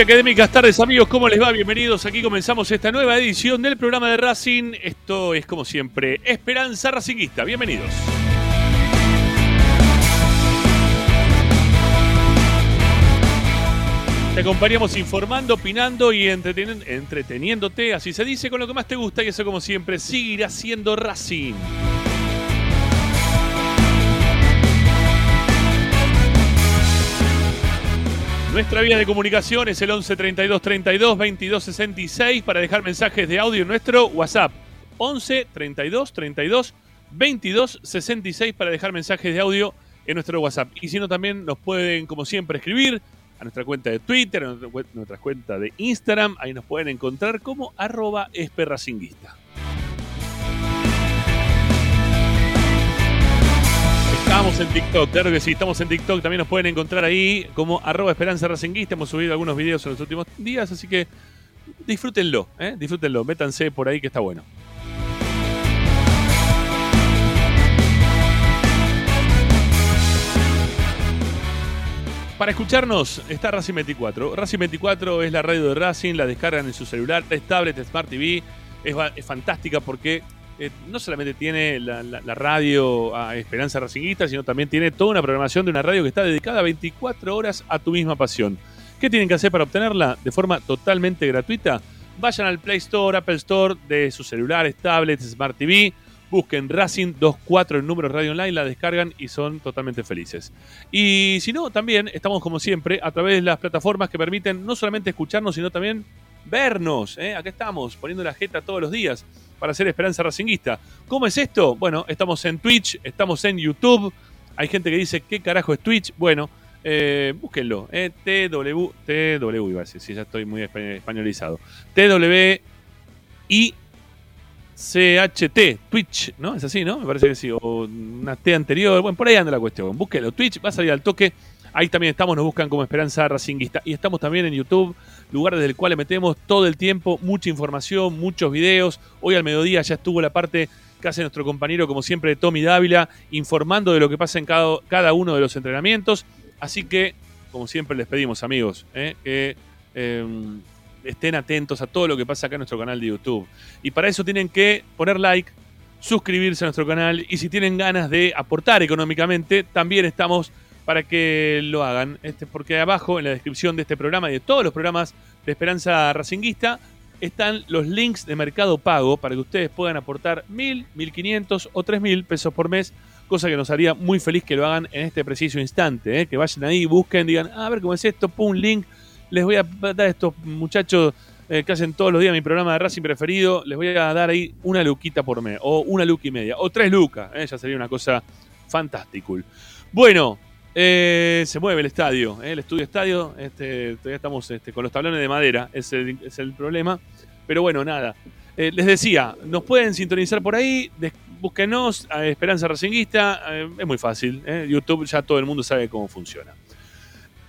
Académicas tardes amigos, ¿cómo les va? Bienvenidos, aquí comenzamos esta nueva edición del programa de Racing. Esto es como siempre, Esperanza Racinguista. Bienvenidos. Te acompañamos informando, opinando y entreteni- entreteniéndote, así se dice, con lo que más te gusta y eso como siempre seguirá siendo Racing. Nuestra vía de comunicación es el 11 32 32 22 66 para dejar mensajes de audio en nuestro WhatsApp. 11 32 32 22 66 para dejar mensajes de audio en nuestro WhatsApp. Y si no, también nos pueden, como siempre, escribir a nuestra cuenta de Twitter, a nuestra, cue- nuestra cuenta de Instagram. Ahí nos pueden encontrar como arroba esperracinguista. Estamos en TikTok, claro que sí, estamos en TikTok. También nos pueden encontrar ahí como arroba esperanza racinguista. Hemos subido algunos videos en los últimos días, así que disfrútenlo, ¿eh? disfrútenlo, métanse por ahí que está bueno. Para escucharnos está Racing 24. Racing 24 es la radio de Racing, la descargan en su celular, es tablet, Smart TV. Es fantástica porque eh, no solamente tiene la, radio Esperanza Racinguista, sino también tiene toda una programación de una radio que está dedicada 24 horas a tu misma pasión. ¿Qué tienen que hacer para obtenerla de forma totalmente gratuita? Vayan al Play Store, Apple Store de sus celulares, tablets, Smart TV, busquen Racing 24 en número radio online, la descargan y son totalmente felices. Y si no, también estamos como siempre a través de las plataformas que permiten no solamente escucharnos, sino también vernos. ¿eh? Acá estamos, poniendo la jeta todos los días para hacer Esperanza Racinguista. ¿Cómo es esto? Bueno, estamos en Twitch, estamos en YouTube. Hay gente que dice, ¿qué carajo es Twitch? Bueno, eh, búsquenlo. Eh, TW, TW iba a decir, si ya estoy muy espa- españolizado. TW I CHT, Twitch, ¿no? Es así, ¿no? Me parece que sí. O una T anterior. Bueno, por ahí anda la cuestión. Búsquelo. Twitch, va a salir al toque. Ahí también estamos, nos buscan como Esperanza Racinguista. Y estamos también en YouTube, lugar desde el cual le metemos todo el tiempo mucha información, muchos videos. Hoy al mediodía ya estuvo la parte que hace nuestro compañero, como siempre, Tommy Dávila, informando de lo que pasa en cada, uno de los entrenamientos. Así que, como siempre, les pedimos, amigos, ¿eh? que eh, estén atentos a todo lo que pasa acá en nuestro canal de YouTube. Y para eso tienen que poner like, suscribirse a nuestro canal y si tienen ganas de aportar económicamente, también estamos para que lo hagan. Este, porque abajo en la descripción de este programa y de todos los programas de Esperanza Racinguista están los links de Mercado Pago para que ustedes puedan aportar mil, mil quinientos o tres mil pesos por mes, cosa que nos haría muy feliz que lo hagan en este preciso instante. ¿eh? Que vayan ahí, busquen, digan, "Ah, a ver cómo es esto, pum, link. Les voy a dar a estos muchachos eh, que hacen todos los días mi programa de Racing preferido, les voy a dar ahí una luquita por mes, o una luca y media, o tres lucas, ¿eh? ya sería una cosa fantástica. Bueno, eh, se mueve el estadio, ¿eh? el estudio estadio, este, todavía estamos este, con los tablones de madera, es el, es el problema, pero bueno, nada. Eh, les decía, nos pueden sintonizar por ahí, búsquenos a Esperanza Racinguista, es muy fácil. YouTube ya todo el mundo sabe cómo funciona.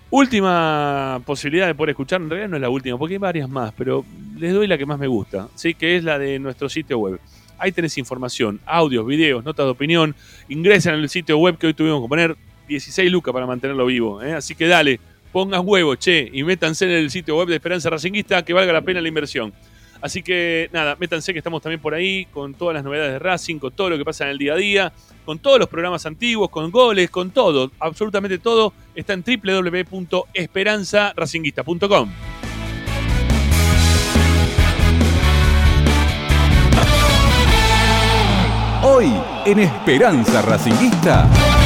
Última posibilidad de poder escuchar, en realidad no es la última, porque hay varias más, pero les doy la que más me gusta, ¿sí? que es la de nuestro sitio web. Ahí tenés información, audios, videos, notas de opinión. Ingresen al sitio web que hoy tuvimos que poner 16 lucas para mantenerlo vivo. ¿eh? Así que dale, pongan huevo, che, y métanse en el sitio web de Esperanza Racinguista que valga la pena la inversión. Así que nada, métanse que estamos también por ahí con todas las novedades de Racing, con todo lo que pasa en el día a día, con todos los programas antiguos, con goles, con todo, absolutamente todo está en www.esperanzaracinguista.com. Hoy en Esperanza Racinguista.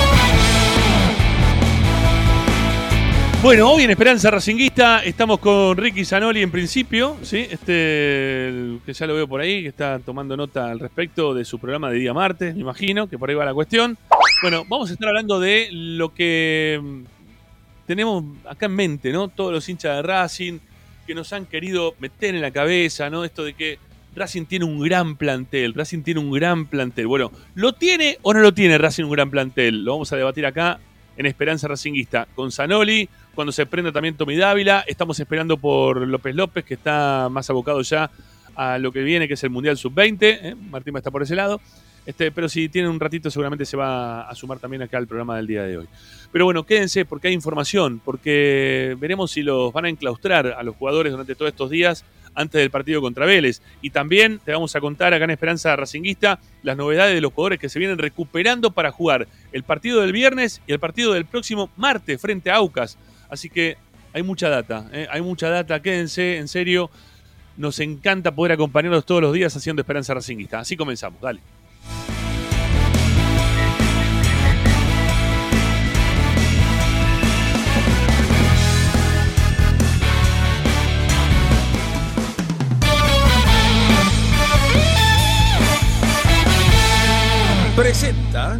Bueno, hoy en Esperanza Racinguista estamos con Ricky Zanoli en principio, ¿sí? Este, que ya lo veo por ahí, que está tomando nota al respecto de su programa de día martes, me imagino, que por ahí va la cuestión. Bueno, vamos a estar hablando de lo que mm, tenemos acá en mente, ¿no? Todos los hinchas de Racing que nos han querido meter en la cabeza, ¿no? Esto de que Racing tiene un gran plantel, Racing tiene un gran plantel. Bueno, ¿lo tiene o no lo tiene Racing un gran plantel? Lo vamos a debatir acá en Esperanza Racinguista con Zanoli, cuando se prenda también Tommy Dávila. Estamos esperando por López López, que está más abocado ya a lo que viene, que es el Mundial Sub-20. ¿eh? Martín va a estar por ese lado. Este, pero si tiene un ratito, seguramente se va a sumar también acá al programa del día de hoy. Pero bueno, quédense porque hay información, porque veremos si los van a enclaustrar a los jugadores durante todos estos días antes del partido contra Vélez. Y también te vamos a contar acá en Esperanza Racinguista las novedades de los jugadores que se vienen recuperando para jugar el partido del viernes y el partido del próximo martes frente a Aucas. Así que hay mucha data, ¿eh? hay mucha data, quédense, en serio. Nos encanta poder acompañarlos todos los días haciendo Esperanza Racinguista. Así comenzamos, dale. presenta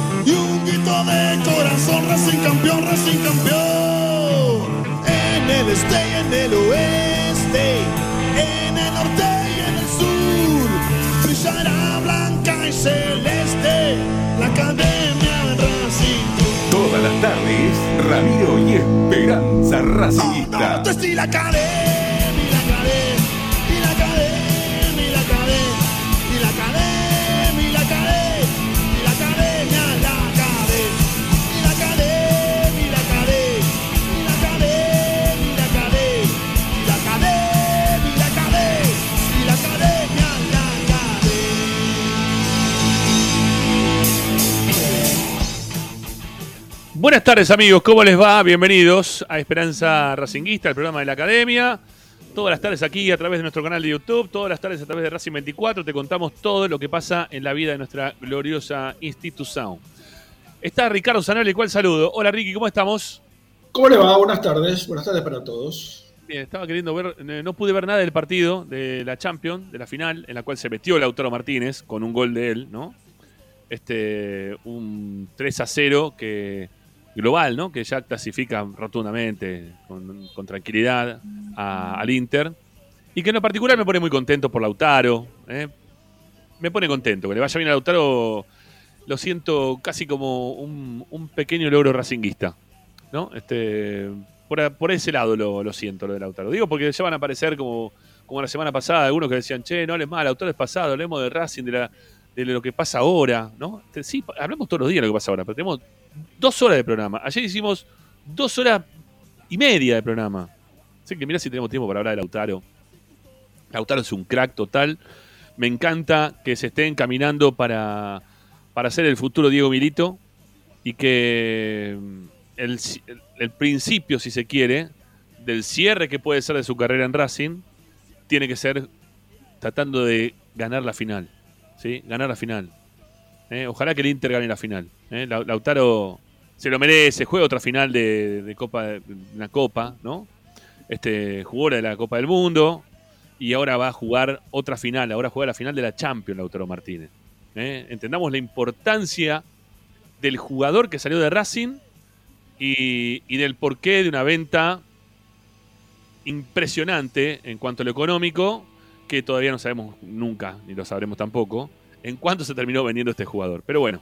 y un grito de corazón, Racing campeón, Racing campeón. En el este y en el oeste, en el norte y en el sur, brillará blanca y celeste la academia Racing. Todas las tardes, Ramiro y Esperanza no, Buenas tardes amigos, ¿cómo les va? Bienvenidos a Esperanza Racinguista, el programa de la Academia. Todas las tardes aquí a través de nuestro canal de YouTube, todas las tardes a través de Racing 24, te contamos todo lo que pasa en la vida de nuestra gloriosa institución. Está Ricardo Zanoli, cual saludo. Hola Ricky, ¿cómo estamos? ¿Cómo le va? Buenas tardes. Buenas tardes para todos. Bien, estaba queriendo ver, eh, no pude ver nada del partido de la Champions, de la final, en la cual se metió Lautaro Martínez con un gol de él, ¿no? Este, un 3 a 0 que global, ¿no? Que ya clasifica rotundamente, con, tranquilidad, al Inter. Y que en lo particular me pone muy contento por Lautaro. ¿eh? Me pone contento. Que le vaya bien a Lautaro, lo siento casi como un, pequeño logro racinguista. ¿no? Este, por, por ese lado lo, lo siento, lo de Lautaro. Digo porque ya van a aparecer como, como la semana pasada, algunos que decían, che, no hables mal, Lautaro es pasado, hablemos de Racing, de, la, de lo que pasa ahora. ¿no? Este, Sí, hablamos todos los días de lo que pasa ahora, pero tenemos dos horas de programa. Ayer hicimos dos horas y media de programa. Así que mira si tenemos tiempo para hablar de Lautaro. Lautaro es un crack total. Me encanta que se esté encaminando para, para ser el futuro Diego Milito y que mm, el, el- el principio, si se quiere, del cierre que puede ser de su carrera en Racing, tiene que ser tratando de ganar la final. ¿sí? Ganar la final. ¿eh? Ojalá que el Inter gane la final. ¿Eh? Lau- Lautaro se lo merece, juega otra final de, Copa, de una Copa, ¿no? Este, jugó la de la Copa del Mundo y ahora va a jugar otra final, ahora juega la final de la Champions Lautaro Martínez. ¿eh? Entendamos la importancia del jugador que salió de Racing y, y del porqué de una venta impresionante en cuanto a lo económico, que todavía no sabemos nunca, ni lo sabremos tampoco, en cuánto se terminó vendiendo este jugador. Pero bueno,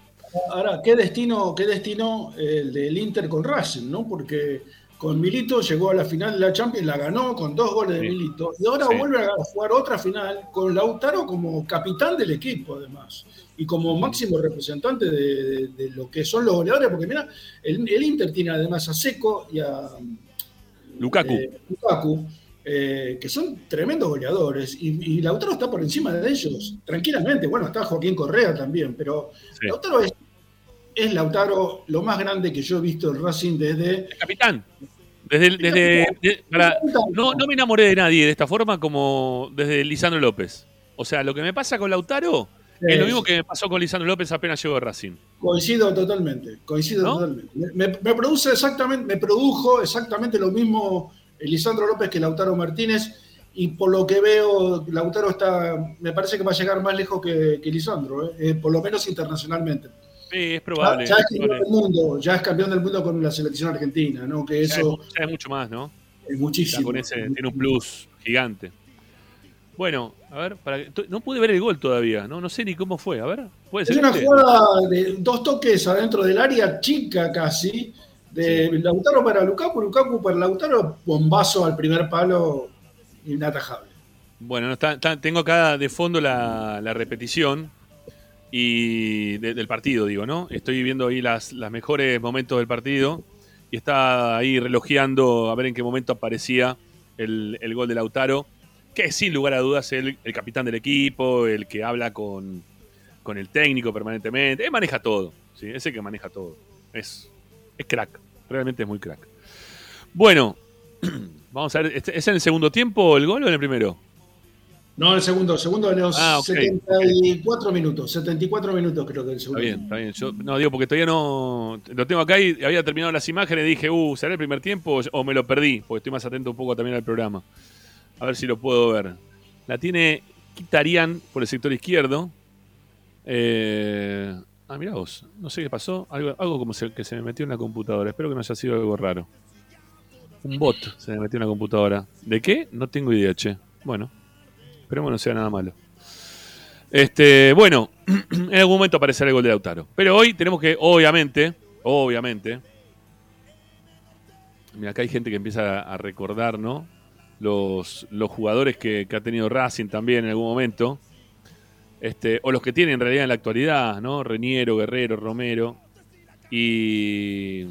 Ahora, ¿qué destino, qué destino el del Inter con Racing, no? Porque con Milito llegó a la final de la Champions, la ganó con dos goles de. Milito, y ahora Sí. vuelve a jugar otra final con Lautaro como capitán del equipo, además, y como máximo representante de, de- de lo que son los goleadores, porque mira, el, el Inter tiene además a Seco y a Lukaku. eh, Lukaku, eh, que son tremendos goleadores, y, y Lautaro está por encima de ellos, tranquilamente. Bueno, está Joaquín Correa también, pero Sí. Lautaro es, es Lautaro lo más grande que yo he visto en Racing desde. El capitán. Desde, el- desde, para- no, no me enamoré de nadie de esta forma como desde Lisandro López. O sea, lo que me pasa con Lautaro es lo mismo que me pasó con Lisandro López apenas llegó de Racing. Coincido totalmente, coincido ¿No? totalmente. Me, me produce exactamente, me produjo exactamente lo mismo Elisandro López que Lautaro Martínez. Y por lo que veo, Lautaro está, me parece que va a llegar más lejos que, que Lisandro, eh, por lo menos internacionalmente. Sí, es probable. Ya, es es campeón del mundo, ya es campeón del mundo con la selección argentina, ¿no? Que Ya eso es, ya es mucho más, ¿no? es muchísimo. con ese tiene un plus gigante. Bueno, a ver, para que- no pude ver el gol todavía, ¿no? No sé ni cómo fue. A ver, puede Es ser. una este? jugada de dos toques adentro del área, chica casi, de Lautaro para Lukaku, Lukaku para Lautaro, bombazo al primer palo, inatajable. Bueno, no, está- está- tengo acá de fondo la, la repetición y de- del partido, digo, ¿no? Estoy viendo ahí las, las mejores momentos del partido y está ahí relojeando a ver en qué momento aparecía el, el gol de Lautaro, que es sin lugar a dudas el, el capitán del equipo, el que habla con, con el técnico permanentemente, él maneja todo, ¿sí? ese que maneja todo. Es, es crack, realmente es muy crack. Bueno, vamos a ver, ¿este- ¿es en el segundo tiempo el gol o en el primero? No, el segundo, el segundo de los Ah, ok, 74 minutos, 74 minutos creo que el Está segundo. bien, está bien. Yo no digo porque todavía no. Lo tengo acá y había terminado las imágenes y dije, uh, ¿será el primer tiempo o me lo perdí? Porque estoy más atento un poco también al programa. A ver si lo puedo ver. La tiene Kitarian por el sector izquierdo. Eh, ah, mira vos. No sé qué pasó. Algo, algo como se- que se me metió en la computadora. Espero que no haya sido algo raro. Un bot se me metió en la computadora. ¿De qué? No tengo idea, che. Bueno, esperemos no sea nada malo. Este, bueno, en algún momento aparecerá el gol de Lautaro. Pero hoy tenemos que, obviamente, obviamente. Mira, acá hay gente que empieza a recordar, ¿no? Los, los jugadores que, que ha tenido Racing también en algún momento. Este, o los que tienen en realidad en la actualidad, ¿no? Reniero, Guerrero, Romero. Y,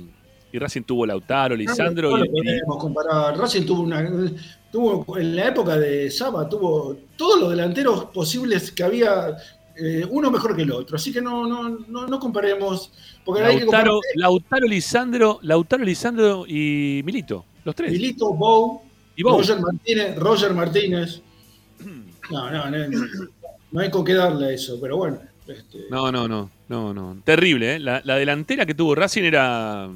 y Racing tuvo Lautaro, Lisandro No, no y, lo podemos comparar. Racing tuvo una. Tuvo, en la época de Saba, tuvo todos los delanteros posibles que había, eh, uno mejor que el otro. Así que no, no, no, no comparemos. Porque hay que comparar Lautaro, Lautaro, Lisandro, Lautaro, Lisandro y Milito. Los tres. Milito, Bow, Y Bow. Roger Martínez. Roger Martínez. No, no, no, no hay con qué darle a eso, pero bueno. Este, No, no, no, no, no. Terrible, ¿eh? La, la delantera que tuvo Racing era.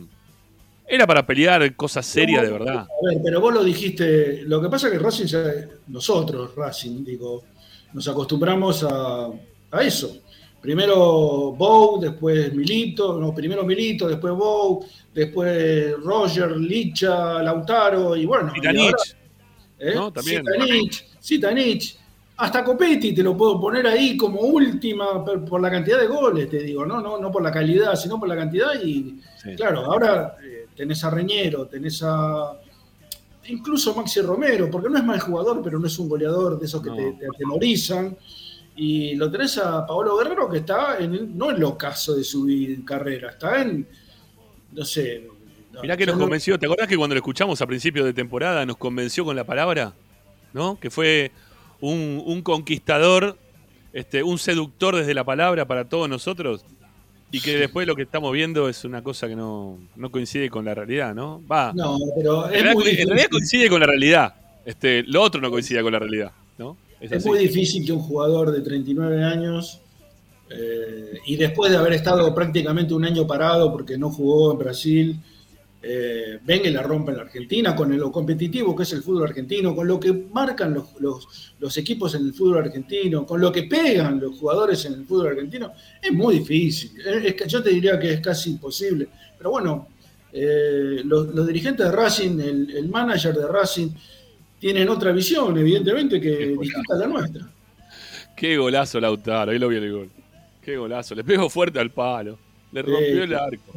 Era para pelear cosas serias de verdad. A ver, pero vos lo dijiste, lo que pasa es que Racing, nosotros, Racing, digo, nos acostumbramos a, a eso. Primero Bow, después Milito, no, primero Milito, después Bow, después Roger, Licha, Lautaro, y bueno. ahora, ¿eh? ¿no? También. Zitanich, Zitanich. Hasta Copetti te lo puedo poner ahí como última por la cantidad de goles, te digo, no, no, no por la calidad, sino por la cantidad y Sí. Claro, ahora eh, tenés a Reñero, tenés a. Incluso Maxi Romero, porque no es mal jugador, pero no es un goleador de esos que No. te, te atemorizan. Y lo tenés a Paolo Guerrero, que está en el- no en el ocaso de su carrera, está en. No sé. no, Mirá que nos no- convenció. ¿Te acordás que cuando lo escuchamos a principio de temporada nos convenció con la palabra? ¿No? Que fue un, un conquistador, este, un seductor desde la palabra para todos nosotros. Y que después lo que estamos viendo es una cosa que no, no coincide con la realidad, ¿no? Va. No, pero en, es realidad, en realidad coincide con la realidad. Este, lo otro no coincide con la realidad, ¿no? Es muy difícil que un jugador de 39 años eh, y después de haber estado prácticamente un año parado porque no jugó en Brasil, eh, venga y la rompa en la Argentina con lo competitivo que es el fútbol argentino, con lo que marcan los, los- los equipos en el fútbol argentino, con lo que pegan los jugadores en el fútbol argentino, es muy difícil. Es- es yo te diría que es casi imposible. Pero bueno, eh, los, los dirigentes de Racing, el, el manager de Racing, tienen otra visión, evidentemente, que distinta a la nuestra. Qué golazo Lautaro, ahí lo vi el gol. Qué golazo, le pegó fuerte al palo, le rompió el arco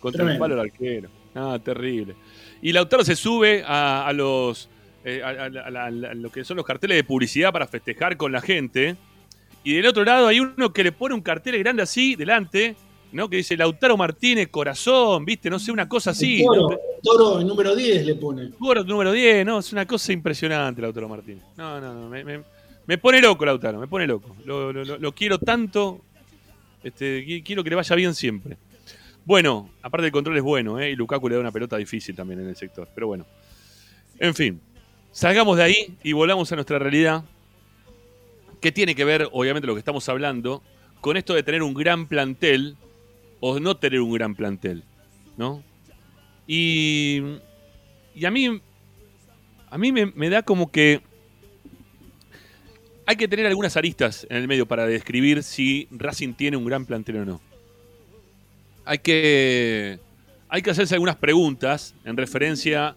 contra el palo al arquero. Ah, terrible. Y Lautaro se sube a, a los eh, a, a- lo que son los carteles de publicidad para festejar con la gente. Y del otro lado hay uno que le pone un cartel grande así delante, ¿no? Que dice Lautaro Martínez, corazón, ¿viste? No sé, una cosa así. El toro, ¿no? toro en número 10 le pone. Toro número 10, no, es una cosa impresionante Lautaro Martínez. No, no, no, me, me- me pone loco Lautaro, me pone loco. Lo, lo- lo- lo quiero tanto, este, qui- quiero que le vaya bien siempre. Bueno, aparte el control es bueno, ¿eh? y Lukaku le da una pelota difícil también en el sector, pero bueno. En fin, salgamos de ahí y volvamos a nuestra realidad, que tiene que ver, obviamente, lo que estamos hablando, con esto de tener un gran plantel o no tener un gran plantel, ¿no? Y, y a mí a mí me da como que hay que tener algunas aristas en el medio para describir si Racing tiene un gran plantel o no. Hay que, hay que hacerse algunas preguntas en referencia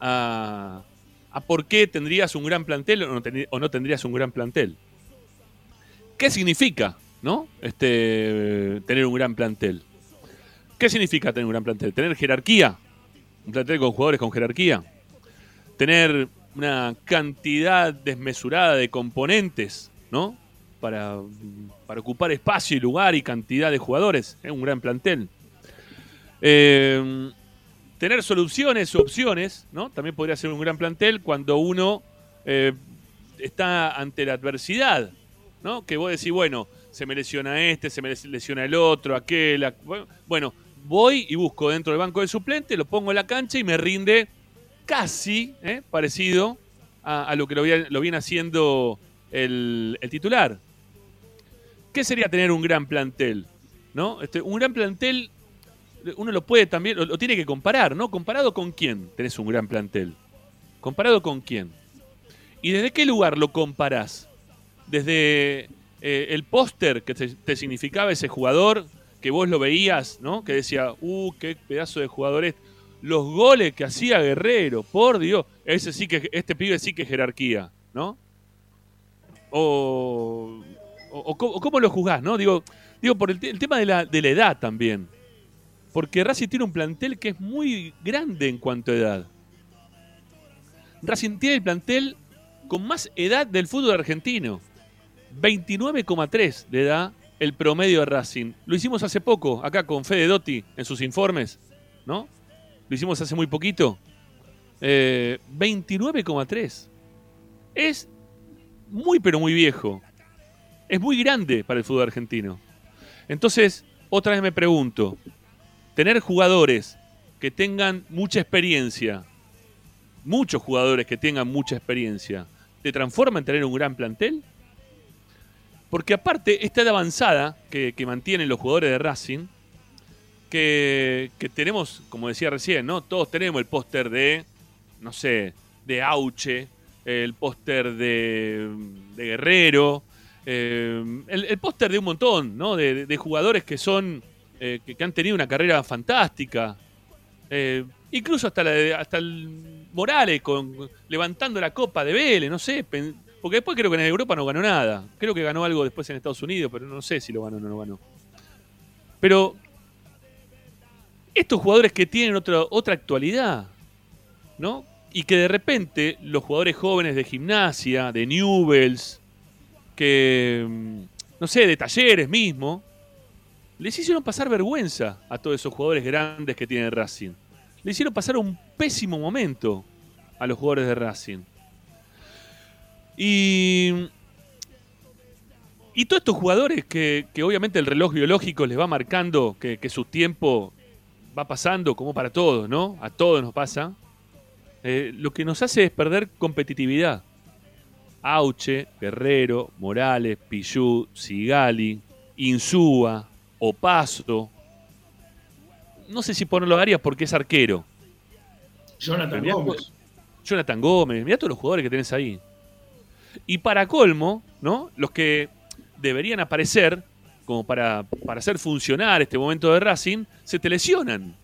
a, a por qué tendrías un gran plantel o no, ten- o no tendrías un gran plantel. ¿Qué significa, no? Este, tener un gran plantel. ¿Qué significa tener un gran plantel? Tener jerarquía. Un plantel con jugadores con jerarquía. Tener una cantidad desmesurada de componentes, ¿no? Para, ocupar espacio y lugar y cantidad de jugadores. Es un gran plantel. Eh, tener soluciones o opciones, ¿no? También podría ser un gran plantel cuando uno eh, está ante la adversidad, ¿no? Que vos decís, bueno, se me lesiona este, se me lesiona el otro, aquel, ac- bueno, voy y busco dentro del banco de suplente, lo pongo en la cancha y me rinde casi ¿eh? parecido a, lo que lo, viene- haciendo el titular. ¿Qué sería tener un gran plantel? ¿No? Este, un gran plantel, uno lo puede también, lo, tiene que comparar, ¿no? ¿Comparado con quién tenés un gran plantel? ¿Comparado con quién? ¿Y desde qué lugar lo comparás? Desde eh, el póster que te, te significaba ese jugador, que vos lo veías, ¿no? Que decía, uh, qué pedazo de jugador es. Los goles que hacía Guerrero, por Dios, ese sí que, este pibe sí que es jerarquía, ¿no? O, o, o cómo, lo juzgás, ¿no? Digo, digo por el, te- el tema de la, de la edad también. Porque Racing tiene un plantel que es muy grande en cuanto a edad. Racing tiene el plantel con más edad del fútbol argentino. 29,3 de edad el promedio de Racing. Lo hicimos hace poco, acá con Fede Dotti en sus informes, ¿no? Lo hicimos hace muy poquito. Eh, 29,3. Es muy pero muy viejo. Es muy grande para el fútbol argentino. Entonces, otra vez me pregunto, tener jugadores que tengan mucha experiencia, muchos jugadores que tengan mucha experiencia, ¿te transforma en tener un gran plantel? Porque aparte, esta edad avanzada que, que mantienen los jugadores de Racing, que, que tenemos, como decía recién, ¿no? Todos tenemos el póster de, no sé, de Auche, el póster de, de Guerrero, eh, el, póster de un montón, ¿no? De, jugadores que son, eh, que, han tenido una carrera fantástica. Eh, incluso hasta, hasta el Morales con, levantando la copa de Vélez, no sé. porque después creo que en Europa no ganó nada. Creo que ganó algo después en Estados Unidos, pero no sé si lo ganó o no lo ganó. Pero estos jugadores que tienen otra, otra actualidad, ¿no? Y que de repente los jugadores jóvenes de gimnasia, de Newells, que, mm, no sé, de talleres mismo, les hicieron pasar vergüenza a todos esos jugadores grandes que tiene Racing. Le hicieron pasar un pésimo momento a los jugadores de Racing. Y, y todos estos jugadores que, que obviamente el reloj biológico les va marcando que, que su tiempo va pasando como para todos, ¿no? A todos nos pasa. Eh, lo que nos hace es perder competitividad. Auche, Guerrero, Morales, Pillú, Sigali, Insúa, Opaso. No sé si ponerlo a Arias porque es arquero. Jonathan Mirá, Gómez. Jonathan Gómez, mirá todos los jugadores que tenés ahí. Y para colmo, ¿no? Los que deberían aparecer como para, para hacer funcionar este momento de Racing, se te lesionan.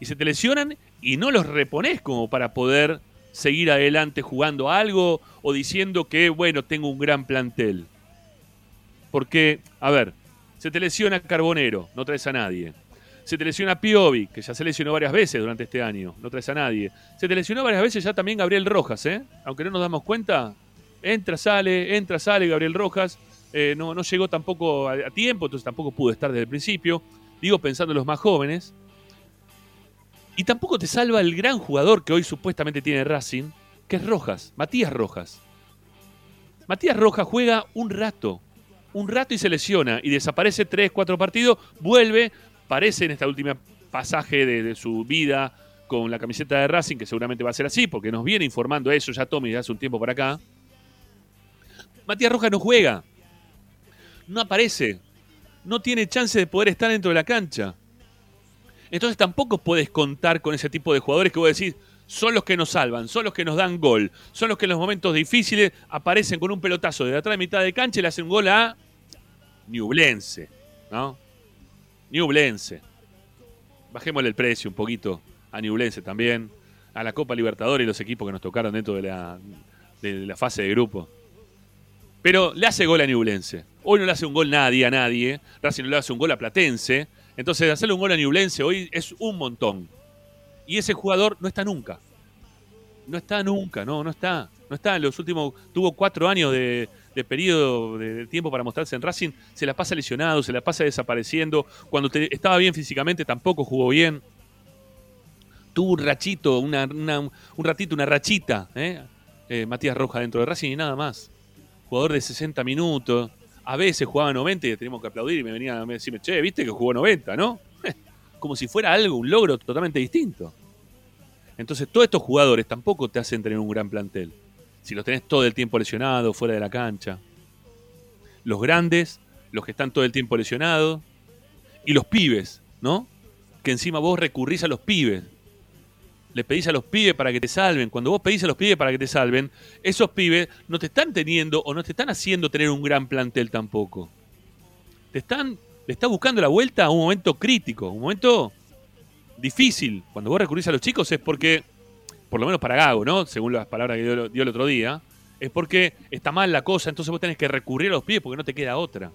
Y se te lesionan y no los reponés como para poder seguir adelante jugando algo o diciendo que, bueno, tengo un gran plantel. Porque, a ver, se te lesiona Carbonero, no traes a nadie. Se te lesiona Piovi, que ya se lesionó varias veces durante este año, no traes a nadie. Se te lesionó varias veces ya también Gabriel Rojas, ¿eh? Aunque no nos damos cuenta, entra, sale, entra, sale Gabriel Rojas. Eh, no, no llegó tampoco a, a tiempo, entonces tampoco pudo estar desde el principio. Digo pensando en los más jóvenes. Y tampoco te salva el gran jugador que hoy supuestamente tiene Racing, que es Rojas, Matías Rojas. Matías Rojas juega un rato, un rato y se lesiona y desaparece tres, cuatro partidos, vuelve, parece en esta última pasaje de, su vida con la camiseta de Racing, que seguramente va a ser así, porque nos viene informando eso ya Tommy de hace un tiempo para acá. Matías Rojas no juega, no aparece, no tiene chance de poder estar dentro de la cancha. Entonces tampoco puedes contar con ese tipo de jugadores que vos decís, son los que nos salvan, son los que nos dan gol, son los que en los momentos difíciles aparecen con un pelotazo de atrás de mitad de cancha y le hacen un gol a Newblense, ¿no? Newblense. Bajémosle el precio un poquito a Newblense también, a la Copa Libertadores y los equipos que nos tocaron dentro de la, fase de grupo. Pero le hace gol a Newblense. Hoy no le hace un gol nadie a nadie. Racing no le hace un gol a Platense. Entonces, hacerle un gol a Newblense hoy es un montón. Y ese jugador no está nunca. No está nunca, no, no está. No está. En los últimos. Tuvo cuatro años de, periodo de tiempo para mostrarse en Racing. Se la pasa lesionado, se la pasa desapareciendo. Cuando estaba bien físicamente tampoco jugó bien. Tuvo un rachito, una, un ratito, una rachita, ¿eh? Eh, Matías Roja dentro de Racing y nada más. Jugador de 60 minutos. A veces jugaba 90 y teníamos que aplaudir y me venían a decirme, che, viste que jugó 90, ¿no? como si fuera algo, un logro totalmente distinto. Entonces, todos estos jugadores tampoco te hacen tener un gran plantel. Si los tenés todo el tiempo lesionado, fuera de la cancha. Los grandes, los que están todo el tiempo lesionados. Y los pibes, ¿no? Que encima vos recurrís a los pibes. Le pedís a los pibes para que te salven. Cuando vos pedís a los pibes para que te salven, esos pibes no te están teniendo o no te están haciendo tener un gran plantel tampoco. Te están le está buscando la vuelta a un momento crítico, un momento difícil. Cuando vos recurrís a los chicos es porque, por lo menos para Gago, ¿no? Según las palabras que dio, el otro día, es porque está mal la cosa, entonces vos tenés que recurrir a los pies porque no te queda otra.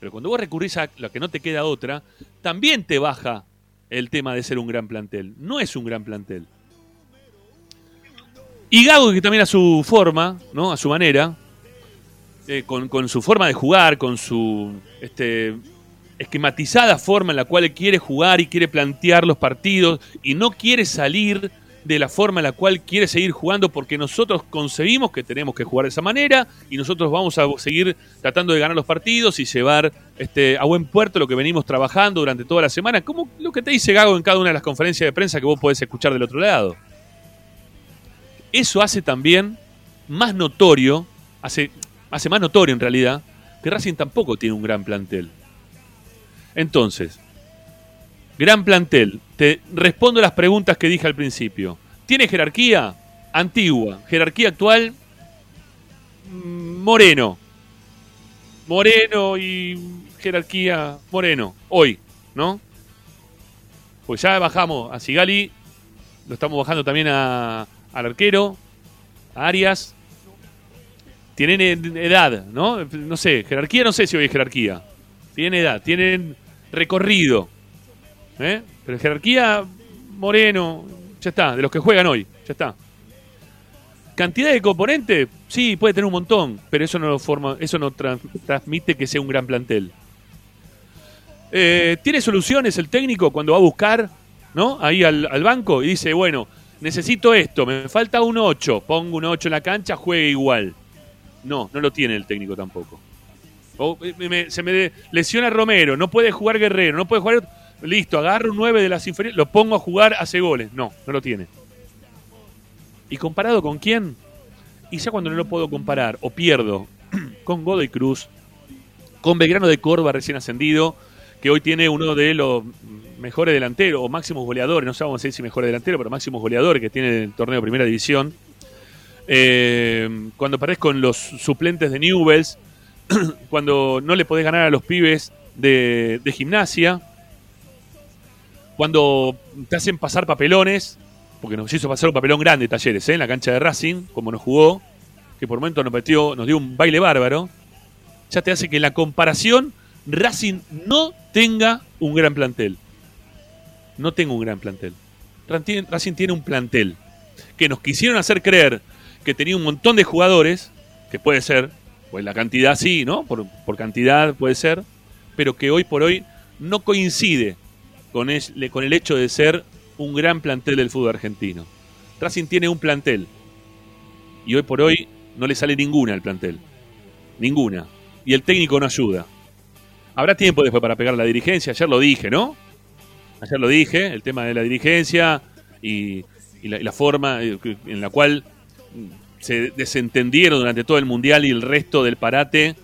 Pero cuando vos recurrís a lo que no te queda otra, también te baja el tema de ser un gran plantel. No es un gran plantel. Y Gago, que también a su forma, ¿no? A su manera, eh, con, su forma de jugar, con su este, esquematizada forma en la cual quiere jugar y quiere plantear los partidos y no quiere salir de la forma en la cual quiere seguir jugando porque nosotros concebimos que tenemos que jugar de esa manera y nosotros vamos a seguir tratando de ganar los partidos y llevar este, a buen puerto lo que venimos trabajando durante toda la semana, como lo que te dice Gago en cada una de las conferencias de prensa que vos podés escuchar del otro lado. Eso hace también más notorio, hace, hace más notorio en realidad que Racing tampoco tiene un gran plantel. Entonces, gran plantel. Te respondo las preguntas que dije al principio. ¿Tiene jerarquía? Antigua. Jerarquía actual, mm, Moreno. Moreno y jerarquía Moreno. Hoy, ¿no? Pues ya bajamos a Sigali, lo estamos bajando también a, al arquero, a Arias, tienen edad, ¿no? No sé, jerarquía, no sé si hoy es jerarquía. Tienen edad, tienen recorrido. ¿Eh? Pero jerarquía, Moreno, ya está, de los que juegan hoy, ya está. Cantidad de componentes, sí, puede tener un montón, pero eso no forma, eso no transmite que sea un gran plantel. Eh, ¿Tiene soluciones el técnico cuando va a buscar, ¿no? Ahí al, banco y dice, bueno, necesito esto, me falta un 8, pongo un 8 en la cancha, juegue igual. No, no lo tiene el técnico tampoco. Eh, se me lesiona Romero, no puede jugar Guerrero, no puede jugar. Listo, agarro un 9 de las inferiores, lo pongo a jugar, hace goles. No, no lo tiene. ¿Y comparado con quién? Y ya cuando no lo puedo comparar o pierdo con Godoy Cruz, con Belgrano de Córdoba recién ascendido, que hoy tiene uno de los mejores delanteros o máximos goleadores, no sabemos si mejores delanteros, pero máximos goleadores que tiene el torneo de primera división eh, cuando perdés con los suplentes de Newells, cuando no le podés ganar a los pibes de, gimnasia, cuando te hacen pasar papelones, porque nos hizo pasar un papelón grande Talleres, ¿eh? en la cancha de Racing, como nos jugó, que por momento nos metió, nos dio un baile bárbaro, ya te hace que la comparación Racing no tenga un gran plantel. No tenga un gran plantel. Racing tiene un plantel que nos quisieron hacer creer que tenía un montón de jugadores, que puede ser, pues la cantidad sí, ¿no? Por, cantidad puede ser, pero que hoy por hoy no coincide con el, con el hecho de ser un gran plantel del fútbol argentino. Racing tiene un plantel y hoy por hoy no le sale ninguna al plantel. Ninguna. Y el técnico no ayuda. Habrá tiempo después para pegar la dirigencia, ayer lo dije, ¿no? Ayer lo dije, el tema de la dirigencia y, la, forma eh, en la cual se desentendieron durante todo el Mundial y el resto del parate,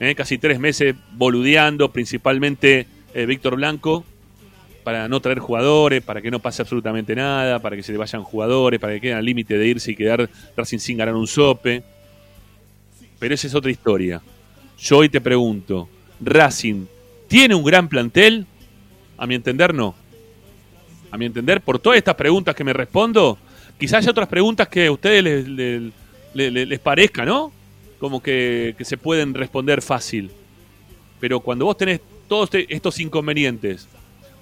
¿eh? casi tres meses boludeando, principalmente eh, Víctor Blanco, para no traer jugadores, para que no pase absolutamente nada, para que se le vayan jugadores, para que queden al límite de irse y quedar Racing sin ganar un sope. Pero esa es otra historia. Yo hoy te pregunto, ¿Racing tiene un gran plantel? A mi entender, no. A mi entender, por todas estas preguntas que me respondo, quizás haya otras preguntas que a ustedes les, les, parezca, ¿no? Como que, que se pueden responder fácil. Pero cuando vos tenés todos estos inconvenientes,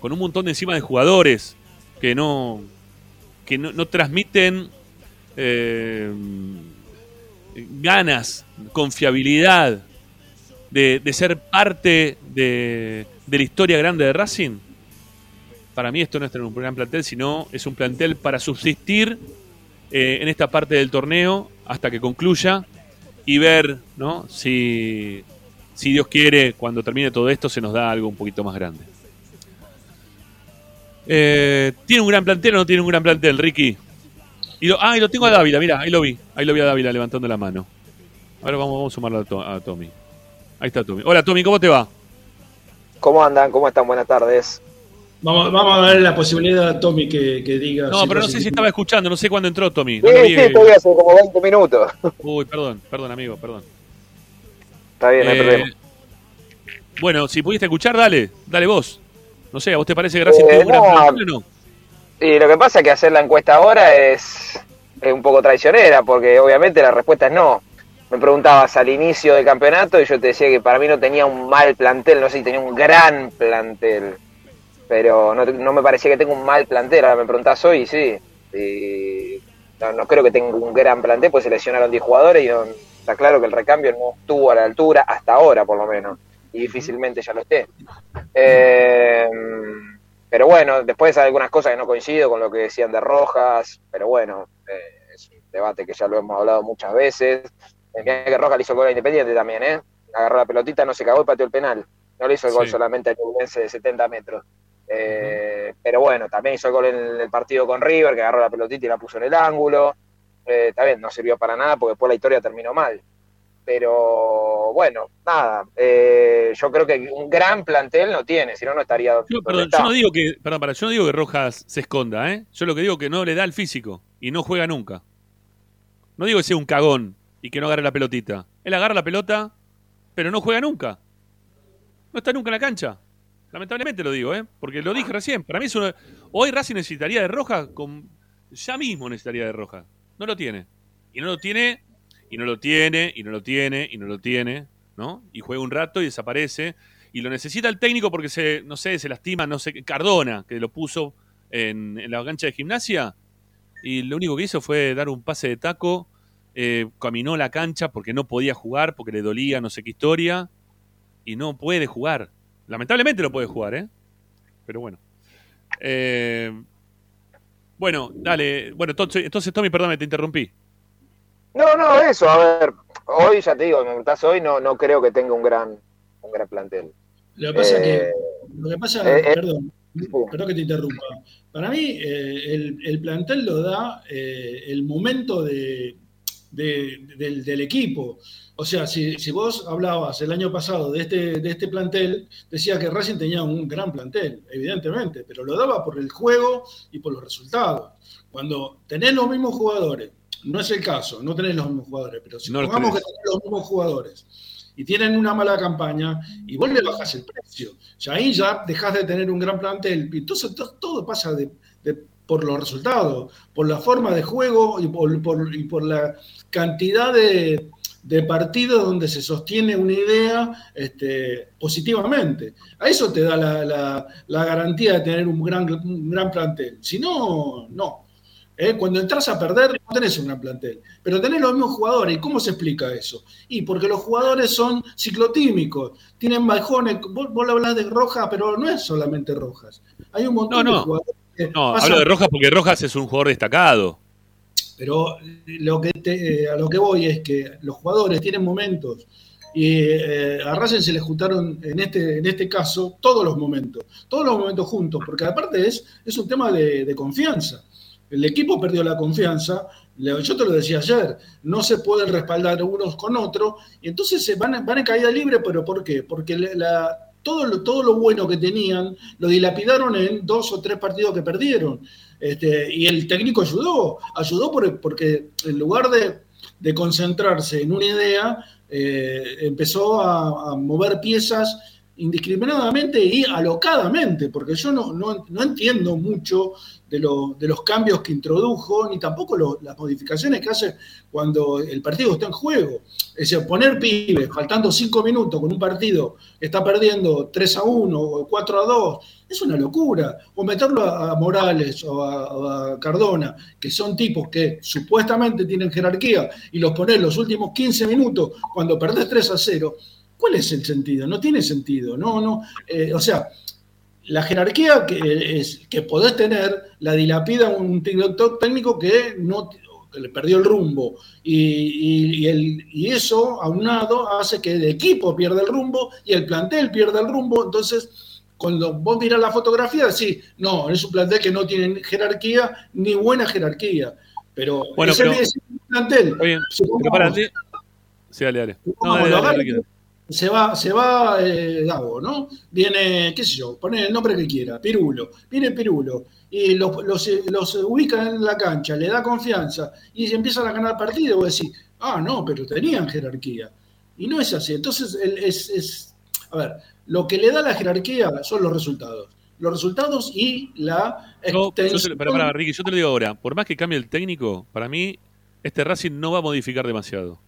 con un montón de encima de jugadores que no, que no, transmiten eh, ganas, confiabilidad de, ser parte de, la historia grande de Racing, para mí esto no es tener un gran plantel, sino es un plantel para subsistir eh, en esta parte del torneo hasta que concluya y ver ¿no? si, si Dios quiere, cuando termine todo esto, se nos da algo un poquito más grande. Eh, ¿Tiene un gran plantel o no tiene un gran plantel, Ricky? Y ah, y lo tengo a Dávila, mira, ahí lo vi. Ahí lo vi a Dávila levantando la mano. Ahora vamos, vamos a sumarlo a, Tommy. Ahí está Tommy. Hola Tommy, ¿cómo te va? ¿Cómo andan? ¿Cómo están? Buenas tardes. Vamos, vamos a darle la posibilidad a Tommy que, diga. No, pero no sé si estaba escuchando, no sé cuándo entró Tommy. sí, sí, estoy hace como 20 minutos. Uy, perdón, perdón, amigo, perdón. Está bien, no hay eh, problema. Bueno, si pudiste escuchar, dale, dale vos. No sé, ¿a vos te parece tiene un gran o no? Y lo que pasa es que hacer la encuesta ahora es, un poco traicionera, porque obviamente la respuesta es no. Me preguntabas al inicio del campeonato y yo te decía que para mí no tenía un mal plantel, no sé si tenía un gran plantel, pero no, me parecía que tenga un mal plantel. Ahora me preguntás hoy, sí. Y no, creo que tenga un gran plantel, pues se lesionaron 10 jugadores y está claro que el recambio no estuvo a la altura hasta ahora, por lo menos y difícilmente ya lo esté. Eh, pero bueno, después hay algunas cosas que no coincido con lo que decían de Rojas, pero bueno, eh, es un debate que ya lo hemos hablado muchas veces. Eh, que Rojas le hizo el gol a Independiente también, ¿eh? Agarró la pelotita, no se cagó y pateó el penal. No le hizo el gol solamente a Ñublense de 70 metros. Pero bueno, también hizo el gol en el partido con River, que agarró la pelotita y la puso en el ángulo. está bien, no sirvió para nada porque después la historia terminó mal. Pero bueno, nada, eh, yo creo que un gran plantel no tiene, si no, no estaría. Yo, perdón, yo no digo que, perdón, para, yo no digo que Rojas se esconda, ¿eh? Yo lo que digo que no le da el físico y no juega nunca. No digo que sea un cagón y que no agarre la pelotita. Él agarra la pelota, pero no juega nunca. No está nunca en la cancha. Lamentablemente lo digo, ¿eh? Porque lo dije recién. Para mí es Hoy Racing necesitaría de Rojas, con... ya mismo necesitaría de Rojas. No lo tiene. Y no lo tiene y no lo tiene, y no lo tiene, y no lo tiene, ¿no? Y juega un rato y desaparece. Y lo necesita el técnico porque se, no sé, se lastima, no sé, Cardona, que lo puso en, la cancha de gimnasia. Y lo único que hizo fue dar un pase de taco. Eh, caminó la cancha porque no podía jugar, porque le dolía no sé qué historia. Y no puede jugar. Lamentablemente no puede jugar, ¿eh? Pero bueno. Eh, bueno, dale. Bueno, entonces, entonces Tommy, perdón, te interrumpí. No, no, eso, a ver, hoy ya te digo, me preguntás hoy, no, no creo que tenga un gran, un gran plantel. Lo que pasa que, eh, lo que pasa, eh, eh, perdón, perdón que te interrumpa. Para mí, el, el, plantel lo da el momento de, del, del, equipo. O sea, si, si, vos hablabas el año pasado de este, de este plantel, decía que Racing tenía un gran plantel, evidentemente, pero lo daba por el juego y por los resultados. Cuando tenés los mismos jugadores, no es el caso, no tenés los mismos jugadores, pero si supongamos que tenés los mismos jugadores y tienen una mala campaña y vos le bajas el precio, ya ahí ya dejas de tener un gran plantel. Entonces todo, pasa por los resultados, por la forma de juego y por, la cantidad de, partidos donde se sostiene una idea este, positivamente. A eso te da la, garantía de tener un gran, un gran plantel. Si no, no. ¿Eh? Cuando entras a perder, no tenés un gran plantel, pero tenés los mismos jugadores. ¿Y cómo se explica eso? Y porque los jugadores son ciclotímicos, tienen bajones. Vos, vos hablas de Rojas, pero no es solamente Rojas. Hay un montón de jugadores. no, hablo de Rojas porque Rojas es un jugador destacado. Pero lo que eh, a lo que voy es que los jugadores tienen momentos y eh, a Racing se le juntaron en este, en este caso todos los momentos, todos los momentos juntos, porque aparte es, es un tema de confianza. El equipo perdió la confianza, yo te lo decía ayer, no se pueden respaldar unos con otros, y entonces se van, van en caída libre, pero ¿por qué? Porque todo lo, todo lo bueno que tenían lo dilapidaron en dos o tres partidos que perdieron. Este, y el técnico ayudó, ayudó porque en lugar de, concentrarse en una idea, eh, empezó a mover piezas indiscriminadamente y alocadamente, porque yo no, no, entiendo mucho de, de, los cambios que introdujo, ni tampoco las modificaciones que hace cuando el partido está en juego. Es decir, poner pibes faltando cinco minutos con un partido está perdiendo 3 a 1 o 4 a 2, es una locura. O meterlo a, Morales o a, a, Cardona, que son tipos que supuestamente tienen jerarquía, y los poner los últimos 15 minutos cuando perdés 3 a 0 ¿Cuál es el sentido? No tiene sentido, no, no. Eh, o sea, la jerarquía que, es, que podés tener la dilapida un director técnico que no le perdió el rumbo. Y, el, y, eso, aunado, hace que el equipo pierda el rumbo y el plantel pierda el rumbo. Entonces, cuando vos mirás la fotografía, decís, no, es un plantel que no tiene jerarquía ni buena jerarquía. Pero bueno, ese, plantel. pero para ti. Sí, dale, dale. No, dale, se va, se va eh, ¿no? Viene, qué sé yo, pone el nombre que quiera, Pirulo. Viene Pirulo y los, los, los ubican en la cancha, le da confianza y empiezan a ganar partido. Vos decís, ah, no, pero tenían jerarquía. Y no es así. Entonces, es, es, a ver, lo que le da la jerarquía son los resultados. Los resultados y la no, para, Ricky, yo te lo digo ahora. Por más que cambie el técnico, para mí, este Racing no va a modificar demasiado.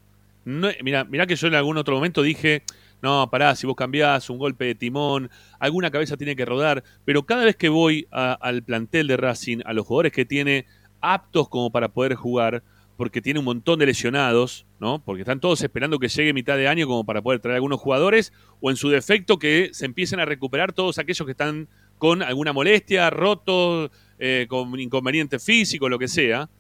No, mira, mira que yo en algún otro momento dije, no, pará, si vos cambiás un golpe de timón, alguna cabeza tiene que rodar, pero cada vez que voy al plantel de Racing, a los jugadores que tiene aptos como para poder jugar, porque tiene un montón de lesionados, ¿no? Porque están todos esperando que llegue mitad de año como para poder traer algunos jugadores, o en su defecto que se empiecen a recuperar todos aquellos que están con alguna molestia, rotos, eh, con inconveniente físico, lo que sea.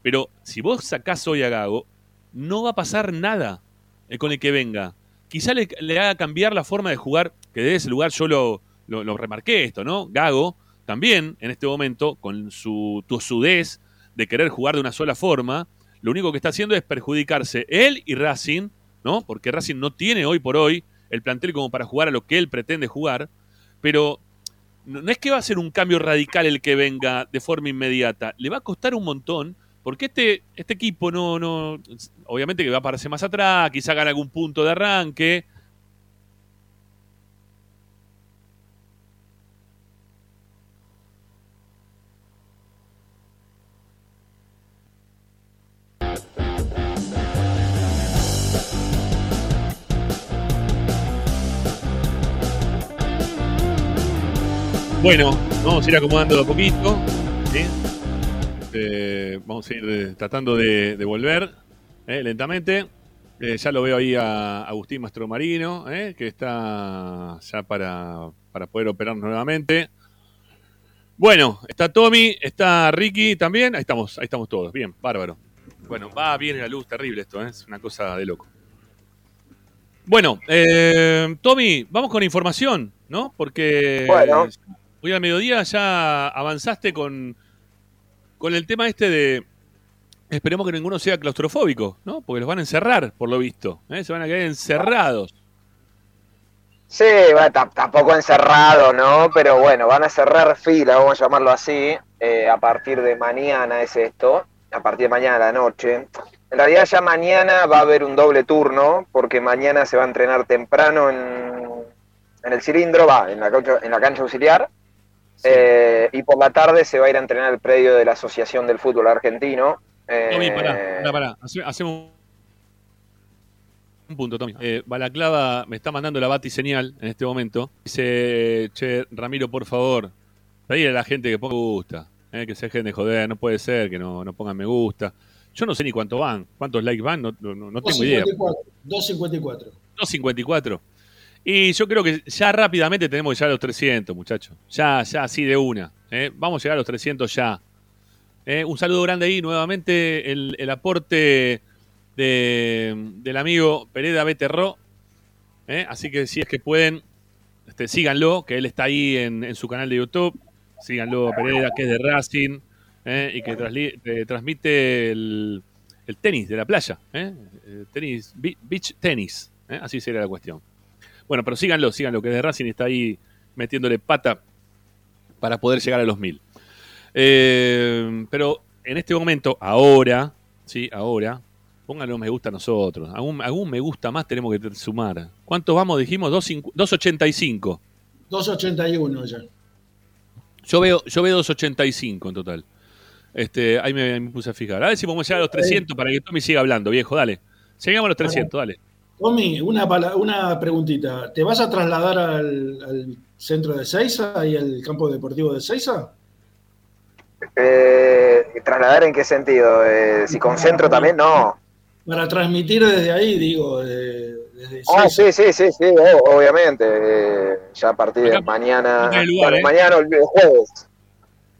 Pero si vos sacás hoy a Gago, no va a pasar nada eh, con el que venga. Quizá le, haga cambiar la forma de jugar, que desde ese lugar yo lo, lo, remarqué esto, ¿no? Gago también, en este momento, con su tosudez de querer jugar de una sola forma, lo único que está haciendo es perjudicarse él y Racing, ¿no? Porque Racing no tiene hoy por hoy el plantel como para jugar a lo que él pretende jugar, pero no es que va a ser un cambio radical el que venga de forma inmediata, le va a costar un montón porque este, este equipo no, no, obviamente que va a aparecer más atrás, quizá gane algún punto de arranque. Bueno, vamos a ir acomodando a poquito. ¿sí? Este, vamos a ir eh, tratando de, volver eh, lentamente. Eh, ya lo veo ahí a Agustín Mastromarino, que está ya para, poder operar nuevamente. Bueno, está Tommy, está Ricky también. Ahí estamos, ahí estamos todos. Bien, bárbaro. Bueno, va bien la luz, terrible esto, es una cosa de loco. Bueno, Tommy, vamos con información, ¿no? Porque hoy al mediodía ya avanzaste con con el tema este de. Esperemos que ninguno sea claustrofóbico, ¿no? Porque los van a encerrar, por lo visto. ¿eh? Se van a quedar encerrados. Sí, tampoco encerrado, ¿no? Pero bueno, van a cerrar fila, vamos a llamarlo así. Eh, a partir de mañana es esto. A partir de mañana a la noche. En realidad ya mañana va a haber un doble turno, porque mañana se va a entrenar temprano en, en el cilindro, va, en la, en la cancha auxiliar eh, y por la tarde se va a ir a entrenar el predio de la Asociación del Fútbol Argentino. Eh, Tommy, pará, pará, Hacemos un punto, Tommy. Eh, Balaclava me está mandando la bati señal en este momento. Dice, che, Ramiro, por favor, pedirle a la gente que ponga me gusta. Eh, que se dejen de joder, no puede ser que no, no pongan me gusta. Yo no sé ni cuánto van, cuántos likes van, no, no, tengo idea. 254. 254. Y yo creo que ya rápidamente tenemos que llegar a los 300, muchachos. Ya, ya, así de una. ¿eh? Vamos a llegar a los 300 ya. ¿eh? un saludo grande ahí, nuevamente el, aporte del amigo Pereda Beterro. ¿eh? Así que si es que pueden, este, síganlo, que él está ahí en, su canal de YouTube. Síganlo, Pereda, que es de Racing y que transmite el, tenis de la playa. tenis, beach tenis. Así sería la cuestión. Bueno, pero síganlo, síganlo, que de Racing está ahí metiéndole pata para poder llegar a los mil. Eh, pero en este momento, ahora, sí, ahora, pónganlo me gusta a nosotros. Algún, algún me gusta más tenemos que sumar. ¿Cuántos vamos? Dijimos 2.85. 2.81 ya. Yo veo, yo veo 2.85 en total. Este, ahí me, me, puse a fijar. A ver si podemos llegar a los 300 para que Tommy siga hablando, viejo, dale. Llegamos a los 300, dale. Tommy, una, una preguntita. ¿Te vas a trasladar al, al centro de Seiza y al campo deportivo de Seiza? Eh, ¿Trasladar en qué sentido? Eh, si concentro también, no. Para transmitir desde ahí, digo, de, desde Seiza. sí, sí, sí, sí, obviamente. eh, ya a partir de mañana, lugar, ¿eh? mañana el jueves.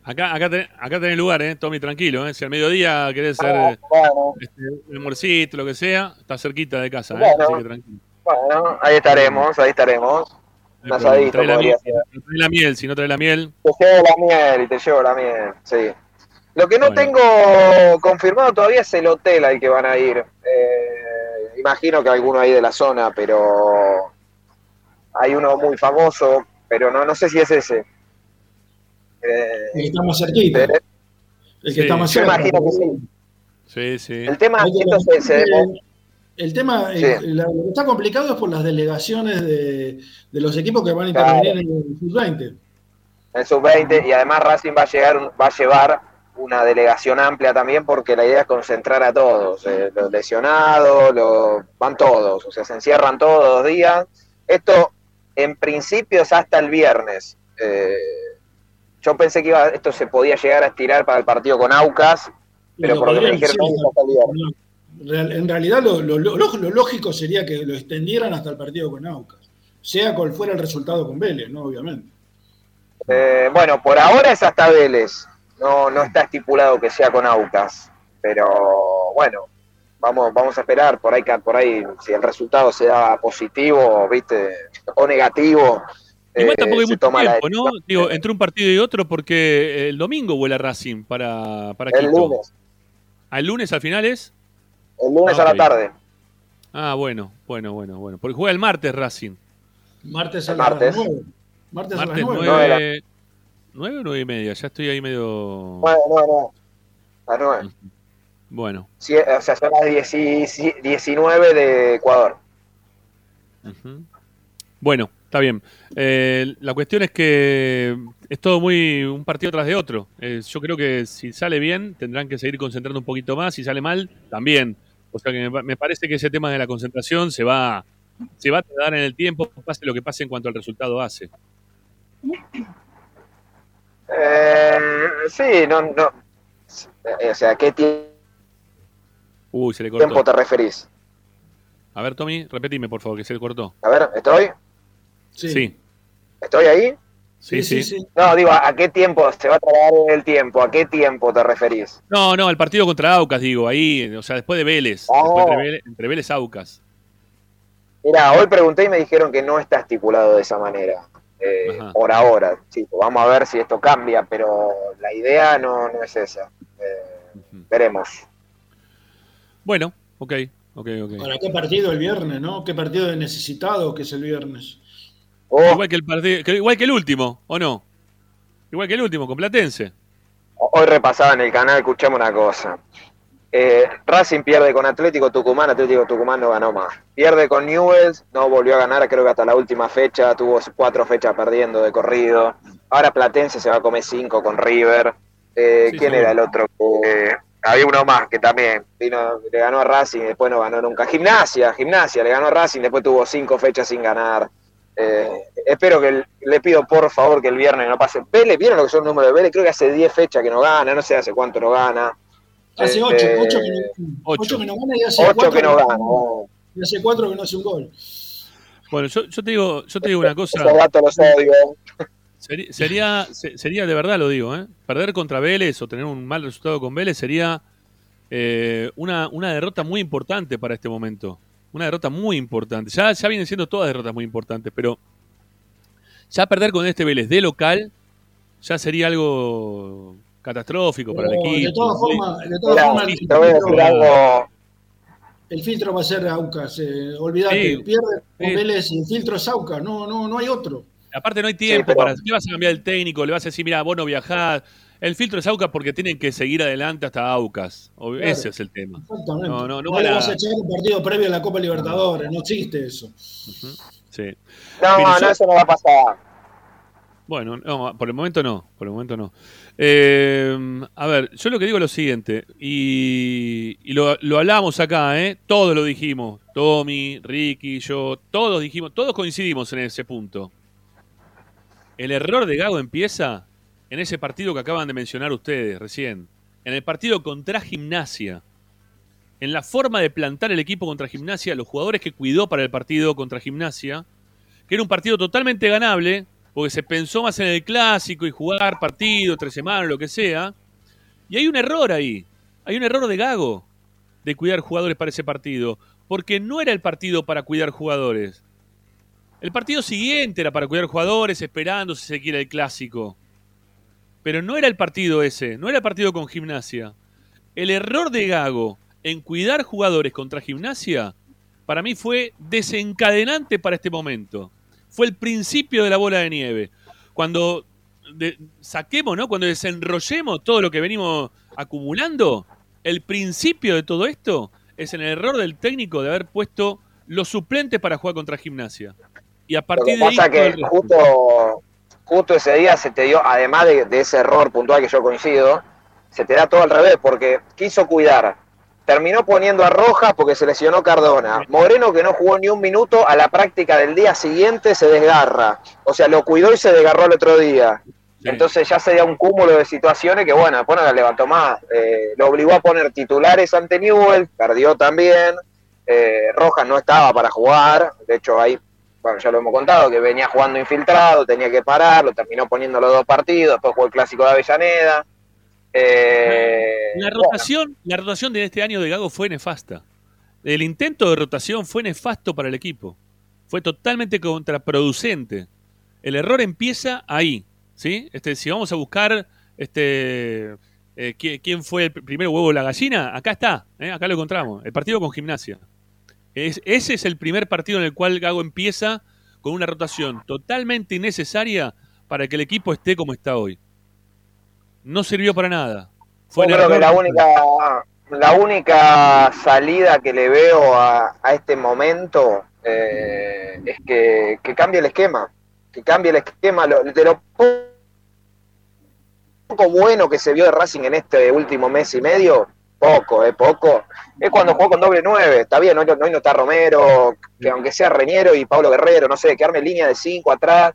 Acá, acá, ten- acá tenés lugar, ¿eh? Tommy, tranquilo, ¿eh? Si al mediodía querés hacer Ah, eh, bueno, este, un almuercito, lo que sea, está cerquita de casa, ¿eh? Bueno. Así que tranquilo. bueno, ahí estaremos, ahí estaremos. Un asadito Trae la, miel, trae la miel, si no trae la miel. Te llevo la miel y te llevo la miel, sí. Lo que no Bueno. tengo confirmado todavía es el hotel al que van a ir. Eh, imagino que alguno ahí de la zona, pero hay uno muy famoso, pero no, no sé si es ese. Eh, El que está más cerquita. pero El que Sí, está más yo cerca. imagino que sí. Sí, sí. El tema entonces se El tema, Sí. eh, la- lo que está complicado es por las delegaciones de, de los equipos que van a Claro. intervenir en el sub-20. el sub-20 y además Racing va a llegar un- va a llevar una delegación amplia también porque la idea es concentrar a todos, eh, los lesionados, los, van todos, o sea, se encierran todos dos días. Esto en principio es hasta el viernes. Eh, yo pensé que iba, esto se podía llegar a estirar para el partido con Aucas, pero por lo que me dijeron en realidad lo, lo- lo- lo lógico sería que lo extendieran hasta el partido con Aucas, sea cual fuera el resultado con Vélez, ¿no? Obviamente. Eh, bueno, por ahora es hasta Vélez. No, no está estipulado que sea con Aucas. Pero bueno, vamos, vamos a esperar. Por ahí, por ahí, si el resultado se da positivo, viste, o negativo. Igual eh, tampoco hay mucho la tiempo, ¿no? Digo, entre un partido y otro, porque el domingo vuela Racing para, para el Quito. lunes. ¿Ah, ¿El lunes al final es? El lunes Ah, a la tarde. Ah, bueno, bueno, bueno, bueno. Porque juega el martes Racing. Martes a las martes. 9. Martes, a las Martes 9. nueve. 9. ¿Nueve o nueve y media? Ya estoy ahí medio. No, no, no. A las nueve. Bueno. Sí, o sea, son las 10 19 de Ecuador. ujú. Bueno, está bien. Eh, la cuestión es que es todo muy un partido tras de otro. Eh, yo creo que si sale bien, tendrán que seguir concentrando un poquito más. Si sale mal, también. O sea que me, me parece que ese tema de la concentración se va, se va a quedar en el tiempo, pase lo que pase en cuanto al resultado hace. Eh, sí, no, no. Eh, O sea, ¿qué tie- Uy, se le tiempo te referís? A ver, Tommy, repetime, por favor, que se le cortó. A ver, ¿estoy? Sí. Sí, ¿Estoy ahí? sí, sí. No, digo, ¿a qué tiempo se va a trabajar en el tiempo? ¿A qué tiempo te referís? No, no, el partido contra Aucas, digo, ahí, o sea, después de Vélez. Oh. Después entre Vélez, entre Vélez Aucas. Mira, hoy pregunté y me dijeron que no está estipulado de esa manera. eh, por ahora, chicos. Vamos a ver si esto cambia, pero la idea no, no es esa. Eh, veremos. Bueno, ok, ok, ok. ¿Para qué partido el viernes, no? ¿Qué partido de necesitado que es el viernes? Oh, Igual que el partido, que- igual que el último, ¿o no? Igual que el último, con Platense. hoy repasaba en el canal, escuchamos una cosa. Eh, Racing pierde con Atlético Tucumán, Atlético Tucumán no ganó más. Pierde con Newells, no volvió a ganar, creo que hasta la última fecha, tuvo cuatro fechas perdiendo de corrido. Ahora Platense se va a comer cinco con River. Eh, Sí, ¿Quién era el otro? Eh, había uno más que también vino, le ganó a Racing y después no ganó nunca. Gimnasia, Gimnasia, le ganó a Racing, después tuvo cinco fechas sin ganar. Eh, espero que el- le pido por favor que el viernes no pase. Vélez, ¿vieron lo que son los números de Vélez? Creo que hace 10 fechas que no gana, no sé hace cuánto no gana. Hace Este, 8, 8 que, no, ocho. ocho que no gana y hace 8 4 que no gana. Y hace 4 que no hace un gol. Bueno, yo, yo te digo, yo te digo una cosa. Los odio. Sería, se- sería, de verdad lo digo, ¿eh? perder contra Vélez o tener un mal resultado con Vélez sería eh, una, una derrota muy importante para este momento. Una derrota muy importante. Ya, ya vienen siendo todas derrotas muy importantes, pero ya perder con este Vélez de local ya sería algo catastrófico para el equipo. de todas formas, de todas Mira, formas, te voy a decir algo. el filtro va a ser Aucas. Eh, olvídate, Sí, pierde con sí. Vélez y el filtro es Aucas. No, no, no hay otro. Aparte no hay tiempo pero- para... ¿Qué vas a cambiar el técnico? Le vas a decir, mira, vos no viajás. El filtro es Aucas porque tienen que seguir adelante hasta Aucas. Claro. Ese es el tema. Exactamente. No, no, no le van a- vas a echar un partido previo a la Copa Libertadores. No existe eso. Sí. No, yo- no, eso no va a pasar. Bueno, no, por el momento no, por el momento no. Eh, a ver, yo lo que digo es lo siguiente, y, y lo, lo hablábamos acá, ¿eh? Todos lo dijimos, Tommy, Ricky, yo, todos dijimos, todos coincidimos en ese punto. El error de Gago empieza en ese partido que acaban de mencionar ustedes recién, en el partido contra Gimnasia. En la forma de plantar el equipo contra Gimnasia, los jugadores que cuidó para el partido contra Gimnasia, que era un partido totalmente ganable, porque se pensó más en el clásico y jugar partido, tres semanas, lo que sea. Y hay un error ahí. Hay un error de Gago de cuidar jugadores para ese partido. Porque no era el partido para cuidar jugadores. El partido siguiente era para cuidar jugadores, esperando si se quiere el clásico. Pero no era el partido ese, no era el partido con gimnasia. El error de Gago en cuidar jugadores contra gimnasia, para mí fue desencadenante para este momento fue el principio de la bola de nieve. Cuando de- saquemos, ¿no? Cuando desenrollemos todo lo que venimos acumulando, el principio de todo esto es en el error del técnico de haber puesto los suplentes para jugar contra gimnasia. Y a Lo partir que de ahí. pasa que justo, justo ese día se te dio, además de, de ese error puntual que yo coincido, se te da todo al revés, porque quiso cuidar. Terminó poniendo a Rojas porque se lesionó Cardona. Moreno, que no jugó ni un minuto, a la práctica del día siguiente se desgarra. O sea, lo cuidó y se desgarró el otro día. Sí. Entonces ya se dio un cúmulo de situaciones que, bueno, después no la levantó más. Eh, lo obligó a poner titulares ante Newell, perdió también. Eh, Rojas no estaba para jugar. De hecho, ahí, bueno, ya lo hemos contado, que venía jugando infiltrado, tenía que parar, lo terminó poniendo los dos partidos, después jugó el clásico de Avellaneda. Eh, La bueno, rotación, la rotación de este año de Gago fue nefasta. El intento de rotación fue nefasto para el equipo. Fue totalmente contraproducente. El error empieza ahí, ¿sí? Este, si vamos a buscar este eh, ¿quién, quién fue el primer huevo de la gallina, acá está, ¿eh? acá lo encontramos. El partido con gimnasia. Es- ese es el primer partido en el cual Gago empieza con una rotación totalmente innecesaria para que el equipo esté como está hoy. No sirvió para nada. Fue yo creo que la única, la única salida que le veo a, a este momento eh, es que, que cambie el esquema. Que cambie el esquema. Lo- de lo poco bueno que se vio de Racing en este último mes y medio, poco, eh, poco. Es cuando jugó con doble nueve. Está bien, hoy no, hoy no está Romero, que aunque sea Reñero y Pablo Guerrero, no sé, que arme línea de cinco atrás.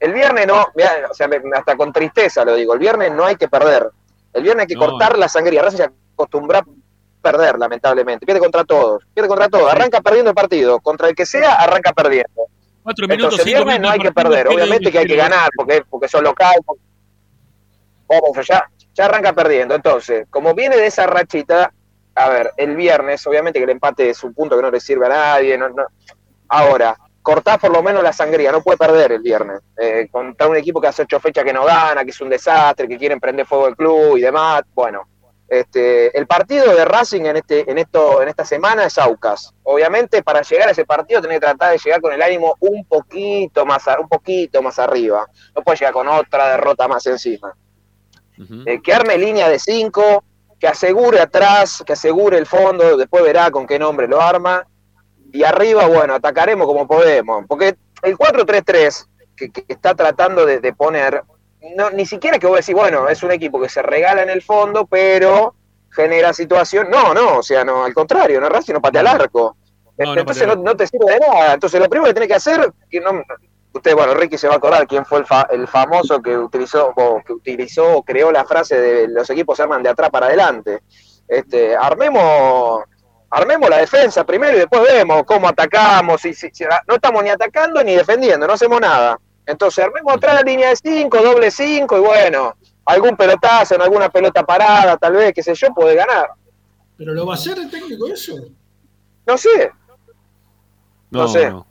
El viernes no, mirá, o sea, hasta con tristeza lo digo, el viernes no hay que perder. El viernes hay que No. cortar la sangría. Racing se acostumbra a perder, lamentablemente. Pierde contra todos. Pierde contra todos. Arranca perdiendo el partido. Contra el que sea, arranca perdiendo. Cuatro minutos, Entonces, el viernes no hay que perder. Obviamente que hay que ganar porque, porque son local. Vamos, ya, ya arranca perdiendo. Entonces, como viene de esa rachita, a ver, el viernes, obviamente que el empate es un punto que no le sirve a nadie. No, no. Ahora, cortá por lo menos la sangría, no puede perder el viernes. Eh, contra un equipo que hace ocho fechas que no gana, que es un desastre, que quiere emprender fuego el club y demás. Bueno, este, el partido de Racing en este, en esto, en esta semana es Aucas. Obviamente, para llegar a ese partido tenés que tratar de llegar con el ánimo un poquito más, un poquito más arriba. No puedes llegar con otra derrota más encima. Eh, que arme línea de 5, que asegure atrás, que asegure el fondo, después verá con qué nombre lo arma. Y arriba, bueno, atacaremos como podemos. Porque el 4-3-3 que, que está tratando de, de poner, no, ni siquiera que vos decís, bueno, es un equipo que se regala en el fondo, pero genera situación. No, no, o sea, no, al contrario, no Racing no patea al arco. No, no Entonces no, no te sirve de nada. Entonces lo primero que tenés que hacer, que no, usted, bueno, Ricky se va a acordar quién fue el, fa- el famoso que utilizó o que utilizó o creó la frase de los equipos se arman de atrás para adelante. Este, armemos, armemos la defensa primero y después vemos cómo atacamos. Si, si- si- no estamos ni atacando ni defendiendo, no hacemos nada. Entonces armemos atrás la línea de 5, doble 5 y bueno, algún pelotazo, en alguna pelota parada, tal vez, qué sé yo, puede ganar. ¿Pero lo va a hacer el técnico eso? No sé, No, no sé. no.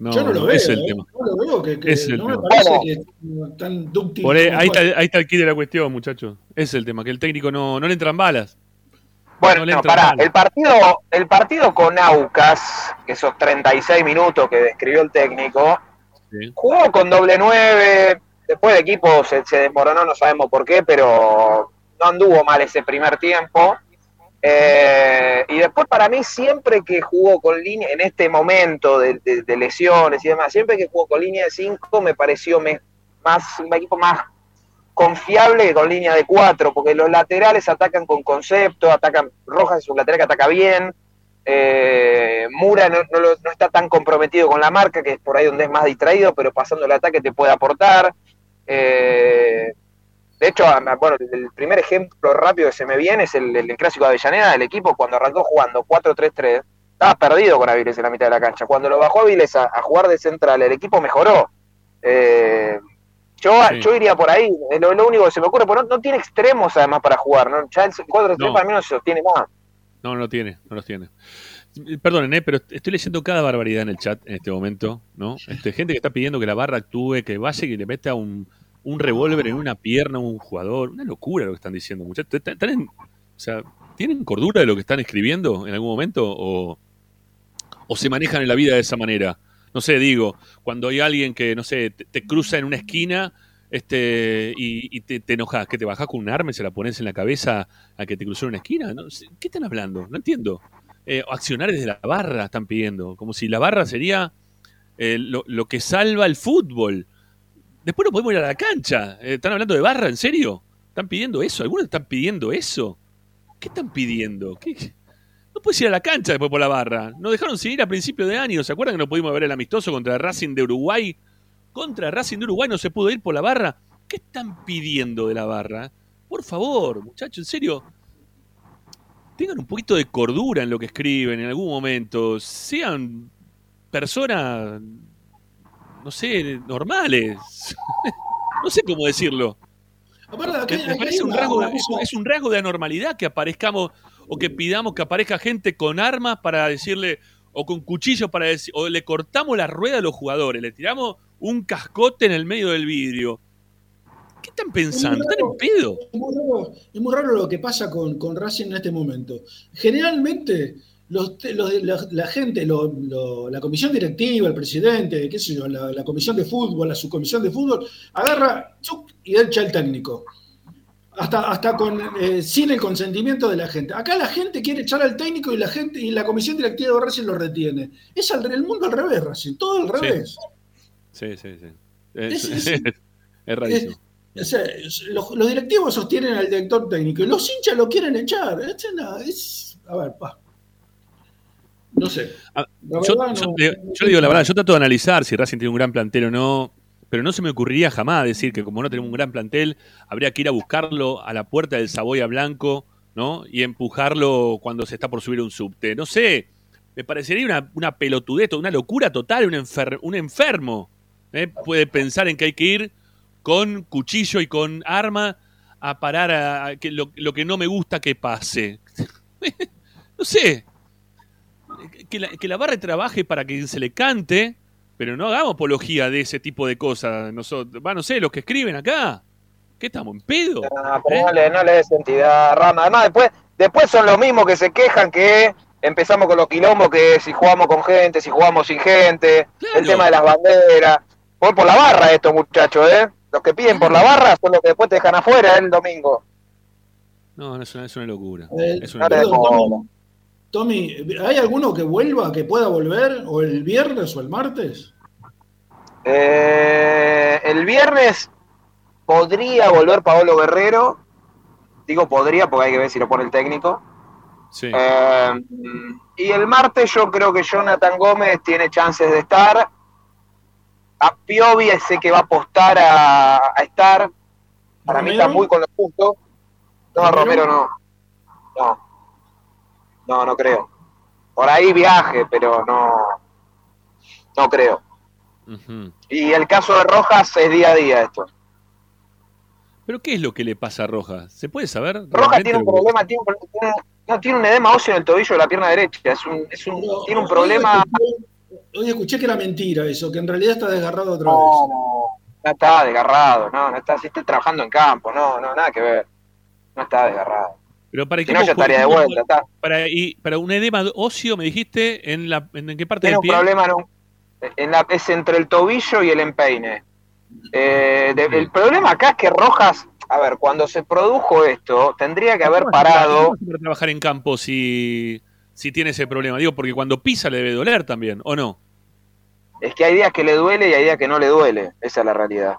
No, Yo no lo veo. es el ¿eh? tema. No lo veo, que, que Es el no me parece Bueno. que tan dúctil. Por ahí, está, ahí está el kit de la cuestión, muchachos. Es el tema, que el técnico no, no le entran balas. Bueno, no, pará, el partido, el partido con Aucas, que esos 36 minutos que describió el técnico, jugó con doble nueve, después el equipo se, se, desmoronó, no sabemos por qué, pero no anduvo mal ese primer tiempo. Eh, y después para mí siempre que jugó con línea, en este momento de, lesiones y demás, siempre que jugó con línea de 5 me pareció más un equipo más confiable que con línea de 4, porque los laterales atacan con concepto, atacan, Rojas es un lateral que ataca bien, eh, Mura no, no, está tan comprometido con la marca, que es por ahí donde es más distraído, pero pasando el ataque te puede aportar. Eh, de hecho, bueno, el primer ejemplo rápido que se me viene es el, clásico de Avellaneda del equipo cuando arrancó jugando 4-3-3. Estaba perdido con Aviles en la mitad de la cancha. Cuando lo bajó Aviles a, jugar de central, el equipo mejoró. Eh, yo, yo iría por ahí. Lo, lo, único que se me ocurre, porque no, tiene extremos además para jugar. ¿no? Ya el 4-3 para mí no se sostiene más. No, no tiene, no los tiene. Perdonen, eh, pero estoy leyendo cada barbaridad en el chat en este momento, ¿no? Este, gente que está pidiendo que la barra actúe, que vaya y le meta un, un revólver en una pierna un jugador. Una locura lo que están diciendo, muchachos. ¿Están o sea, ¿Tienen cordura de lo que están escribiendo en algún momento o, o se manejan en la vida de esa manera? No sé, digo, cuando hay alguien que, no sé, te, cruza en una esquina este y, te, te, enojas, que te bajas con un arma y se la pones en la cabeza a que te cruzó en una esquina. ¿no? ¿Qué están hablando? No entiendo. Eh, accionar desde la barra están pidiendo, como si la barra sería eh, lo, lo, que salva el fútbol. Después no podemos ir a la cancha. Eh, ¿Están hablando de barra? ¿En serio? ¿Están pidiendo eso? ¿Algunos están pidiendo eso? ¿Qué están pidiendo? No puedes ir a la cancha después por la barra. Nos dejaron sin ir a principio de año. ¿Se acuerdan que no pudimos ver el amistoso contra Racing de Uruguay? Contra Racing de Uruguay no se pudo ir por la barra. ¿Qué están pidiendo de la barra? Por favor, muchachos, en serio. Tengan un poquito de cordura en lo que escriben en algún momento. Sean personas no sé, normales. no sé cómo decirlo. es, un rasgo, de anormalidad que aparezcamos o que pidamos que aparezca gente con armas para decirle, o con cuchillos para decir, o le cortamos la rueda a los jugadores, le tiramos un cascote en el medio del vidrio. ¿Qué están pensando? ¿Están en pedo? Es muy, raro, lo que pasa con, con Racing en este momento. Generalmente los, la, gente, la comisión directiva, el presidente, qué sé yo, la, comisión de fútbol, la subcomisión de fútbol, agarra y echa el técnico. Hasta, hasta con, eh, sin el consentimiento de la gente. Acá la gente quiere echar al técnico y la gente y la comisión directiva de Racing lo retiene. Es el mundo al revés, Racing, todo al revés. Sí, sí, sí. Es, rarísimo. los, directivos sostienen al director técnico y los hinchas lo quieren echar. Es, a ver, pa. No sé. Ah, yo, le digo la verdad, yo trato de analizar si Racing tiene un gran plantel o no, pero no se me ocurriría jamás decir que como no tenemos un gran plantel, habría que ir a buscarlo a la puerta del Saboya Blanco, ¿no? Y empujarlo cuando se está por subir un subte. No sé, me parecería una, una pelotudez, una locura total, un, un enfermo. ¿eh? Puede pensar en que hay que ir con cuchillo y con arma a parar a, que lo, lo que no me gusta que pase. no sé, que la, que la barra trabaje para que se le cante, pero no hagamos apología de ese tipo de cosas. Nosotros, va, no sé, los que escriben acá. ¿Qué estamos en pedo? No, pero no, le, no le des entidad, Rama. Además, después, después son los mismos que se quejan que empezamos con los quilombos, que si jugamos con gente, si jugamos sin gente, el tema de las banderas. Voy por la barra estos muchachos, ¿eh? Los que piden por la barra son los que después te dejan afuera el domingo. No, es una, es una locura. Eh, es una locura. Tommy, ¿hay alguno que vuelva, que pueda volver? ¿O el viernes o el martes? Eh, el viernes podría volver Paolo Guerrero. Digo podría porque hay que ver si lo pone el técnico. Sí. Eh, y el martes yo creo que Jonathan Gómez tiene chances de estar. A Piovi sé que va a apostar a, estar. Para mí está muy con los puntos. No, a Romero no. No. No, no creo. Por ahí viaje, pero no, no creo. Y el caso de Rojas es día a día esto. ¿Pero qué es lo que le pasa a Rojas? ¿Se puede saber? Rojas tiene un problema, tiene un, no, tiene un edema óseo en el tobillo de la pierna derecha. Es un, es un, tiene un problema. Hoy escuché que era mentira eso, que en realidad está desgarrado otra vez. No, no está desgarrado, no, no está, si está trabajando en campo, no, no, nada que ver. No está desgarrado. Pero para Si no, ya estaría de vuelta. Está. Para, y para un edema óseo, me dijiste, ¿en, la, en, qué parte Tiene del un pie? problema, no, en la- es entre el tobillo y el empeine. Eh, de- el problema acá es que Rojas, a ver, cuando se produjo esto, tendría que haber ¿Cómo hace para- parado. cómo trabajar en campo si, si tiene ese problema? Digo, porque cuando pisa le debe doler también, ¿o no? Es que hay días que le duele y hay días que no le duele. Esa es la realidad.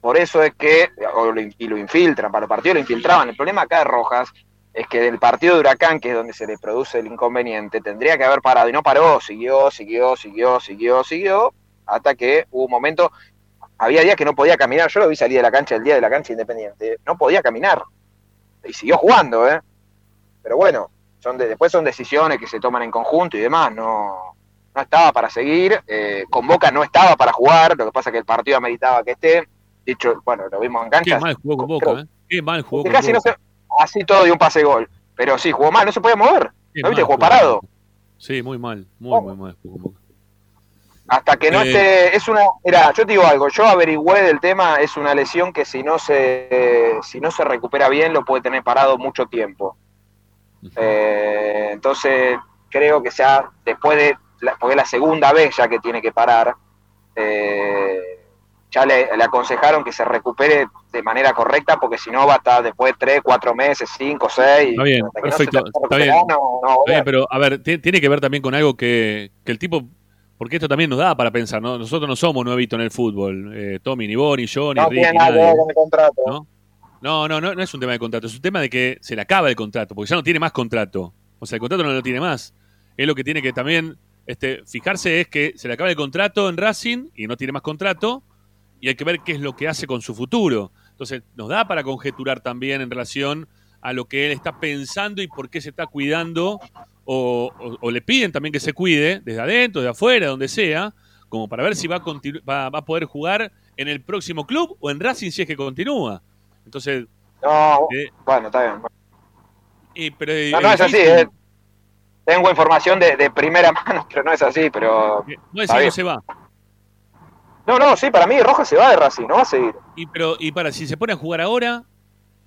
Por eso es que, o lo in- y lo infiltran, para los partidos lo infiltraban. El problema acá de Rojas es que del partido de Huracán, que es donde se le produce el inconveniente, tendría que haber parado y no paró, siguió, siguió, siguió, siguió, siguió, hasta que hubo un momento, había días que no podía caminar, yo lo vi salir de la cancha el día de la cancha independiente, no podía caminar, y siguió jugando, ¿eh? Pero bueno, son de- después son decisiones que se toman en conjunto y demás, no, no estaba para seguir, eh, con Boca no estaba para jugar, lo que pasa es que el partido ameritaba que esté, dicho, bueno, lo vimos en Qué cancha, mal jugó con Boca, ¿eh? Qué mal jugó con casi no Boca. se, así todo de un pase gol, pero sí, jugó mal, no se podía mover, Qué ¿no viste? Jugó parado. Sí, muy mal, muy, muy mal. Hasta que no Eh. esté, es una, mira, yo te digo algo, yo averigüé del tema, es una lesión que si no se, si no se recupera bien lo puede tener parado mucho tiempo. Eh, entonces creo que ya después de, la- porque es la segunda vez ya que tiene que parar, eh, ya le, le aconsejaron que se recupere de manera correcta porque si no va a estar después de 3, 4 meses, 5, 6. Está bien, perfecto, está bien. No, no, Está bien, pero a ver, ti- tiene que ver también con algo que, que el tipo, porque esto también nos da para pensar, ¿no? Nosotros no somos nuevitos en el fútbol, eh, Tommy, ni vos, ni yo, ni no nada que nadie. con el contrato. ¿no? No, no, no, no es un tema de contrato, es un tema de que se le acaba el contrato, porque ya no tiene más contrato. O sea, el contrato no lo tiene más. Es lo que tiene que también este, fijarse es que se le acaba el contrato en Racing y no tiene más contrato, y hay que ver qué es lo que hace con su futuro. Entonces, nos da para conjeturar también en relación a lo que él está pensando y por qué se está cuidando, o, o- o le piden también que se cuide, desde adentro, de afuera, donde sea, como para ver si va a, va, va a poder jugar en el próximo club o en Racing si es que continúa. Entonces, No, eh, bueno, está bien. y- pero, No, no es así, eh. Tengo información de, de primera mano, pero no es así, pero... Eh, No es que no se va. No, no, sí, para mí Rojas se va de Racing, no va a seguir. Y, pero, y para, si se pone a jugar ahora,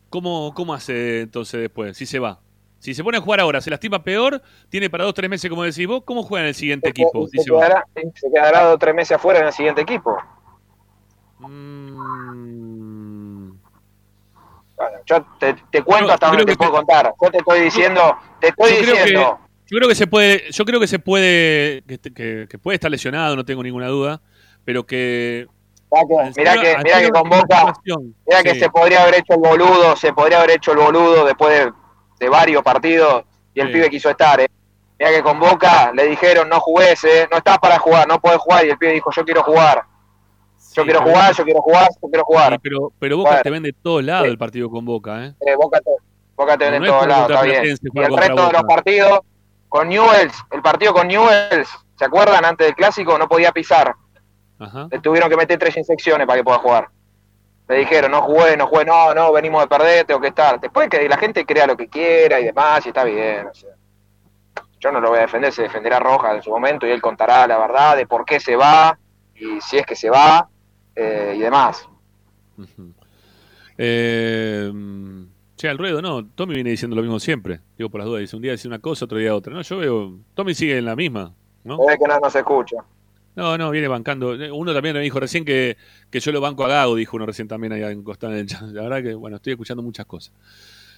¿cómo, ¿cómo hace entonces después? Si se va. Si se pone a jugar ahora, se lastima peor, tiene para dos, tres meses, como decís vos, ¿cómo juega en el siguiente equipo? Si se, quedará, se quedará dos o tres meses afuera en el siguiente equipo. Mm, Bueno, yo te, te cuento Yo hasta donde te puedo contar. Yo te estoy diciendo, te estoy Yo creo que- diciendo... Yo creo que se puede, yo creo que se puede, que, que- que puede estar lesionado, no tengo ninguna duda, pero que Mirá que, mirá que con Boca, mirá que sí. se podría haber hecho el boludo, se podría haber hecho el boludo después de, de varios partidos y el Sí. pibe quiso estar, eh. Mirá que con Boca le dijeron no jugués, eh, no estás para jugar, no podés jugar y el pibe dijo yo quiero jugar, yo Sí, quiero pero- jugar, yo quiero jugar, yo quiero jugar. pero, pero Boca Bueno. te vende de todos lados el partido con Boca, ¿eh? Eh, Boca te, Boca te No ven en es todos lados, está bien. Y el resto de los partidos con Newells, el partido con Newells, ¿se acuerdan? Antes del clásico no podía pisar, Ajá. le tuvieron que meter tres inyecciones para que pueda jugar. Le dijeron, no jugué, no jugué, no, no, venimos de perder, tengo que estar. Después que la gente crea lo que quiera y demás, y está bien. o sea. Yo no lo voy a defender, se defenderá Rojas en su momento y él contará la verdad de por qué se va y si es que se va eh, y demás. Eh, che, al ruedo no, Tommy viene diciendo lo mismo siempre. Digo por las dudas, dice un día dice una cosa, otro día otra. No, yo veo, Tommy sigue en la misma, ¿no? Es que no, no se escucha. No, no, viene bancando. Uno también me dijo recién que, que yo lo banco a Gago, dijo uno recién también ahí en Costán en el chat. La verdad que, bueno, estoy escuchando muchas cosas.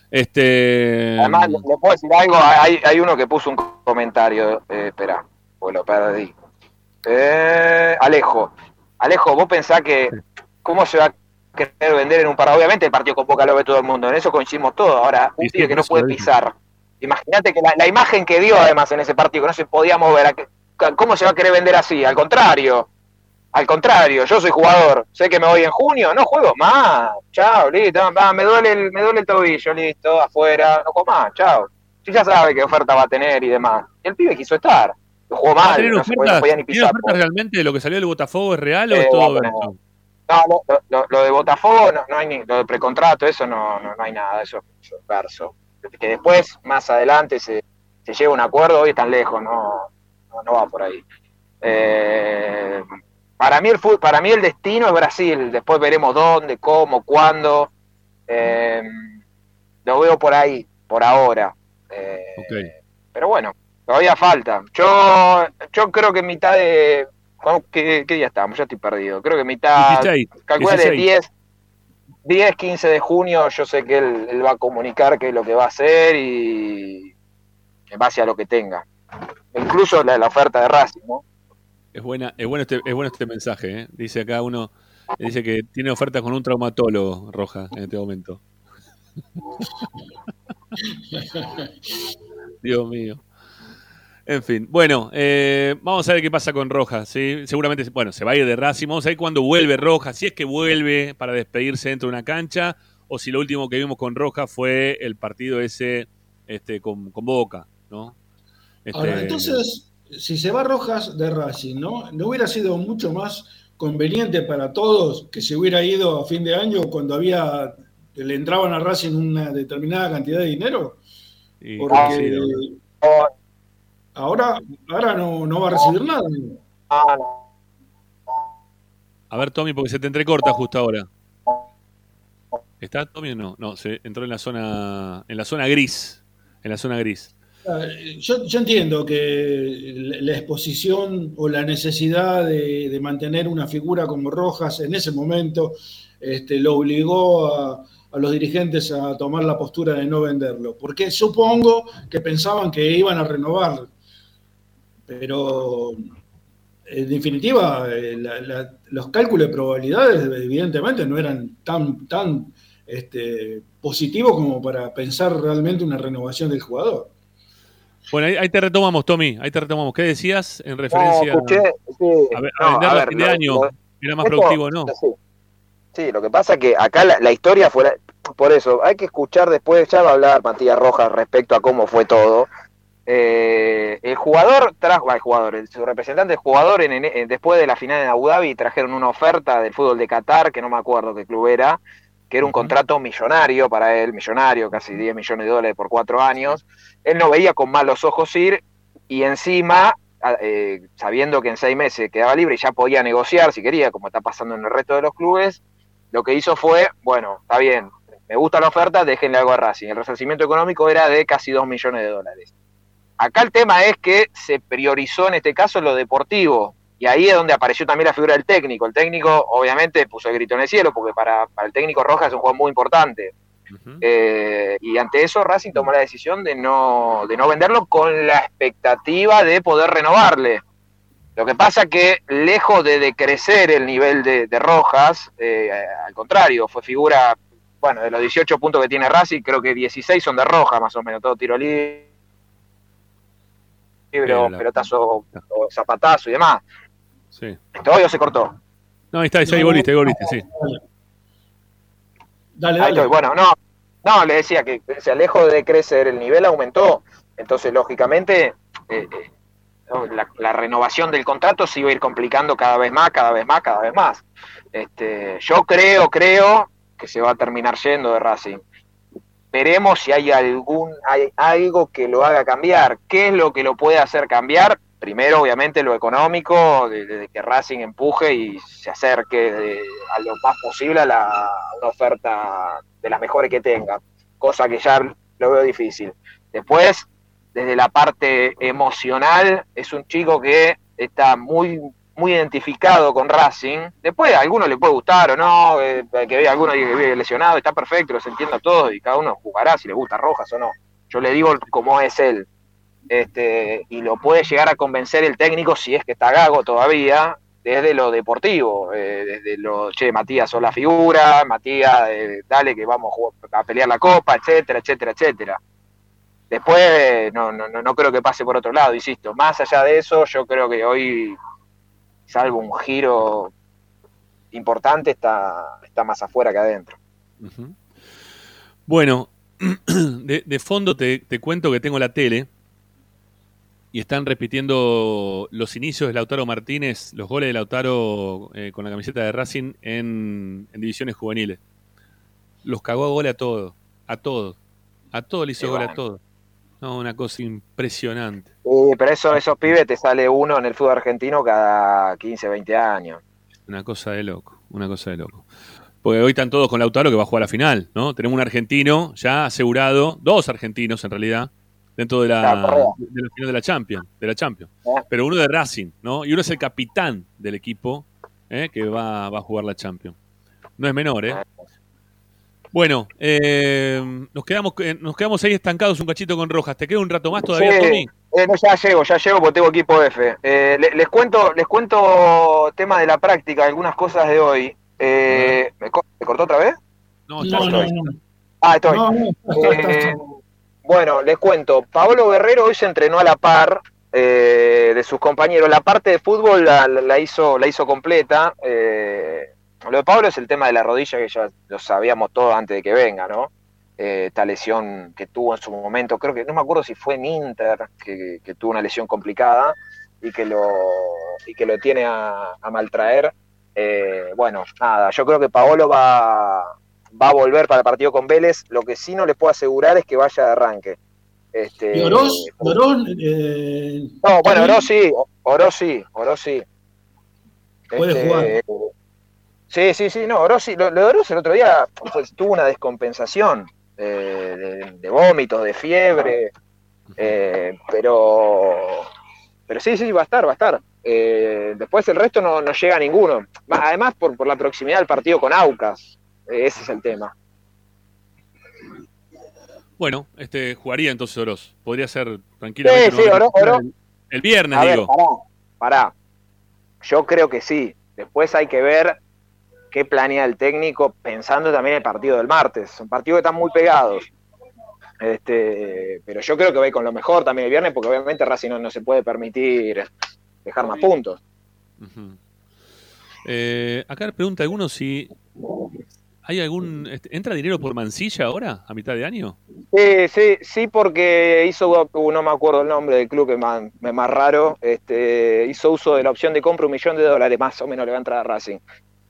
Este. Además, le, puedo decir algo, hay, hay uno que puso un comentario, eh, espera, pues lo perdí. Eh, Alejo, Alejo, vos pensás que, ¿cómo se va a querer vender en un parado? Obviamente el partido con Boca lo ve todo el mundo, en eso coincidimos todos. Ahora, un tío que no puede pisar. Imagínate que la, la imagen que dio además en ese partido, que no se podía mover, ¿a qué- ¿cómo se va a querer vender así? Al contrario, al contrario, yo soy jugador, sé que me voy en junio, no juego más, chao, listo, va, me duele el, me duele el tobillo, listo, afuera, no juego más, chao. Sí ya sabe qué oferta va a tener y demás. Y el pibe quiso estar, lo jugó ¿Va a mal, tener no, no ofertas, ¿tiene pisar. ofertas realmente de lo que salió del Botafogo es real o Eh, es todo? No, lo, lo- lo- de Botafogo no, no hay ni, lo de precontrato, eso no, no, no hay nada, eso, eso es verso. Que después, más adelante, se, se llega a un acuerdo, hoy están lejos, no, no, no va por ahí. Eh, para mí el fut- para mí el destino es Brasil, después veremos dónde, cómo, cuándo. Eh, lo veo por ahí. por ahora. Eh. Pero bueno, todavía falta. Yo, yo creo que mitad de. ¿cómo- ¿Qué, qué día estamos? Ya estoy perdido. Creo que mitad. 16. Calcula de 16. 10, 10, 15 de junio. Yo sé que él, él va a comunicar qué es lo que va a hacer y. En base a lo que tenga. Incluso la, la oferta de Racing, ¿no? Es buena, es bueno este, es bueno este mensaje, ¿eh? Dice acá uno, dice que tiene ofertas con un traumatólogo, Roja, en este momento. Dios mío. En fin, bueno, eh, vamos a ver qué pasa con Rojas, ¿sí? Seguramente, bueno, se va a ir de Racing, vamos a ver cuándo vuelve Rojas, si es que vuelve para despedirse dentro de una cancha, o si lo último que vimos con Rojas fue el partido ese este, con, con Boca, ¿no? Este, Ahora, entonces, si se va Rojas de Racing, ¿no? ¿No hubiera sido mucho más conveniente para todos que se hubiera ido a fin de año cuando había le entraban a Racing una determinada cantidad de dinero? Porque sí, ¿no? Ahora, ahora no, no va a recibir nada. A ver, Tommy, porque se te entrecorta justo ahora. ¿Está Tommy o no? No, se entró en la zona, en la zona gris. En la zona gris. Yo, entiendo que la exposición o la necesidad de, mantener una figura como Rojas en ese momento este, lo obligó a, los dirigentes a tomar la postura de no venderlo, porque supongo que pensaban que iban a renovar, pero en definitiva eh, los cálculos de probabilidades evidentemente no eran tan, tan este, positivos como para pensar realmente una renovación del jugador. Bueno, ahí, ahí te retomamos, Tommy. Ahí te retomamos. ¿Qué decías en No, referencia escuché, sí, a, ver- a no, venderlo a ver, fin de año? ¿Era más Esto- productivo no? Sí. Sí, lo que pasa es que acá la, la historia fue, la- por eso, hay que escuchar después, ya va a hablar Matías Rojas respecto a cómo fue todo. Eh, el jugador trajo, va, el jugador, el- su representante, el jugador, en, después de la final en Abu Dhabi, trajeron una oferta del fútbol de Qatar, que no me acuerdo qué club era, que era un contrato millonario para él, millonario, casi 10 millones de dólares por cuatro años. Él no veía con malos ojos ir y encima, eh, sabiendo que en seis meses quedaba libre y ya podía negociar si quería, como está pasando en el resto de los clubes, lo que hizo fue, bueno, está bien, me gusta la oferta, déjenle algo a Racing. El resarcimiento económico era de casi 2 millones de dólares. Acá el tema es que se priorizó en este caso lo deportivo, y ahí es donde apareció también la figura del técnico. El técnico obviamente puso el grito en el cielo, porque para, para el técnico Rojas es un juego muy importante. Eh, y ante eso Racing tomó la decisión de no, de no venderlo con la expectativa de poder renovarle. Lo que pasa que lejos de decrecer el nivel de, de Rojas, eh, al contrario, fue figura, bueno, de los 18 puntos que tiene Racing, creo que 16 son de Rojas más o menos, todo tiro libre, pelotazo, o zapatazo y demás. Sí. Todo se cortó. No, ahí está, ahí, ahí volviste, ahí volviste, sí. Dale, Ahí dale. estoy. Bueno, no, no, le decía que se alejó de crecer, el nivel aumentó. Entonces, lógicamente, eh, eh, la renovación del contrato se iba a ir complicando cada vez más, cada vez más, cada vez más. Este, yo creo, creo que se va a terminar yendo de Racing. Veremos si hay algún, hay algo que lo haga cambiar. ¿Qué es lo que lo puede hacer cambiar? Primero, obviamente, lo económico, de, que Racing empuje y se acerque de- a lo más posible a, la, una oferta de las mejores que tenga, cosa que ya lo veo difícil. Después, desde la parte emocional, es un chico que está muy muy identificado con Racing. Después a alguno le puede gustar o no, eh, que vea alguno que vive lesionado, está perfecto, los entiendo a todos y cada uno jugará si le gusta Rojas o no. Yo le digo cómo es él. Este, y lo puede llegar a convencer el técnico si es que está gago todavía, desde lo deportivo, eh, desde lo, che, Matías, sos la figura, Matías, eh, dale que vamos a, pelear la copa, etcétera, etcétera, etcétera. Después, eh, no, no, no creo que pase por otro lado, insisto. Más allá de eso, yo creo que hoy, salvo un giro importante, está, está más afuera que adentro. Bueno, de, de fondo te, te cuento que tengo la tele y están repitiendo los inicios de Lautaro Martínez, los goles de Lautaro eh, con la camiseta de Racing en, en divisiones juveniles. Los cagó a gol a todos, a todos, a todos le hizo gol a todos. No, una cosa impresionante. Eh, pero eso, esos pibes te sale uno en el fútbol argentino cada 15, 20 años. Una cosa de loco, una cosa de loco. Porque hoy están todos con Lautaro que va a jugar la final, ¿no? Tenemos un argentino ya asegurado, dos argentinos en realidad, dentro de la, Claro, de la final de la Champions, de la Champions. Pero uno de Racing, ¿no? Y uno es el capitán del equipo ¿eh? que va, va a jugar la Champions. No es menor, ¿eh? Bueno, eh, nos, quedamos, eh, nos quedamos ahí estancados un cachito con Rojas. ¿Te queda un rato más todavía, Sí, Tommy? eh, no, ya llego, ya llego porque tengo equipo F. Eh, le- les cuento, les cuento tema de la práctica, algunas cosas de hoy. Eh, ¿me, co- me cortó otra vez? No, está No, no, bien. no. Ah, estoy. Bueno, les cuento. Pablo Guerrero hoy se entrenó a la par eh, de sus compañeros. La parte de fútbol la, la- hizo, la hizo completa. Eh, lo de Pablo es el tema de la rodilla que ya lo sabíamos todo antes de que venga, ¿no? Eh, esta lesión que tuvo en su momento, creo que no me acuerdo si fue en Inter, que, que tuvo una lesión complicada y que lo, y que lo tiene a, a maltraer. Eh, bueno, nada, yo creo que Paolo va, va a volver para el partido con Vélez. Lo que sí no les puedo asegurar es que vaya de arranque. Este, ¿Y Oroz? Oroz, eh, No, bueno, Oroz sí, Oroz sí, Oroz sí. Puede Este, jugar. Sí, sí, sí, no, Oroz sí. Lo, lo de Oroz el otro día pues, tuvo una descompensación eh, de, de vómitos, de fiebre, eh, pero, pero sí, sí, va a estar, va a estar. Eh, después el resto no, no llega a ninguno. Además, por, por la proximidad del partido con Aucas, eh, ese es el tema. Bueno, este jugaría entonces Oroz. Podría ser tranquilamente. Sí, sí, nuevamente Oroz- Oroz- el, viernes, A ver, digo. pará, pará. Yo creo que sí. Después hay que ver qué planea el técnico pensando también en el partido del martes. Son partidos que están muy pegados. Este, pero yo creo que va a ir con lo mejor también el viernes, porque obviamente Racing no, no se puede permitir dejar más puntos. Ujú. Eh, acá pregunta alguno si hay algún. este, ¿Entra dinero por Mansilla ahora, a mitad de año? Sí, sí, sí, porque hizo, uh, no me acuerdo el nombre del club que es más, es más raro, este, hizo uso de la opción de compra un millón de dólares, más o menos le va a entrar a Racing.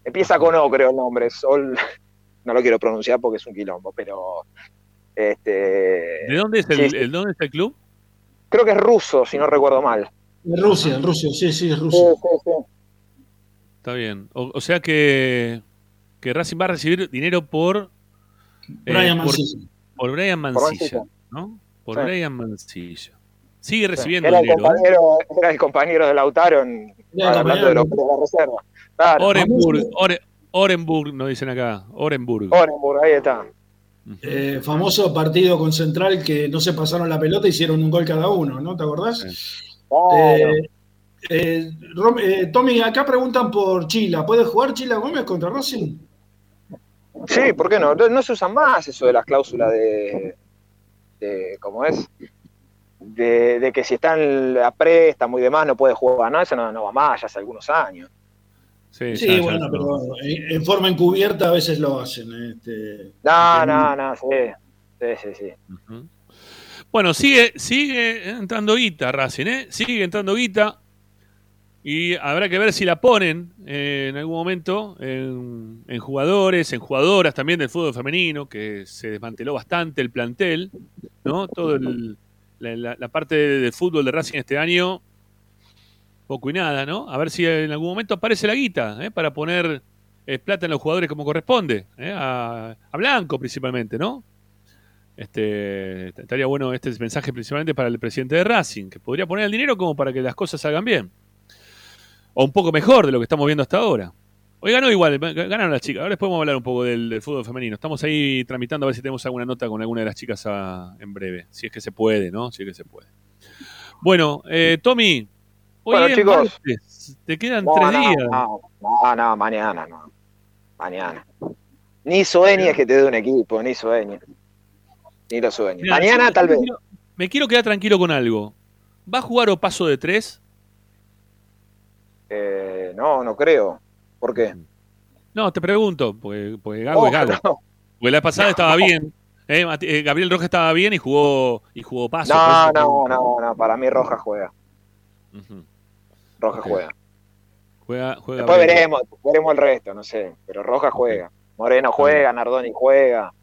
Empieza con O, creo el nombre, Sol, no lo quiero pronunciar porque es un quilombo, pero este, ¿De dónde es el, Sí, sí. el- dónde está el club? creo que es ruso, si no recuerdo mal. en Rusia, en Rusia, sí, sí, es Sí, Rusia. sí, sí. Está bien. O, o sea que, que Racing va a recibir dinero por. eh, Brian por, Mancilla. por Brian Mancilla. ¿no? Por Sí. Brian Mancilla. Sigue recibiendo Era el, dinero. ¿eh? compañero, era el compañero de Lautaro en, hablando de, los, de la reserva. Claro, Orenburg, Ore- Orenburg, nos dicen acá. Orenburg. Orenburg, ahí está. Eh, famoso partido con Central que no se pasaron la pelota, hicieron un gol cada uno, ¿no? ¿Te acordás? Eh, eh, Rom- eh, Tommy, acá preguntan por Chila. ¿Puede jugar Chila Gómez contra Racing? Sí, ¿por qué no? No, no se usan más eso de las cláusulas de, de ¿cómo es? De, de que si está en la préstamo y demás no puede jugar, no, eso no, no va más, ya hace algunos años. Sí, Sí, ya- bueno, no. pero en, forma encubierta a veces lo hacen. Este, No, Este, no, no, sí, sí, sí, sí. Bueno, sigue, sigue entrando guita Racing, ¿eh? Sigue entrando guita. Y habrá que ver si la ponen eh, en algún momento en, en jugadores, en jugadoras también del fútbol femenino, que se desmanteló bastante el plantel, ¿no? Todo el- la, la- parte de fútbol de Racing este año, poco y nada, ¿no? A ver si en algún momento aparece la guita, ¿eh? Para poner eh, plata en los jugadores como corresponde, a, a Blanco principalmente, ¿no? Este, estaría bueno este mensaje principalmente para el presidente de Racing, que podría poner el dinero como para que las cosas salgan bien. O un poco mejor de lo que estamos viendo hasta ahora. Hoy ganó igual, ganaron las chicas. Ahora les podemos hablar un poco del, del fútbol femenino. Estamos ahí tramitando a ver si tenemos alguna nota con alguna de las chicas a- en breve. Si es que se puede, ¿no? Si es que se puede. Bueno, eh, Tommy, hoy Bueno, es chicos. martes. Te quedan No, tres no, días. no, no, no, mañana no. Mañana. Ni sueñes que te dé un equipo, ni sueñes. Ni lo sueñes. Mirá, Mañana tal vez. quiero- me quiero quedar tranquilo con algo. ¿Va a jugar o paso de tres? Eh, no, no creo. ¿Por qué? No, te pregunto, porque, porque Gago es Oh, Gago. no, Porque la pasada estaba bien. eh, eh, Gabriel Rojas estaba bien y jugó y jugó paso. no, no, no, no, para mí Roja juega. Roja juega. Juega, juega Después veremos, veremos el resto, no sé. Pero Roja juega. Moreno juega, Nardoni juega.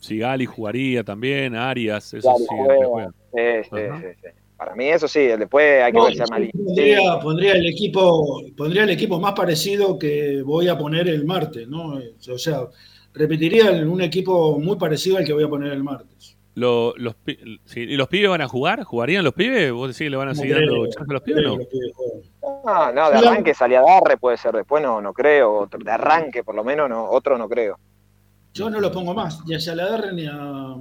Sigali jugaría también, Arias, eso Gali sí, juega. juega. Sí, sí, sí. Para mí eso sí, después hay que No, ver si arma yo pondría, pondría el equipo, pondría el equipo más parecido que voy a poner el martes, ¿no? O sea, repetiría un equipo muy parecido al que voy a poner el martes. Lo- los, sí, ¿Y los pibes van a jugar? ¿Jugarían los pibes? ¿Vos decís que le van a No seguir creo, dando chance a los pibes? No. No, no, de arranque salía Darre, puede ser después, no, no creo. Otro- De arranque, por lo menos, no, otro no creo. Yo no los pongo más, ni a Saladarre ni a.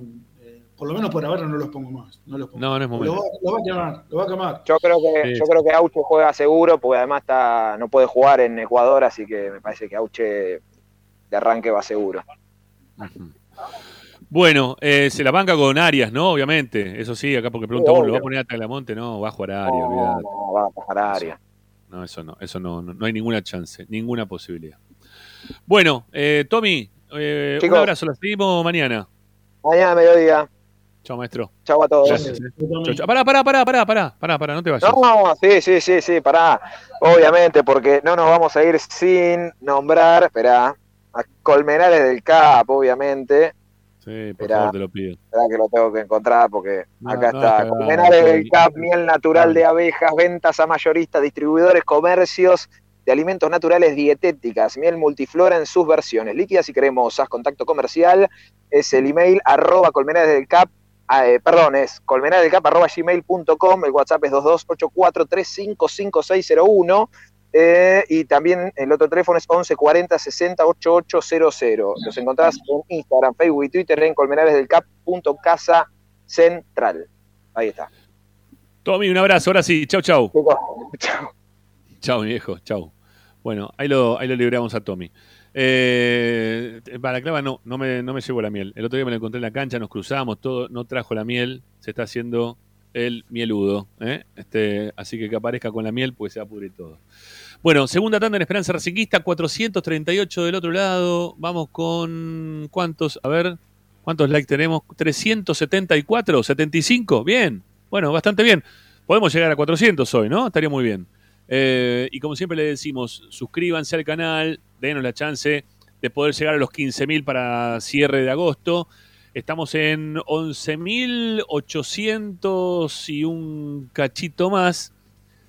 por lo menos por ahora no los pongo más. No, los pongo. No, no es Lo momento. va, lo va a quemar, lo va a quemar. Yo creo que, Sí. yo creo que Auche juega seguro, porque además está, no puede jugar en Ecuador, así que me parece que Auche de arranque va seguro. Bueno, eh, se la banca con Arias, ¿no? Obviamente. Eso sí, acá porque pregunta uno, ¿lo va a poner a Tagliamonte? No, va a jugar a Arias, No, olvidate. no, va a pasar a área. No, eso no, eso no, no, no hay ninguna chance, ninguna posibilidad. Bueno, eh, Tommy, eh, un abrazo, la seguimos mañana. Mañana mediodía. Chao, maestro. Chau a todos. Gracias. Chau. Pará, pará, pará, pará, pará, pará, pará, no te vayas. No, sí, sí, sí, sí, pará. Obviamente, porque no nos vamos a ir sin nombrar, esperá, a Colmenares del CAP, obviamente. Sí, por Esperá. favor, te lo pido. Esperá que lo tengo que encontrar porque No, acá no, está. Colmenares del. CAP, miel natural de abejas, ventas a mayoristas, distribuidores, comercios de alimentos naturales dietéticas, miel multiflora en sus versiones, líquidas y cremosas. Contacto comercial es el email arroba colmenares del CAP. Ah, eh, perdón, es colmenaresdelcap arroba gmail.com, el WhatsApp es 2284355601 eh, y también el otro teléfono es 1140 60 8800. Los encontrás en Instagram, Facebook y Twitter en colmenaresdelcap.casa central. Ahí está. Tommy, un abrazo, ahora sí, chau, chau. Chao. Chau, mi viejo, chau. Bueno, ahí lo, ahí lo libramos a Tommy. Eh, Balaclava no, no me, no me llevo la miel. El otro día me lo encontré en la cancha, nos cruzamos, todo, no trajo la miel, se está haciendo el mieludo. ¿eh? Este, así que que aparezca con la miel, pues se va a pudrir todo. Bueno, segunda tanda en Esperanza Racinguista, 438 del otro lado. Vamos con. ¿Cuántos? A ver, ¿cuántos likes tenemos? 374, 75. Bien, bueno, bastante bien. Podemos llegar a 400 hoy, ¿no? Estaría muy bien. Eh, y como siempre le decimos, suscríbanse al canal, denos la chance de poder llegar a los 15.000 para cierre de agosto. Estamos en 11.800 y un cachito más.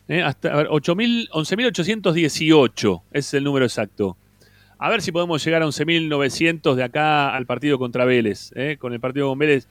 ¿eh? Hasta, a ver, 8.000 11.818 es el número exacto. A ver si podemos llegar a 11.900 de acá al partido contra Vélez. ¿eh? Con el partido con Vélez,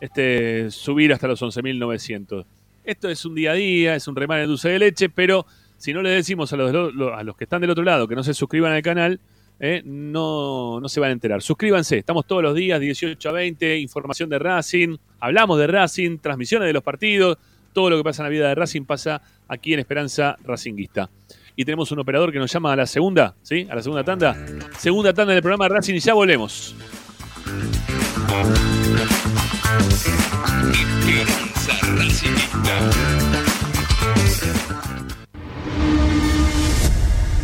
este, subir hasta los 11.900. Esto es un día a día, es un remate de dulce de leche, pero si no le decimos a los, a los que están del otro lado que no se suscriban al canal, eh, no, no se van a enterar. Suscríbanse, estamos todos los días, 18 a 20, información de Racing, hablamos de Racing, transmisiones de los partidos, todo lo que pasa en la vida de Racing pasa aquí en Esperanza Racinguista. Y tenemos un operador que nos llama a la segunda, ¿sí? A la segunda tanda. Segunda tanda del programa Racing y ya volvemos. Esperanza Racingista.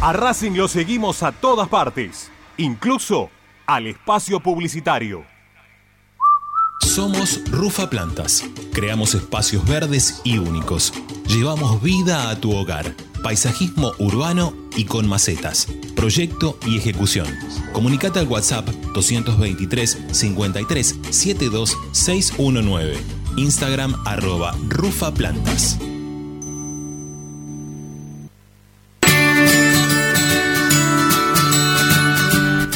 A Racing lo seguimos a todas partes, incluso al espacio publicitario. Somos Rufa Plantas. Creamos espacios verdes y únicos. Llevamos vida a tu hogar. Paisajismo urbano y con macetas. Proyecto y ejecución. Comunicate al WhatsApp 223 53 72 619. Instagram arroba Rufa Plantas.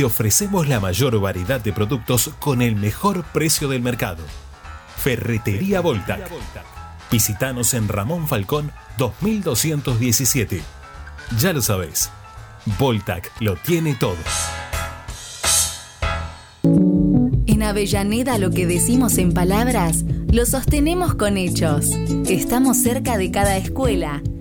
te ofrecemos la mayor variedad de productos con el mejor precio del mercado. Ferretería Voltac. Visítanos en Ramón Falcón 2217. Ya lo sabéis, Voltac lo tiene todo. En Avellaneda lo que decimos en palabras, lo sostenemos con hechos. Estamos cerca de cada escuela,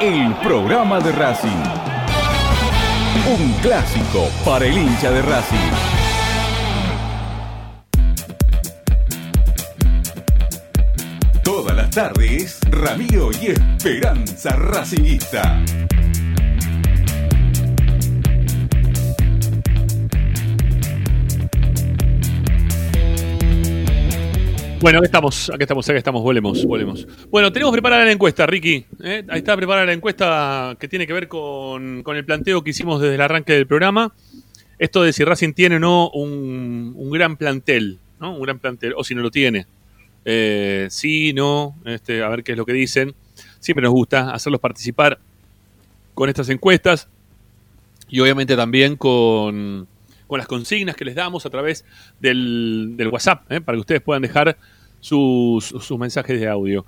el programa de Racing. Un clásico para el hincha de Racing. Todas las tardes, Ramiro y Esperanza Racingista. Bueno, aquí estamos, aquí estamos, aquí estamos, volvemos, volvemos. Bueno, tenemos preparada la encuesta, Ricky. ¿eh? Ahí está preparada la encuesta que tiene que ver con, el planteo que hicimos desde el arranque del programa. Esto de si Racing tiene o no un, un gran plantel, ¿no? Un gran plantel, o si no lo tiene. Eh, sí, no, este, a ver qué es lo que dicen. Siempre nos gusta hacerlos participar con estas encuestas y obviamente también con, con las consignas que les damos a través del, WhatsApp, ¿eh? para que ustedes puedan dejar sus, sus mensajes de audio.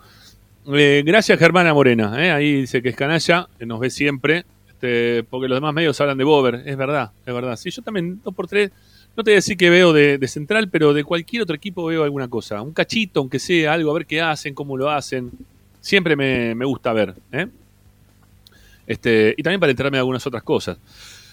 Eh, gracias Germana Morena, ¿eh? ahí dice que es canalla, nos ve siempre, este, porque los demás medios hablan de Bober, es verdad, es verdad. Sí, yo también, dos por tres, no te voy a decir que veo de, de, Central, pero de cualquier otro equipo veo alguna cosa, un cachito, aunque sea algo, a ver qué hacen, cómo lo hacen, siempre me, me gusta ver. ¿eh? Este, y también para enterarme de algunas otras cosas.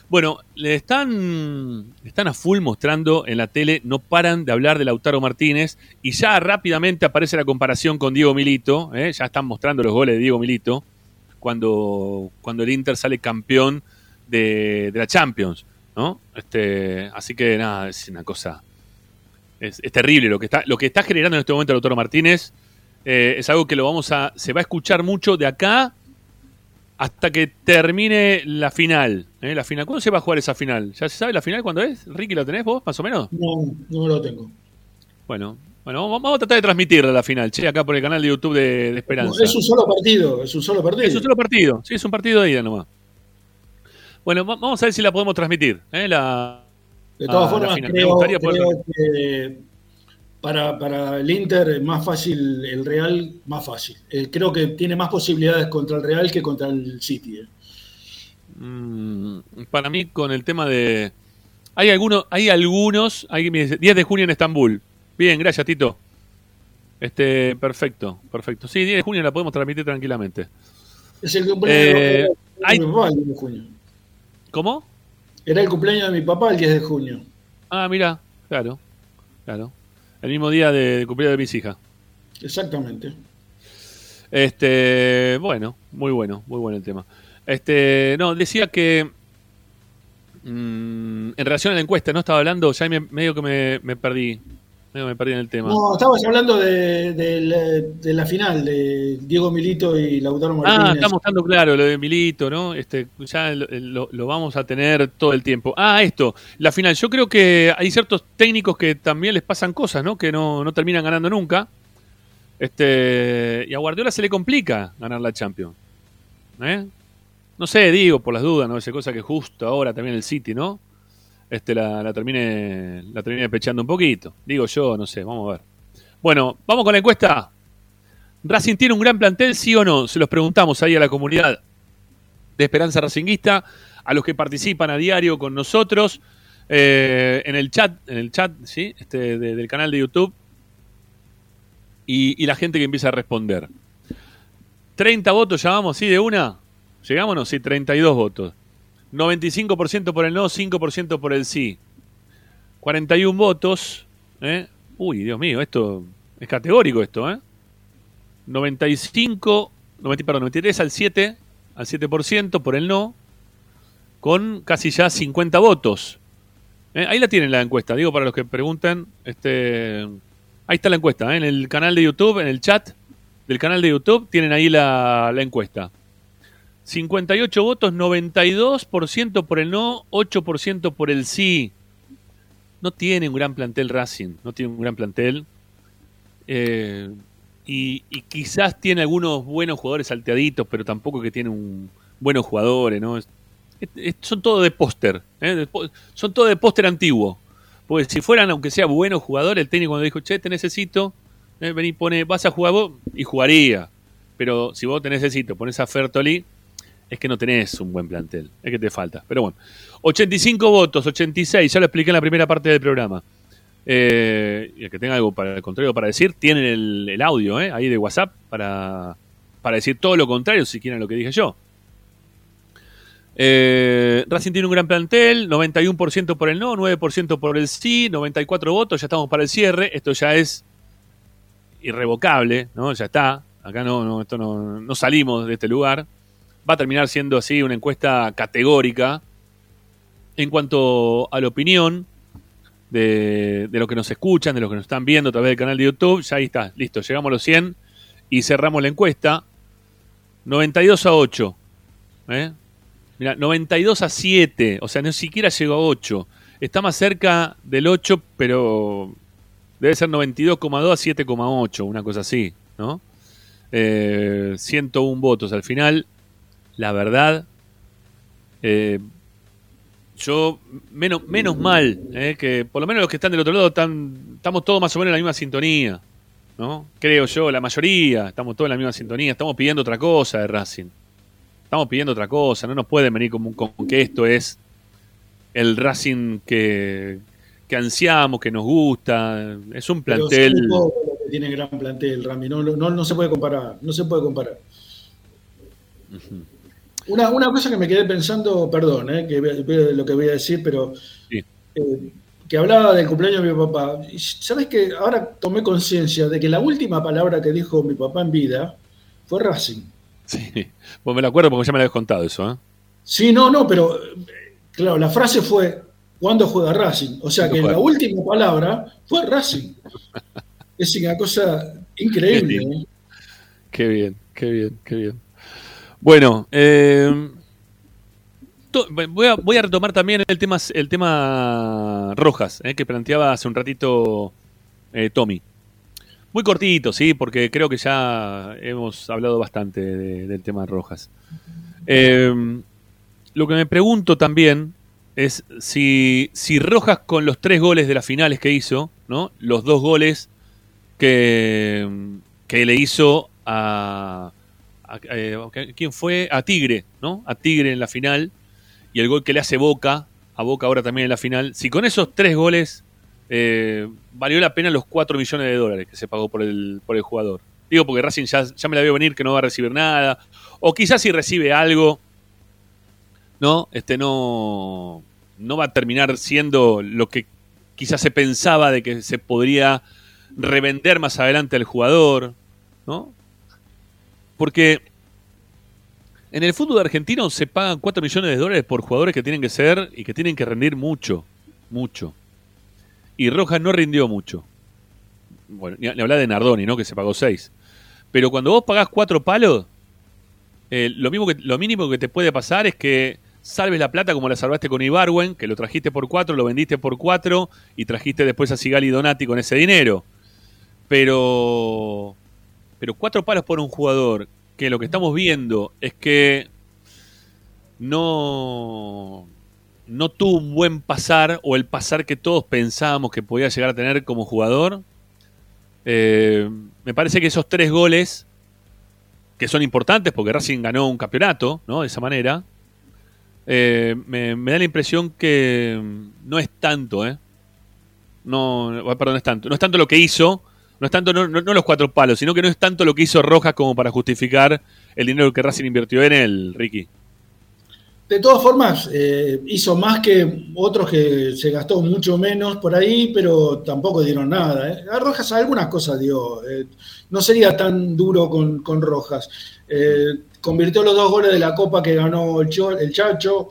Bueno, le están, están a full mostrando en la tele, no paran de hablar de Lautaro Martínez y ya rápidamente aparece la comparación con Diego Milito, ¿eh? ya están mostrando los goles de Diego Milito cuando, cuando el Inter sale campeón de, de la Champions, ¿no? Este, así que nada, es una cosa, es, terrible lo que está, lo que está generando en este momento Lautaro Martínez, eh, es algo que lo vamos a, se va a escuchar mucho de acá hasta que termine la final. ¿eh? La final. ¿Cuándo se va a jugar esa final? ¿Ya se sabe la final cuándo es? Ricky, ¿lo tenés vos, más o menos? No, no lo tengo. Bueno, bueno, vamos a tratar de transmitirla la final, che, acá por el canal de YouTube de, de Esperanza. Es un solo partido, es un solo partido. Es un solo partido, sí, es un partido de ida nomás. Bueno, vamos a ver si la podemos transmitir. ¿eh? La, de todas formas, creo, creo que para, para, el Inter es más fácil, el Real más fácil. Eh, creo que tiene más posibilidades contra el Real que contra el City. Eh. Mm, para mí, con el tema de. Hay algunos, hay algunos, hay 10 de junio en Estambul. Bien, gracias, Tito. Este, perfecto, perfecto. Sí, 10 de junio la podemos transmitir tranquilamente. Es el cumpleaños eh, de mi papá el 10 de junio. ¿Cómo? Era el cumpleaños de mi papá el 10 de junio. Ah, mira, claro, claro. El mismo día de, cumpleaños de mis hijas. Exactamente. Este, bueno, muy bueno, muy bueno el tema. Este, no, decía que mm, en relación a la encuesta, no estaba hablando, ya medio que me, me perdí me perdí en el tema. No, estabas hablando de, la final, de Diego Milito y Lautaro ah, Martínez. Ah, estamos dando claro lo de Milito, ¿no? Este, ya lo, vamos a tener todo el tiempo. Ah, esto, la final. Yo creo que hay ciertos técnicos que también les pasan cosas, ¿no? Que no, no terminan ganando nunca. Este, y a Guardiola se le complica ganar la Champions. ¿Eh? No sé, digo, por las dudas, ¿no? Esa cosa que justo ahora también el City, ¿no? Este, la, la, termine, la termine pechando un poquito. Digo yo, no sé, vamos a ver. Bueno, vamos con la encuesta. ¿Racing tiene un gran plantel, sí o no? Se los preguntamos ahí a la comunidad de Esperanza Racinguista, a los que participan a diario con nosotros, eh, en el chat, en el chat, ¿sí? Este, del canal de YouTube, y, la gente que empieza a responder. 30 votos, llamamos, ¿sí? De una. ¿Llegamos? Sí, 32 votos. 95% por el no, 5% por el sí. 41 votos. ¿eh? Uy, Dios mío, esto es categórico esto, ¿eh? 95, 90, perdón, 93 al 7, al 7% por el no, con casi ya 50 votos. ¿Eh? Ahí la tienen la encuesta, digo para los que preguntan, este, ahí está la encuesta, ¿eh? en el canal de YouTube, en el chat del canal de YouTube, tienen ahí la, la encuesta. 58 votos, 92% por el no, 8% por el sí. No tiene un gran plantel Racing, no tiene un gran plantel. Eh, y, quizás tiene algunos buenos jugadores salteaditos, pero tampoco que tiene un buenos jugadores, ¿no? son todo de póster, ¿eh? son todo de póster antiguo. Porque si fueran, aunque sea buenos jugadores, el técnico cuando dijo, che, te necesito, ¿eh? vení, pone, vas a jugar vos, y jugaría. Pero si vos te necesito, pones a Fertoli, es que no tenés un buen plantel, es que te falta. Pero bueno, 85 votos, 86, ya lo expliqué en la primera parte del programa. Eh, y el que tenga algo para el contrario para decir, tienen el, audio eh, ahí de WhatsApp para, para decir todo lo contrario si quieren lo que dije yo. Eh, Racing tiene un gran plantel, 91% por el no, 9% por el sí, 94 votos, ya estamos para el cierre, esto ya es irrevocable, ¿no? Ya está, acá no, no, esto no, no salimos de este lugar va a terminar siendo así una encuesta categórica en cuanto a la opinión de, de lo que nos escuchan, de los que nos están viendo a través del canal de YouTube. Ya ahí está, listo, llegamos a los 100 y cerramos la encuesta. 92 a 8. ¿eh? Mira, 92 a 7, o sea, ni siquiera llegó a 8. Está más cerca del 8, pero debe ser 92,2 a 7,8, una cosa así, ¿no? 101 eh, votos al final la verdad, eh, yo, menos, menos mal, eh, que por lo menos los que están del otro lado están, estamos todos más o menos en la misma sintonía, ¿no? Creo yo, la mayoría, estamos todos en la misma sintonía, estamos pidiendo otra cosa de Racing. Estamos pidiendo otra cosa, no nos pueden venir con, con que esto es el Racing que, que ansiamos, que nos gusta, es un plantel... tiene gran plantel, Rami, no, no, no, se puede comparar, no se puede comparar. Una, una cosa que me quedé pensando, perdón, eh, que lo que voy a decir, pero eh, que hablaba del cumpleaños de mi papá. ¿Sabes que ahora tomé conciencia de que la última palabra que dijo mi papá en vida fue Racing? Sí, pues me lo acuerdo porque ya me lo habías contado eso. ¿eh? Sí, no, no, pero claro, la frase fue ¿cuándo juega Racing? O sea que la última palabra fue Racing. es una cosa increíble. Qué bien, qué bien, qué bien. Bueno, eh, voy, a, voy a retomar también el tema, el tema Rojas, eh, que planteaba hace un ratito eh, Tommy. Muy cortito, sí, porque creo que ya hemos hablado bastante de- del tema Rojas. Eh, lo que me pregunto también es si, si Rojas con los tres goles de las finales que hizo, ¿no? Los dos goles que, que le hizo a, eh, ¿quién fue? A Tigre, ¿no? A Tigre en la final y el gol que le hace Boca, a Boca ahora también en la final. Si con esos tres goles eh, valió la pena los 4 millones de dólares que se pagó por el, por el jugador. Digo porque Racing ya, ya me la veo venir que no va a recibir nada. O quizás si recibe algo, ¿no? Este no, no va a terminar siendo lo que quizás se pensaba de que se podría revender más adelante al jugador, ¿no? Porque en el fútbol argentino se pagan 4 millones de dólares por jugadores que tienen que ser y que tienen que rendir mucho, mucho. Y Rojas no rindió mucho. Bueno, ni, hablar de Nardoni, ¿no? Que se pagó 6. Pero cuando vos pagás 4 palos, eh, lo, mismo lo mínimo que te puede pasar es que salves la plata como la salvaste con Ibarwen, que lo trajiste por 4, lo vendiste por 4 y trajiste después a Sigali Donati con ese dinero. Pero pero cuatro palos por un jugador que lo que estamos viendo es que no no tuvo un buen pasar o el pasar que todos pensábamos que podía llegar a tener como jugador. eh, me parece que esos tres goles que son importantes porque Racing ganó un campeonato, ¿no? De esa manera. eh, me, me da la impresión que no es tanto, ¿eh? No, perdón, es tanto. No es tanto lo que hizo, no es tanto no, no- no los cuatro palos, sino que no es tanto lo que hizo Rojas como para justificar el dinero que Racing invirtió en él, Ricky. De todas formas, eh, hizo más que otros que se gastó mucho menos por ahí, pero tampoco dieron nada. ¿eh? A Rojas algunas cosas dio. eh, no sería tan duro con, con Rojas. Convirtió los dos goles de la Copa que ganó el, Cho- el Chacho,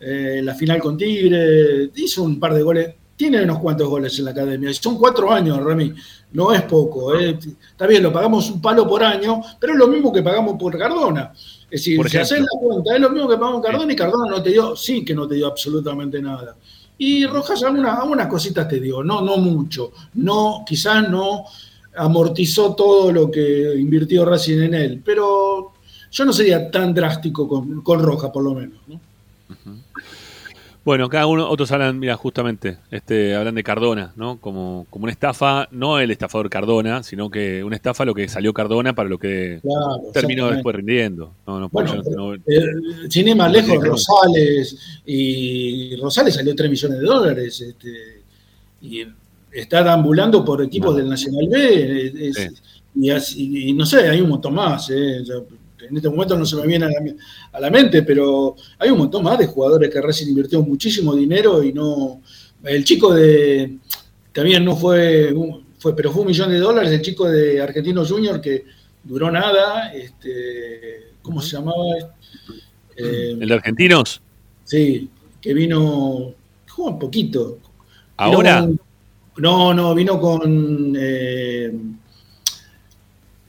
la final con Tigre, hizo un par de goles. Tiene unos cuantos goles en la academia. Son cuatro años, Remy. No es poco. ¿eh? Está bien, lo pagamos un palo por año, pero es lo mismo que pagamos por Cardona. Es decir, Por si haces la cuenta, es lo mismo que pagamos Cardona y Cardona no te dio, sí que no te dio absolutamente nada. Y Rojas algunas, algunas cositas te dio, no, no mucho. No, quizás no amortizó todo lo que invirtió Racing en él, pero yo no sería tan drástico con, con Rojas, por lo menos. ¿no? Bueno, cada uno, otros hablan, mira, justamente, este, hablan de Cardona, ¿no? Como, como una estafa, no el estafador Cardona, sino que una estafa lo que salió Cardona para lo que Claro, terminó después rindiendo. No, no, Bueno, no- sin ir más lejos. Rosales, y Rosales salió 3 millones de dólares, este, y está ambulando por equipos del Nacional B, es- y, así- y no sé, hay un montón más, eh, en este momento no se me viene a la, a la mente, pero hay un montón más de jugadores que Racing invirtió muchísimo dinero y no... El chico de... También no fue, fue pero fue un millón de dólares, el chico de Argentino Junior que duró nada, este, ¿cómo se llamaba? Eh, ¿El de argentinos? Sí, que vino, jugó un poquito. ¿Ahora? con- no, no, vino con, eh,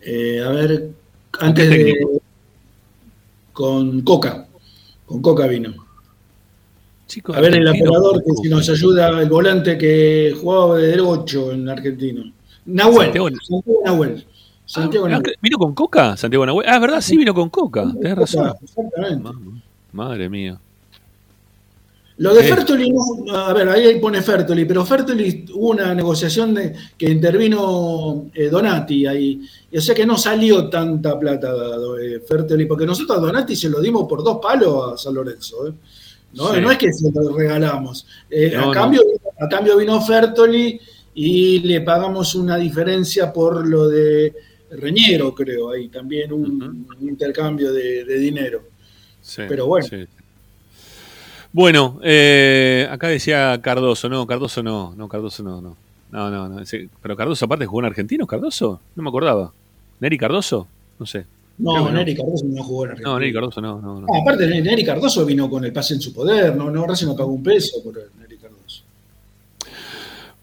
eh, a ver, antes qué de? Con Coca, con Coca vino. Chicos, A ver, el operador que si nos ayuda, el volante que jugaba de derecho en Argentino. Nahuel, Santiago- Santiago Nahuel. Santiago Ah, Nahuel. ¿Vino con Coca, Santiago Nahuel? Ah, es verdad, sí vino con Coca, tenés razón. Exactamente. Madre mía. Lo de. Fertoli, no, a ver, ahí pone Fertoli, pero Fertoli hubo una negociación de, que intervino eh, Donati ahí, y o sea que no salió tanta plata eh, Fertoli, porque nosotros a Donati se lo dimos por dos palos a San Lorenzo, ¿eh? no, Sí. no es que se lo regalamos. Eh, No, a, no. cambio, a cambio vino Fertoli y le pagamos una diferencia por lo de Reñero, creo, ahí también un, un intercambio de, de dinero. Sí, Pero bueno. Bueno, eh, acá decía Cardoso, no, Cardoso no, no, Cardoso no, no. No, no, no. Pero Cardoso aparte jugó en Argentinos, Cardoso, no me acordaba. ¿Neri Cardoso? No sé. No, Neri Cardoso no jugó en Argentina. No, Neri Cardoso no, no, no. Ah, aparte, Neri Cardoso vino con el pase en su poder, no, no, Racing no pagó un peso por Neri.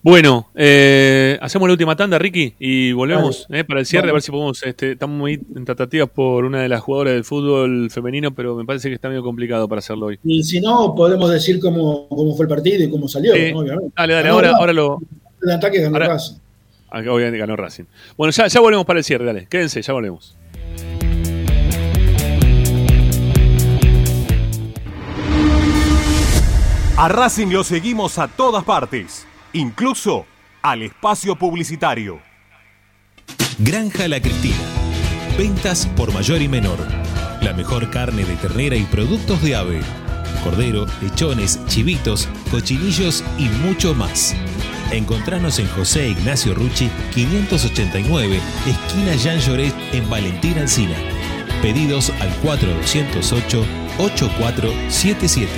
Bueno, eh, hacemos la última tanda, Ricky, y volvemos eh, para el cierre, a ver si podemos. Este, estamos muy en tratativas por una de las jugadoras del fútbol femenino, pero me parece que está medio complicado para hacerlo hoy. Y si no, podemos decir cómo, cómo fue el partido y cómo salió, obviamente. Dale, dale, ahora, ahora lo. El ataque ganó ahora- Racing. Acá obviamente ganó Racing. Bueno, ya, ya volvemos para el cierre, dale. Quédense, ya volvemos. A Racing lo seguimos a todas partes, incluso al espacio publicitario. Granja La Cristina. Ventas por mayor y menor. La mejor carne de ternera y productos de ave. Cordero, lechones, chivitos, cochinillos y mucho más. Encontranos en José Ignacio Rucci 589, esquina Jean Lloret en Valentín Alcina. Pedidos al 4208 8477.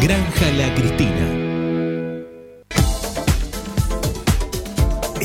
Granja La Cristina.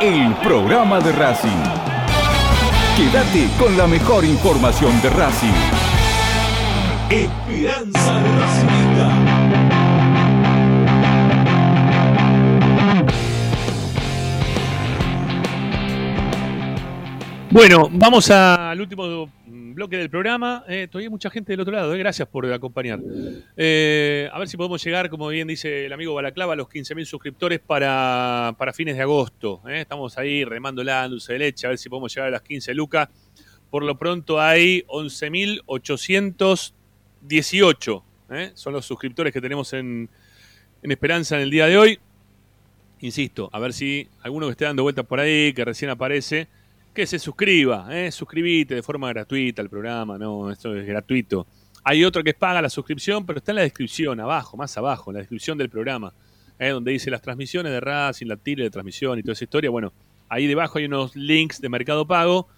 el programa de Racing. Quédate con la mejor información de Racing. Esperanza Racingista. Bueno, vamos al último bloque del programa. Eh, todavía hay mucha gente del otro lado. eh, Gracias por acompañar. Eh, a ver si podemos llegar, como bien dice el amigo Balaclava, a los 15.000 suscriptores para, para fines de agosto. Estamos ahí remando la dulce de leche, a ver si podemos llegar a las 15 lucas. Por lo pronto hay 11.818. eh. Son los suscriptores que tenemos en, en Esperanza en el día de hoy. Insisto, a ver si alguno que esté dando vueltas por ahí, que recién aparece, que se suscriba, ¿eh? suscribite de forma gratuita al programa, no, esto es gratuito. Hay otro que paga la suscripción, pero está en la descripción, abajo, más abajo, en la descripción del programa, ¿eh? donde dice las transmisiones de Racing, la tira de transmisión y toda esa historia. Bueno, ahí debajo hay unos links de Mercado Pago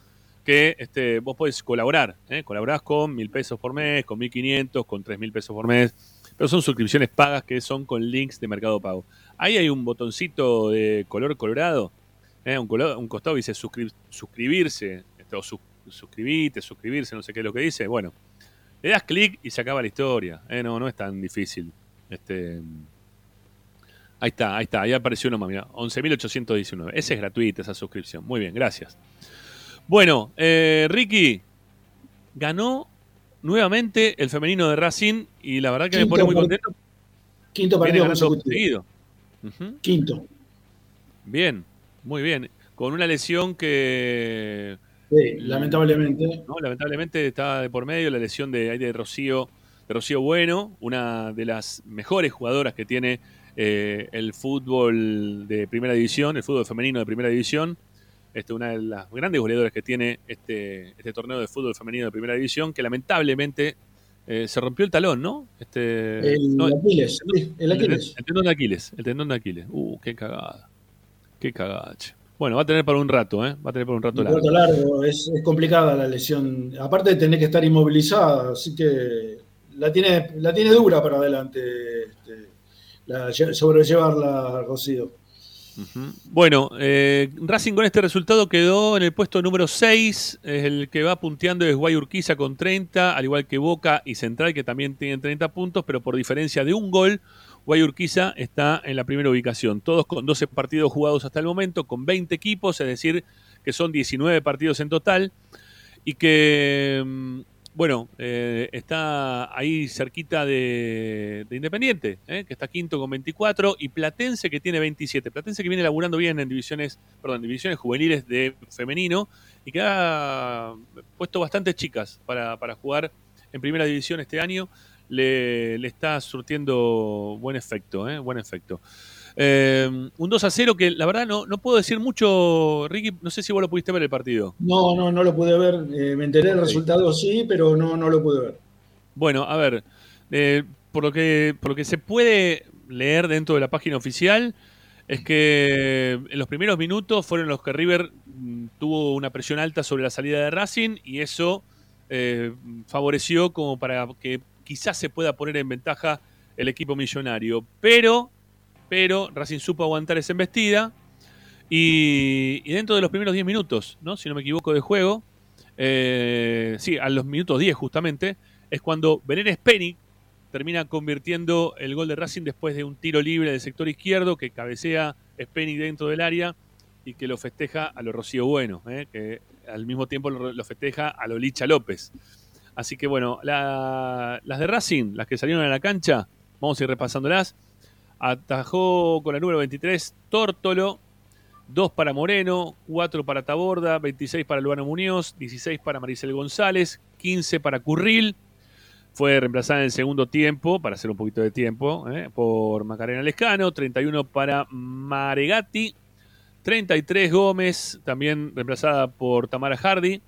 que este, vos podés colaborar. ¿eh? Colaborás con mil pesos por mes, con mil quinientos, con tres mil pesos por mes. Pero son suscripciones pagas que son con links de Mercado Pago. Ahí hay un botoncito de color colorado eh, un, un costado dice suscri- suscribirse, este, o su- suscribite, suscribirse, no sé qué es lo que dice. Bueno, le das clic y se acaba la historia. eh, no, no es tan difícil. Este, ahí está, ahí está, ahí apareció uno más, mira, 11.819. Esa es gratuita, esa suscripción. Muy bien, gracias. Bueno, eh, Ricky, ganó nuevamente el femenino de Racing y la verdad que me Quinto pone muy contento. Quinto partido consecutivo. seguido. Ujú. Quinto. Bien, muy bien. Con una lesión que Sí, lamentablemente. ¿no? lamentablemente está de por medio, la lesión de, de Rocío, de Rocío Bueno, una de las mejores jugadoras que tiene eh, el fútbol de primera división, el fútbol femenino de primera división. Este, una de las grandes goleadoras que tiene este, este torneo de fútbol femenino de primera división, que lamentablemente eh, se rompió el talón, ¿no? Este, El no, Aquiles, el Aquiles. el tendón de Aquiles, el tendón de Aquiles. Uh, qué cagada. Qué cagada, che. Bueno, va a tener para un rato, ¿eh? Va a tener para un rato Un largo. es, es complicada la lesión. Aparte de tener que estar inmovilizada, así que la tiene, la tiene dura para adelante este, la, lle- sobrellevarla, Rocío. Bueno, eh, Racing con este resultado quedó en el puesto número 6. El que va punteando es Guayurquiza con 30, al igual que Boca y Central, que también tienen 30 puntos, pero por diferencia de un gol, Guayurquiza está en la primera ubicación. Todos con 12 partidos jugados hasta el momento, con 20 equipos, es decir, que son 19 partidos en total. Y que, mm, bueno, eh, está ahí cerquita de, de Independiente, eh, que está quinto con 24, y Platense que tiene 27. Platense que viene laburando bien en divisiones, perdón, divisiones juveniles de femenino y que ha puesto bastantes chicas para, para jugar en primera división este año. Le, le está surtiendo buen efecto, eh, buen efecto. Eh, un 2 a 0 que la verdad no, no puedo decir mucho, Ricky, no sé si vos lo pudiste ver el partido. No, no, no lo pude ver. eh, me enteré del resultado, sí, pero no, no lo pude ver. Bueno, a ver, eh, por, lo que, por lo que se puede leer dentro de la página oficial, es que en los primeros minutos fueron los que River mm, tuvo una presión alta sobre la salida de Racing y eso favoreció como para que quizás se pueda poner en ventaja el equipo millonario. Pero, pero Racing supo aguantar esa embestida y, dentro de los primeros 10 minutos, ¿no? si no me equivoco, de juego, eh, sí, a los minutos 10 justamente, es cuando Belén Spenic termina convirtiendo el gol de Racing después de un tiro libre del sector izquierdo que cabecea Spenic dentro del área y que lo festeja a lo Rocío Bueno, ¿eh? que al mismo tiempo lo, lo festeja a lo Licha López. Así que bueno, la- las de Racing, las que salieron a la cancha, vamos a ir repasándolas. Atajó con la número 23 Tórtolo, 2 para Moreno, 4 para Taborda, 26 para Luano Muñoz, 16 para Maricel González, 15 para Curril. Fue reemplazada en el segundo tiempo, para hacer un poquito de tiempo, ¿eh? por Macarena Lescano, 31 para Maregatti, 33 Gómez, también reemplazada por Tamara Hardy.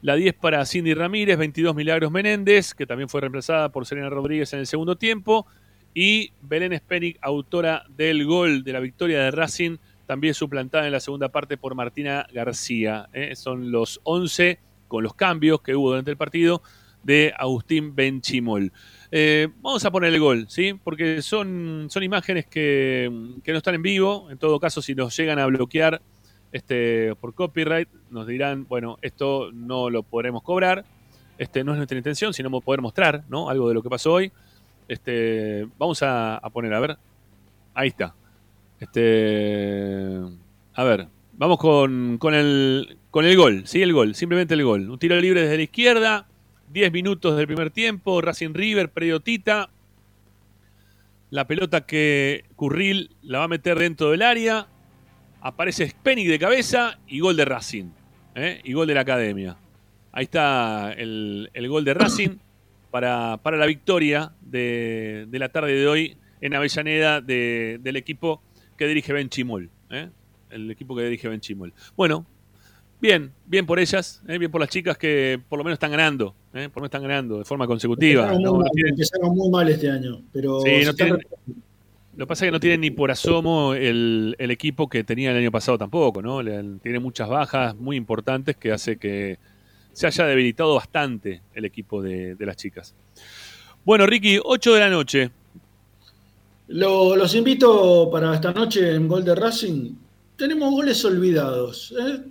La 10 para Cindy Ramírez, 22 Milagros Menéndez, que también fue reemplazada por Serena Rodríguez en el segundo tiempo. Y Belén Spenic, autora del gol de la victoria de Racing, también suplantada en la segunda parte por Martina García. ¿eh? Son los 11 con los cambios que hubo durante el partido de Agustín Benchimol. Eh, vamos a poner el gol, ¿sí? Porque son, son imágenes que, que no están en vivo. En todo caso, si nos llegan a bloquear este, por copyright, nos dirán, bueno, esto no lo podremos cobrar. Este, no es nuestra intención, sino poder mostrar ¿no? algo de lo que pasó hoy. Este, vamos a, poner, a ver. Ahí está. Este, a ver, Vamos con, con, el, con el gol, sí, el gol, simplemente el gol. Un tiro libre desde la izquierda, 10 minutos del primer tiempo, Racing River, Tita. La pelota que Curril la va a meter dentro del área. Aparece Spenic de cabeza y gol de Racing. ¿eh? Y gol de la academia. Ahí está el, gol de Racing para, para la victoria de, la tarde de hoy en Avellaneda del equipo que dirige Ben Chimol. ¿eh? el equipo que dirige Ben Chimol. Bueno, bien, bien por ellas, ¿eh? bien por las chicas que por lo menos están ganando, por lo menos están ganando de forma consecutiva. Empezaron, muy, mal, este año, pero sí, lo que pasa es que no tienen ni por asomo el, equipo que tenía el año pasado tampoco, ¿no? Tiene muchas bajas muy importantes que hace que se haya debilitado bastante el equipo de, las chicas. Bueno, Ricky, 8 de la noche. los invito para esta noche en Gol de Racing tenemos goles olvidados. ¿eh?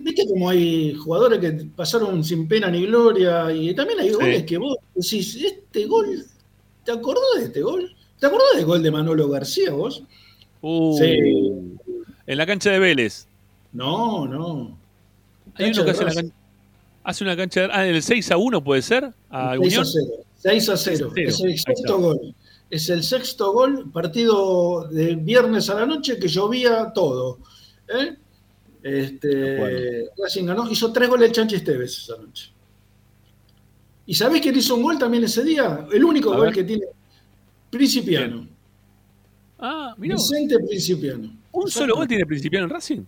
Viste como hay jugadores que pasaron sin pena ni gloria y también hay goles que vos decís, este gol, ¿te acordás de este gol? ¿Te acordás del gol de Manolo García vos? Uh, sí. En la cancha de Vélez. No, no. Hay uno que hace, la hace, una cancha de... Ah, el 6 a 1 puede ser. A 6 a 0. 6 a 0. Es el sexto gol es el sexto gol, partido de viernes a la noche que llovía todo. ¿eh? Este, Racing ganó, hizo tres goles el Chanchi Esteves esa noche. ¿Y sabés quién hizo un gol también ese día? El único gol que tiene Principiano. Ah, mira. Vicente Principiano. ¿Un solo gol tiene Principiano en Racing?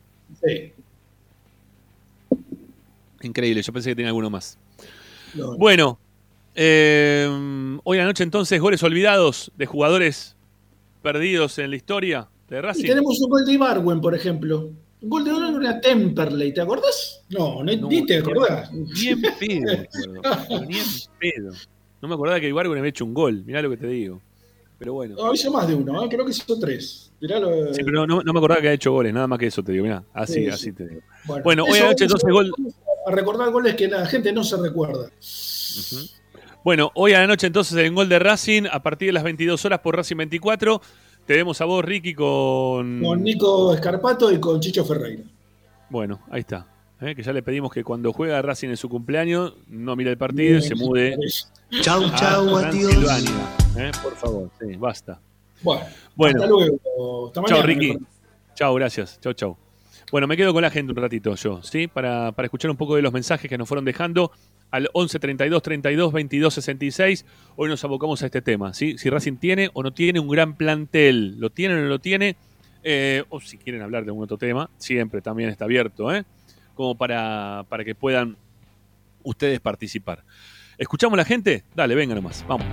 Sí. Increíble, yo pensé que tenía alguno más. Bueno, eh, hoy anoche entonces goles olvidados de jugadores perdidos en la historia de Racing. Y tenemos un gol de Ibarwen, por ejemplo. Un gol de una Temperley, ¿te acordás? No, ni te acordás. Ni en pedo, ni en pedo. No me acordaba que Ibarwen había hecho un gol, mirá lo que te digo. Pero bueno. No, hizo más de uno, ¿eh? creo que hizo tres. Sí, pero no, me acordaba que había hecho goles, nada más que eso te digo, mirá. Así, así te digo. Bueno, hoy anoche entonces gol. A recordar goles que la gente no se recuerda. Bueno, hoy a la noche entonces el gol de Racing, a partir de las 22 horas por Racing 24. Te vemos a vos, Ricky, con... Con Nico Escarpato y con Chicho Ferreira. Bueno, ahí está. ¿Eh? Que ya le pedimos que cuando juega Racing en su cumpleaños, no mire el partido y se mude. Chau, chau, adiós. ¿eh? Por favor, sí, basta. Bueno, hasta luego. chau, Ricky. Chau, gracias. Chau, chau. Bueno, me quedo con la gente un ratito yo, ¿sí? Para, para escuchar un poco de los mensajes que nos fueron dejando al 11 32 32 22 66. Hoy nos abocamos a este tema, ¿sí? Si Racing tiene o no tiene un gran plantel, lo tiene o no lo tiene, eh, o si quieren hablar de algún otro tema, siempre también está abierto, ¿eh? Como para, para que puedan ustedes participar. ¿Escuchamos la gente? Dale, venga nomás, vamos.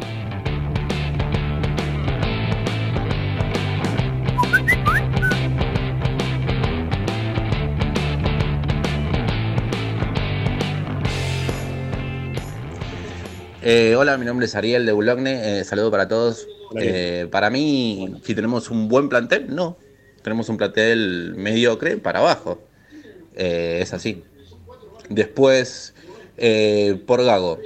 Eh, hola, mi nombre es Ariel de Boulogne. Eh, saludo para todos. Eh, para mí, si tenemos un buen plantel, no. Tenemos un plantel mediocre para abajo. Es así. Después, por Gago.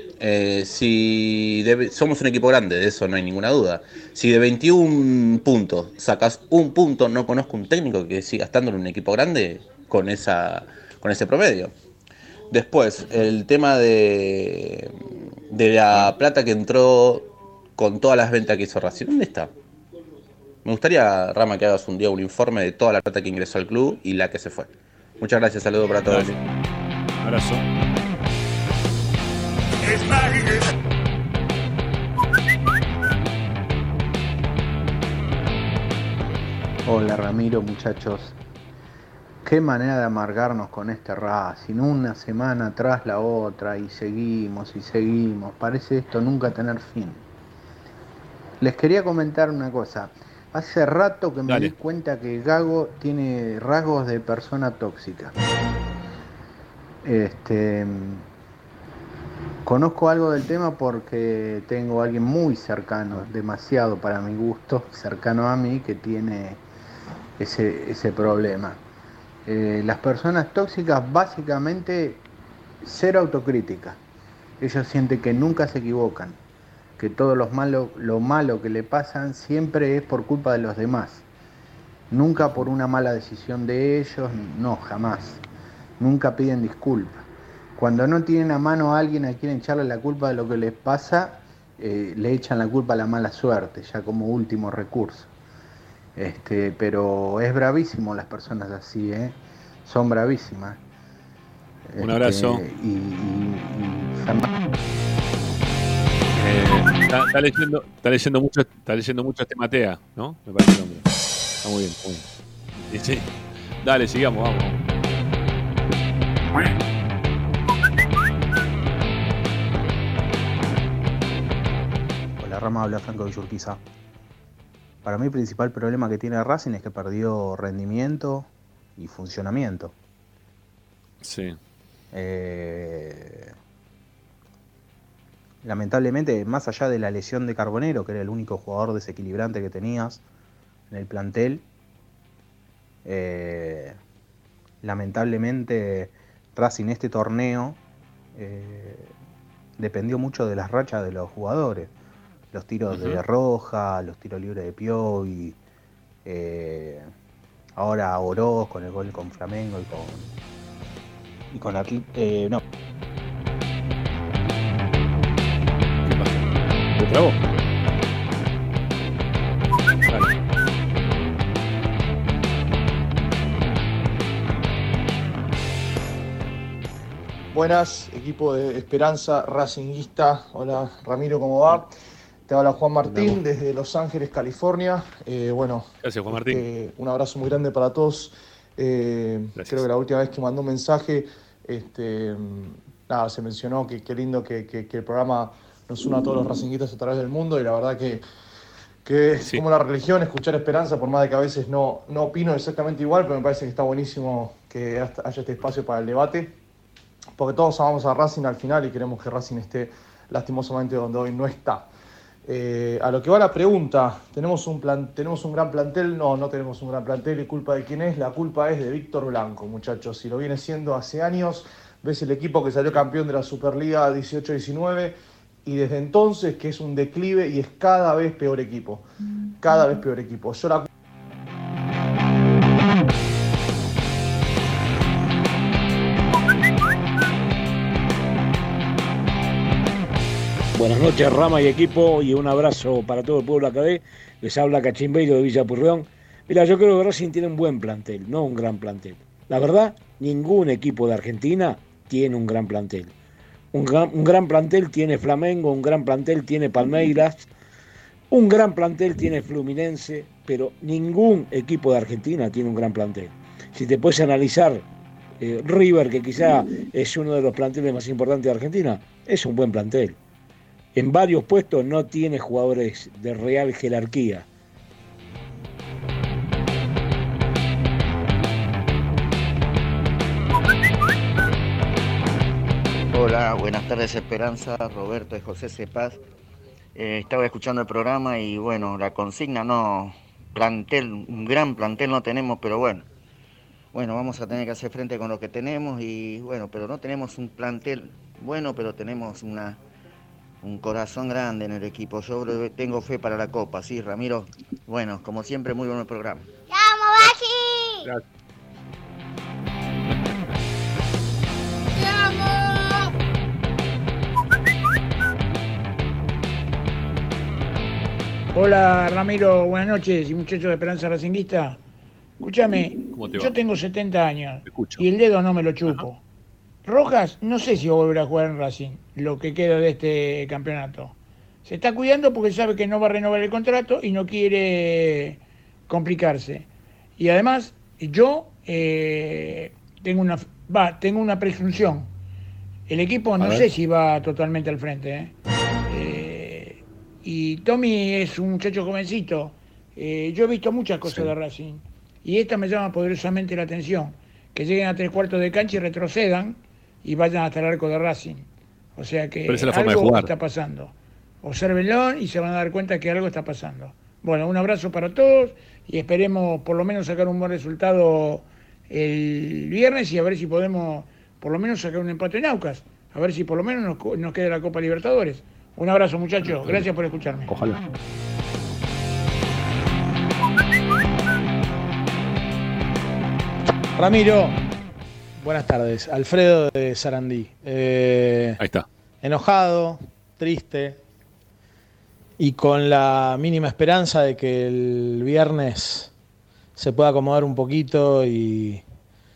si somos un equipo grande, de eso no hay ninguna duda. Si de 21 puntos sacas un punto, no conozco un técnico que siga estando en un equipo grande con, esa, con ese promedio. Después, el tema de, de la plata que entró con todas las ventas que hizo Racing. ¿Dónde está? Me gustaría, Rama, que hagas un día un informe de toda la plata que ingresó al club y la que se fue. Muchas gracias, saludo para todos. Abrazo. Hola Ramiro, muchachos. Qué manera de amargarnos con este Racing, una semana tras la otra y seguimos y seguimos. Parece esto nunca tener fin. Les quería comentar una cosa. Hace rato que me di cuenta que Gago tiene rasgos de persona tóxica. Este, conozco algo del tema porque tengo a alguien muy cercano, demasiado para mi gusto, cercano a mí, que tiene ese, ese problema. Eh, las personas tóxicas básicamente ser autocrítica. Ellos sienten que nunca se equivocan, que todo lo malo, lo malo que le pasan siempre es por culpa de los demás. Nunca por una mala decisión de ellos, no, jamás. Nunca piden disculpas. Cuando no tienen a mano a alguien a quien echarle la culpa de lo que les pasa, eh, le echan la culpa a la mala suerte, ya como último recurso. Este, pero es bravísimo las personas así, ¿eh? son bravísimas. Un Este, abrazo. y, y- Eh, está, está leyendo, está leyendo mucho, está leyendo mucho este Matea, ¿no? Me parece el hombre. Está muy bien, muy bien. Sí. Dale, sigamos, vamos. Hola Rama, habla Franco Villurquiza. Para mí el principal problema que tiene Racing es que perdió rendimiento y funcionamiento. Sí. Eh, lamentablemente, más allá de la lesión de Carbonero, que era el único jugador desequilibrante que tenías en el plantel, eh, lamentablemente Racing este torneo eh, dependió mucho de las rachas de los jugadores. Los tiros de. Roja, los tiros libres de Piovi, eh, ahora Oroz con el gol con Flamengo y con, y con Atl- no. Buenas, equipo de Esperanza Racinguista. Hola Ramiro, ¿cómo va? Te habla Juan Martín desde Los Ángeles, California. Eh, bueno, Gracias, Juan Martín. este, un abrazo muy grande para todos. Eh, creo que la última vez que mandó un mensaje, este, nada, se mencionó que qué lindo que, que- que el programa nos una a todos los racinguistas a través del mundo y la verdad que, que es como la religión, escuchar esperanza, por más de que a veces no, no opino exactamente igual, pero me parece que está buenísimo que haya este espacio para el debate porque todos amamos a Racing al final y queremos que Racing esté lastimosamente donde hoy no está. Eh, a lo que va la pregunta, ¿tenemos un, plan, ¿tenemos un gran plantel? No, no tenemos un gran plantel. ¿Y culpa de quién es? La culpa es de Víctor Blanco, muchachos. Si lo viene siendo hace años, ves el equipo que salió campeón de la Superliga 18-19 y desde entonces que es un declive y es cada vez peor equipo. Cada vez peor equipo. Yo la Buenas noches, Rama y equipo, y un abrazo para todo el pueblo acadé. Les habla Cachimbeiro de Villa Purreón. Mira, yo creo que Racing tiene un buen plantel, no un gran plantel. La verdad, ningún equipo de Argentina tiene un gran plantel. Un gran, un gran plantel tiene Flamengo, un gran plantel tiene Palmeiras, un gran plantel tiene Fluminense, pero ningún equipo de Argentina tiene un gran plantel. Si te puedes analizar eh, River, que quizá es uno de los planteles más importantes de Argentina, es un buen plantel en varios puestos no tiene jugadores de real jerarquía. Hola, buenas tardes Esperanza, Roberto y José Cepaz. Eh, estaba escuchando el programa y bueno, la consigna no, plantel, un gran plantel no tenemos, pero bueno, bueno, vamos a tener que hacer frente con lo que tenemos y bueno, pero no tenemos un plantel bueno, pero tenemos una, un corazón grande en el equipo. Yo tengo fe para la Copa, sí, Ramiro. Bueno, como siempre, muy bueno el programa. Gracias. Hola Ramiro, buenas noches y muchachos de Esperanza Racinguista. Escúchame, yo tengo 70 años y el dedo no me lo chupo. Rojas, no sé si va a volver a jugar en Racing, lo que queda de este campeonato. Se está cuidando porque sabe que no va a renovar el contrato y no quiere complicarse. Y además, yo eh, tengo una va, tengo una presunción. El equipo no sé si va totalmente al frente. ¿eh? Y Tommy es un muchacho jovencito. Eh, yo he visto muchas cosas de Racing. Y esta me llama poderosamente la atención. Que lleguen a tres cuartos de cancha y retrocedan y vayan hasta el arco de Racing. O sea que es algo está pasando. Observenlo y se van a dar cuenta que algo está pasando. Bueno, un abrazo para todos y esperemos por lo menos sacar un buen resultado el viernes y a ver si podemos por lo menos sacar un empate en Aucas. A ver si por lo menos nos, nos queda la Copa Libertadores. Un abrazo muchachos, gracias por escucharme. Ojalá. Ramiro, buenas tardes. Alfredo de Sarandí. Eh, Ahí está. enojado, triste y con la mínima esperanza de que el viernes se pueda acomodar un poquito y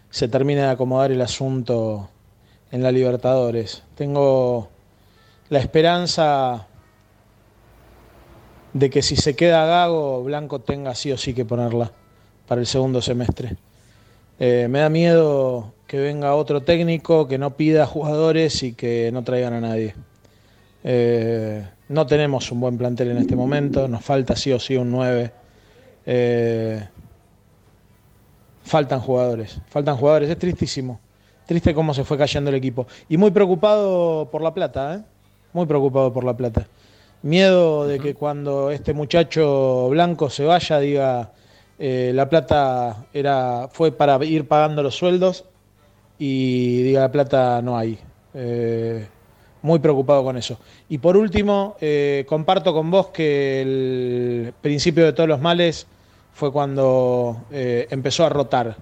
se termine de acomodar el asunto en la Libertadores. Tengo la esperanza de que si se queda Gago, Blanco tenga sí o sí que ponerla para el segundo semestre. Eh, me da miedo que venga otro técnico que no pida jugadores y que no traigan a nadie. Eh, no tenemos un buen plantel en este momento, nos falta sí o sí un 9. Eh, faltan jugadores, faltan jugadores, es tristísimo. Triste cómo se fue cayendo el equipo. Y muy preocupado por la plata, ¿eh? Muy preocupado por la plata. Miedo de que cuando este muchacho blanco se vaya diga eh, la plata era fue para ir pagando los sueldos y diga la plata no hay. Eh, muy preocupado con eso. Y por último, eh, comparto con vos que el principio de todos los males fue cuando empezó a rotar.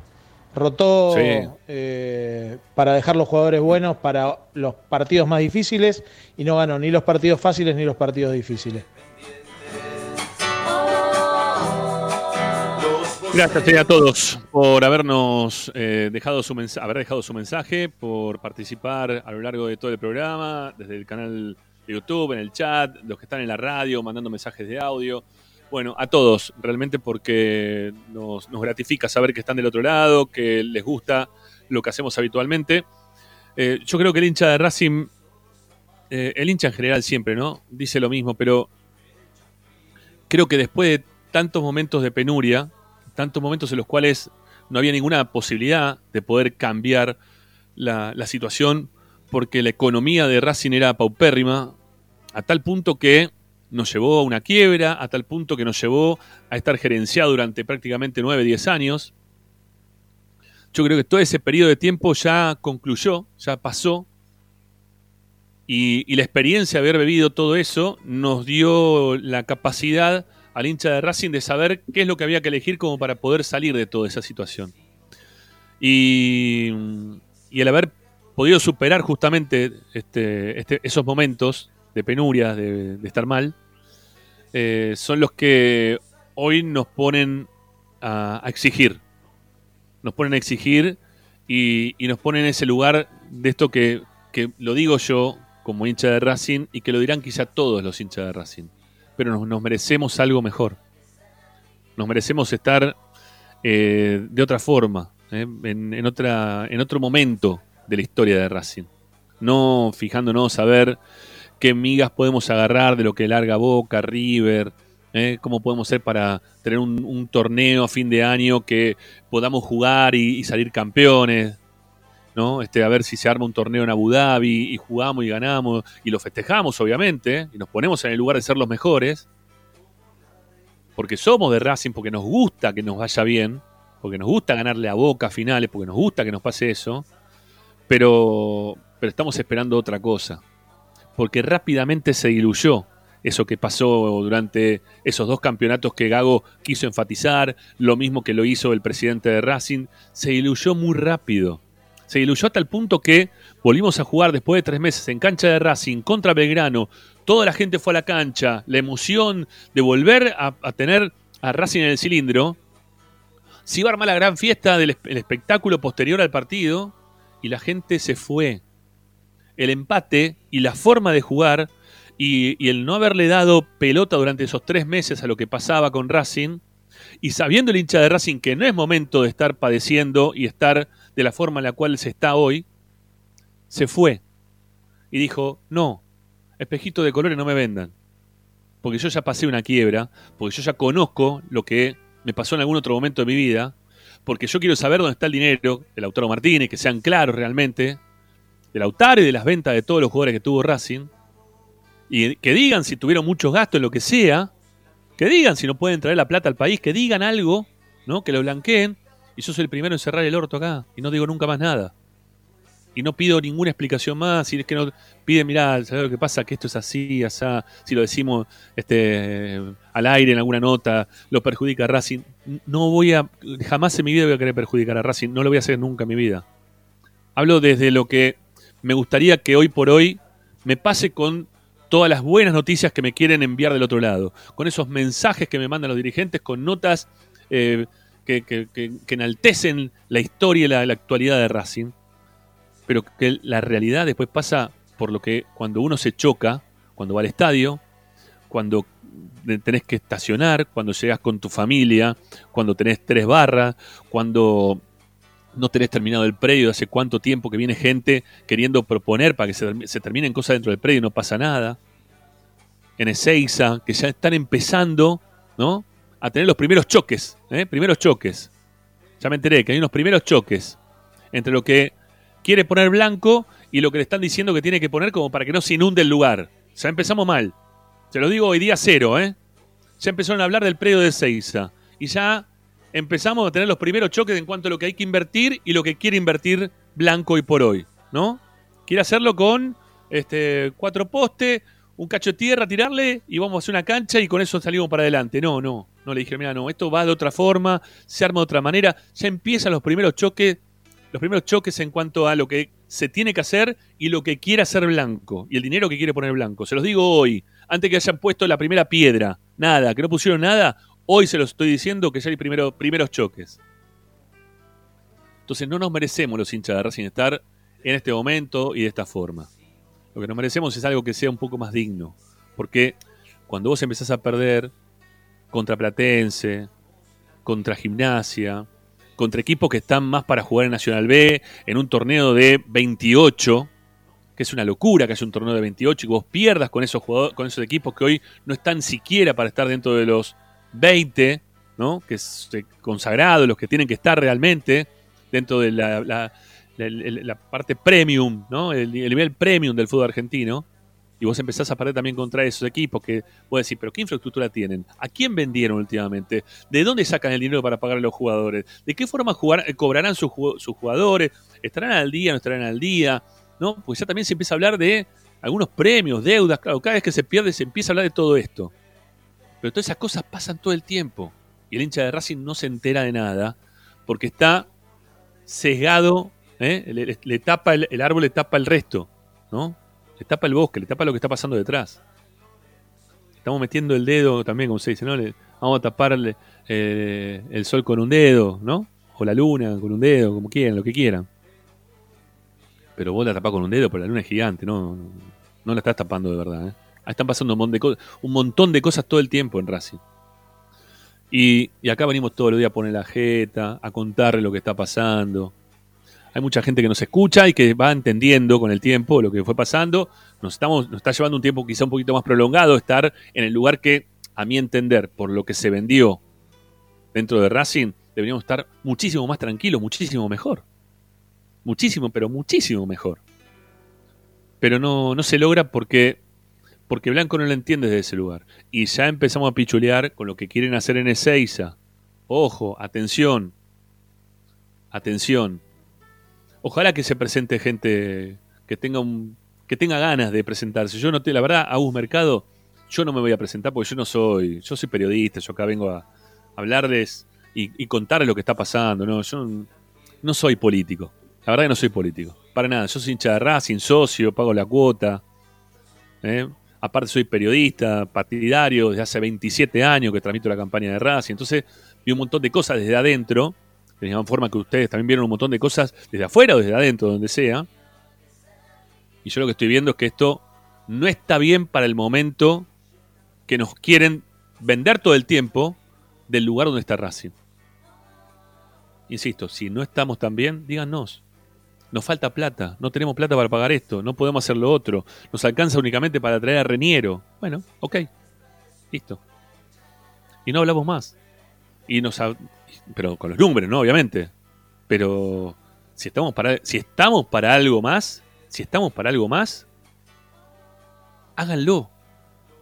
Rotó Sí. eh, para dejar los jugadores buenos para los partidos más difíciles y no ganó ni los partidos fáciles ni los partidos difíciles. Gracias eh, a todos por habernos eh, dejado su haber dejado su mensaje, por participar a lo largo de todo el programa, desde el canal de YouTube, en el chat, los que están en la radio, mandando mensajes de audio. Bueno, a todos, realmente porque nos, gratifica saber que están del otro lado, que les gusta lo que hacemos habitualmente. Eh, yo creo que el hincha de Racing, eh, el hincha en general siempre, ¿no? Dice lo mismo, pero creo que después de tantos momentos de penuria, tantos momentos en los cuales no había ninguna posibilidad de poder cambiar la, la situación, porque la economía de Racing era paupérrima, a tal punto que nos llevó a una quiebra, a tal punto que nos llevó a estar gerenciado durante prácticamente 9, 10 años. Yo creo que todo ese periodo de tiempo ya concluyó, ya pasó, y, la experiencia de haber bebido todo eso nos dio la capacidad al hincha de Racing de saber qué es lo que había que elegir como para poder salir de toda esa situación. Y, y el haber podido superar justamente este, este- esos momentos de penuria, de, estar mal, eh, son los que hoy nos ponen a, exigir. Nos ponen a exigir y, nos ponen en ese lugar de esto que, que lo digo yo como hincha de Racing y que lo dirán quizá todos los hinchas de Racing. Pero nos, nos merecemos algo mejor. Nos merecemos estar eh, de otra forma, eh, en, en otra, en otro momento de la historia de Racing. No fijándonos a ver qué migas podemos agarrar de lo que larga Boca, River, eh, cómo podemos ser para tener un, torneo a fin de año que podamos jugar y, salir campeones. ¿no? Este, a ver si se arma un torneo en Abu Dhabi y jugamos y ganamos y lo festejamos, obviamente, y nos ponemos en el lugar de ser los mejores, porque somos de Racing, porque nos gusta que nos vaya bien, porque nos gusta ganarle a Boca finales, porque nos gusta que nos pase eso, pero, pero estamos esperando otra cosa, porque rápidamente se diluyó eso que pasó durante esos dos campeonatos que Gago quiso enfatizar, lo mismo que lo hizo el presidente de Racing, se diluyó muy rápido. Se diluyó hasta el punto que volvimos a jugar después de tres meses en cancha de Racing contra Belgrano. Toda la gente fue a la cancha. La emoción de volver a, tener a Racing en el cilindro. Se iba a armar la gran fiesta del esp- el espectáculo posterior al partido y la gente se fue. El empate y la forma de jugar y, el no haberle dado pelota durante esos tres meses a lo que pasaba con Racing y sabiendo el hincha de Racing que no es momento de estar padeciendo y estar de la forma en la cual se está hoy, se fue y dijo, no, espejitos de colores no me vendan, porque yo ya pasé una quiebra, porque yo ya conozco lo que me pasó en algún otro momento de mi vida, porque yo quiero saber dónde está el dinero de Lautaro Martínez, que sean claros realmente, de Lautaro y de las ventas de todos los jugadores que tuvo Racing, y que digan si tuvieron muchos gastos en lo que sea, que digan si no pueden traer la plata al país, que digan algo, ¿no? Que lo blanqueen. Y yo soy el primero en cerrar el orto acá y no digo nunca más nada. y no pido ninguna explicación más, y es que no piden, mirá, ¿sabes lo que pasa? Que esto es así, así, si lo decimos este, al aire en alguna nota, lo perjudica Racing. No voy a, jamás en mi vida voy a querer perjudicar a Racing, no lo voy a hacer nunca en mi vida. Hablo desde lo que me gustaría que hoy por hoy me pase con todas las buenas noticias que me quieren enviar del otro lado, con esos mensajes que me mandan los dirigentes, con notas eh, que, enaltecen la historia y la, la actualidad de Racing. Pero que la realidad después pasa por lo que cuando uno se choca, cuando va al estadio, cuando tenés que estacionar, cuando llegas con tu familia, cuando tenés tres barras, cuando no tenés terminado el predio, hace cuánto tiempo que viene gente queriendo proponer para que se, terminen cosas dentro del predio y no pasa nada. En Ezeiza, que ya están empezando, ¿no? A tener los primeros choques, ¿eh? Primeros choques. Ya me enteré que hay unos primeros choques entre lo que quiere poner blanco y lo que le están diciendo que tiene que poner como para que no se inunde el lugar. Ya empezamos mal. Se lo digo hoy día cero, ¿eh? Ya empezaron a hablar del predio de Seiza. Y ya empezamos a tener los primeros choques en cuanto a lo que hay que invertir y lo que quiere invertir Blanco y por hoy, ¿no? Quiere hacerlo con este, cuatro postes, un cacho de tierra, tirarle y vamos a hacer una cancha y con eso salimos para adelante. No, no. No le dije, mira, no, esto va de otra forma, se arma de otra manera. Ya empiezan los primeros choques los primeros choques en cuanto a lo que se tiene que hacer y lo que quiere hacer Blanco y el dinero que quiere poner Blanco. Se los digo hoy, antes que hayan puesto la primera piedra, nada, que no pusieron nada, hoy se los estoy diciendo que ya hay primero, primeros choques. Entonces no nos merecemos los hinchas de Racing estar en este momento y de esta forma. Lo que nos merecemos es algo que sea un poco más digno. Porque cuando vos empezás a perder contra Platense, contra Gimnasia, contra equipos que están más para jugar en Nacional B, en un torneo de 28, que es una locura que haya un torneo de 28 y vos pierdas con esos jugadores, con esos equipos que hoy no están siquiera para estar dentro de los 20, ¿no? Que es eh, consagrado, los que tienen que estar realmente dentro de la, parte premium, ¿no? El, el nivel premium del fútbol argentino y vos empezás a perder también contra esos equipos que vos decís, pero ¿qué infraestructura tienen? ¿A quién vendieron últimamente? ¿De dónde sacan el dinero para pagar a los jugadores? ¿De qué forma eh, cobrarán sus, jugadores? ¿Estarán al día? ¿No estarán al día? ¿No? Pues ya también se empieza a hablar de algunos premios, deudas, claro, cada vez que se pierde se empieza a hablar de todo esto. Pero todas esas cosas pasan todo el tiempo. Y el hincha de Racing no se entera de nada porque está sesgado, ¿eh? le, tapa el, el árbol, le tapa el resto, ¿no? Le tapa el bosque, le tapa lo que está pasando detrás. Estamos metiendo el dedo también, como se dice, ¿no? vamos a taparle eh, el sol con un dedo, ¿no? O la luna con un dedo, como quieran, lo que quieran. Pero vos la tapás con un dedo, pero la luna es gigante, ¿no? No, la estás tapando de verdad, ¿eh? Están pasando un montón, de un montón de cosas todo el tiempo en Racing. Y, y acá venimos todos los días a poner la jeta, a contarle lo que está pasando, hay mucha gente que nos escucha y que va entendiendo con el tiempo lo que fue pasando. Nos, estamos, nos está llevando un tiempo quizá un poquito más prolongado estar en el lugar que, a mi entender, por lo que se vendió dentro de Racing, deberíamos estar muchísimo más tranquilos, muchísimo mejor. Muchísimo, pero muchísimo mejor. Pero no, no se logra porque, porque Blanco no lo entiende desde ese lugar. Y ya empezamos a pichulear con lo que quieren hacer en Ezeiza. Ojo, atención, atención. Ojalá que se presente gente que tenga un, que tenga ganas de presentarse. Yo no te, la verdad, a un Mercado, yo no me voy a presentar porque yo no soy, yo soy periodista, yo acá vengo a hablarles y, contarles lo que está pasando. No, yo no, soy político. La verdad que no soy político. Para nada. Yo soy hincha de Racing, socio, pago la cuota. ¿eh? Aparte soy periodista, partidario, desde hace 27 años que transmito la campaña de Racing. Entonces vi un montón de cosas desde adentro de la misma forma que ustedes también vieron un montón de cosas desde afuera o desde adentro, donde sea. Y yo lo que estoy viendo es que esto no está bien para el momento que nos quieren vender todo el tiempo del lugar donde está Racing. Insisto, si no estamos tan bien, díganos. Nos falta plata, no tenemos plata para pagar esto, no podemos hacer lo otro, nos alcanza únicamente para traer a Reniero. Bueno, ok, listo. Y no hablamos más. Y nos, pero con los números, ¿no? Obviamente. Pero si estamos para, si estamos para algo más, si estamos para algo más, háganlo.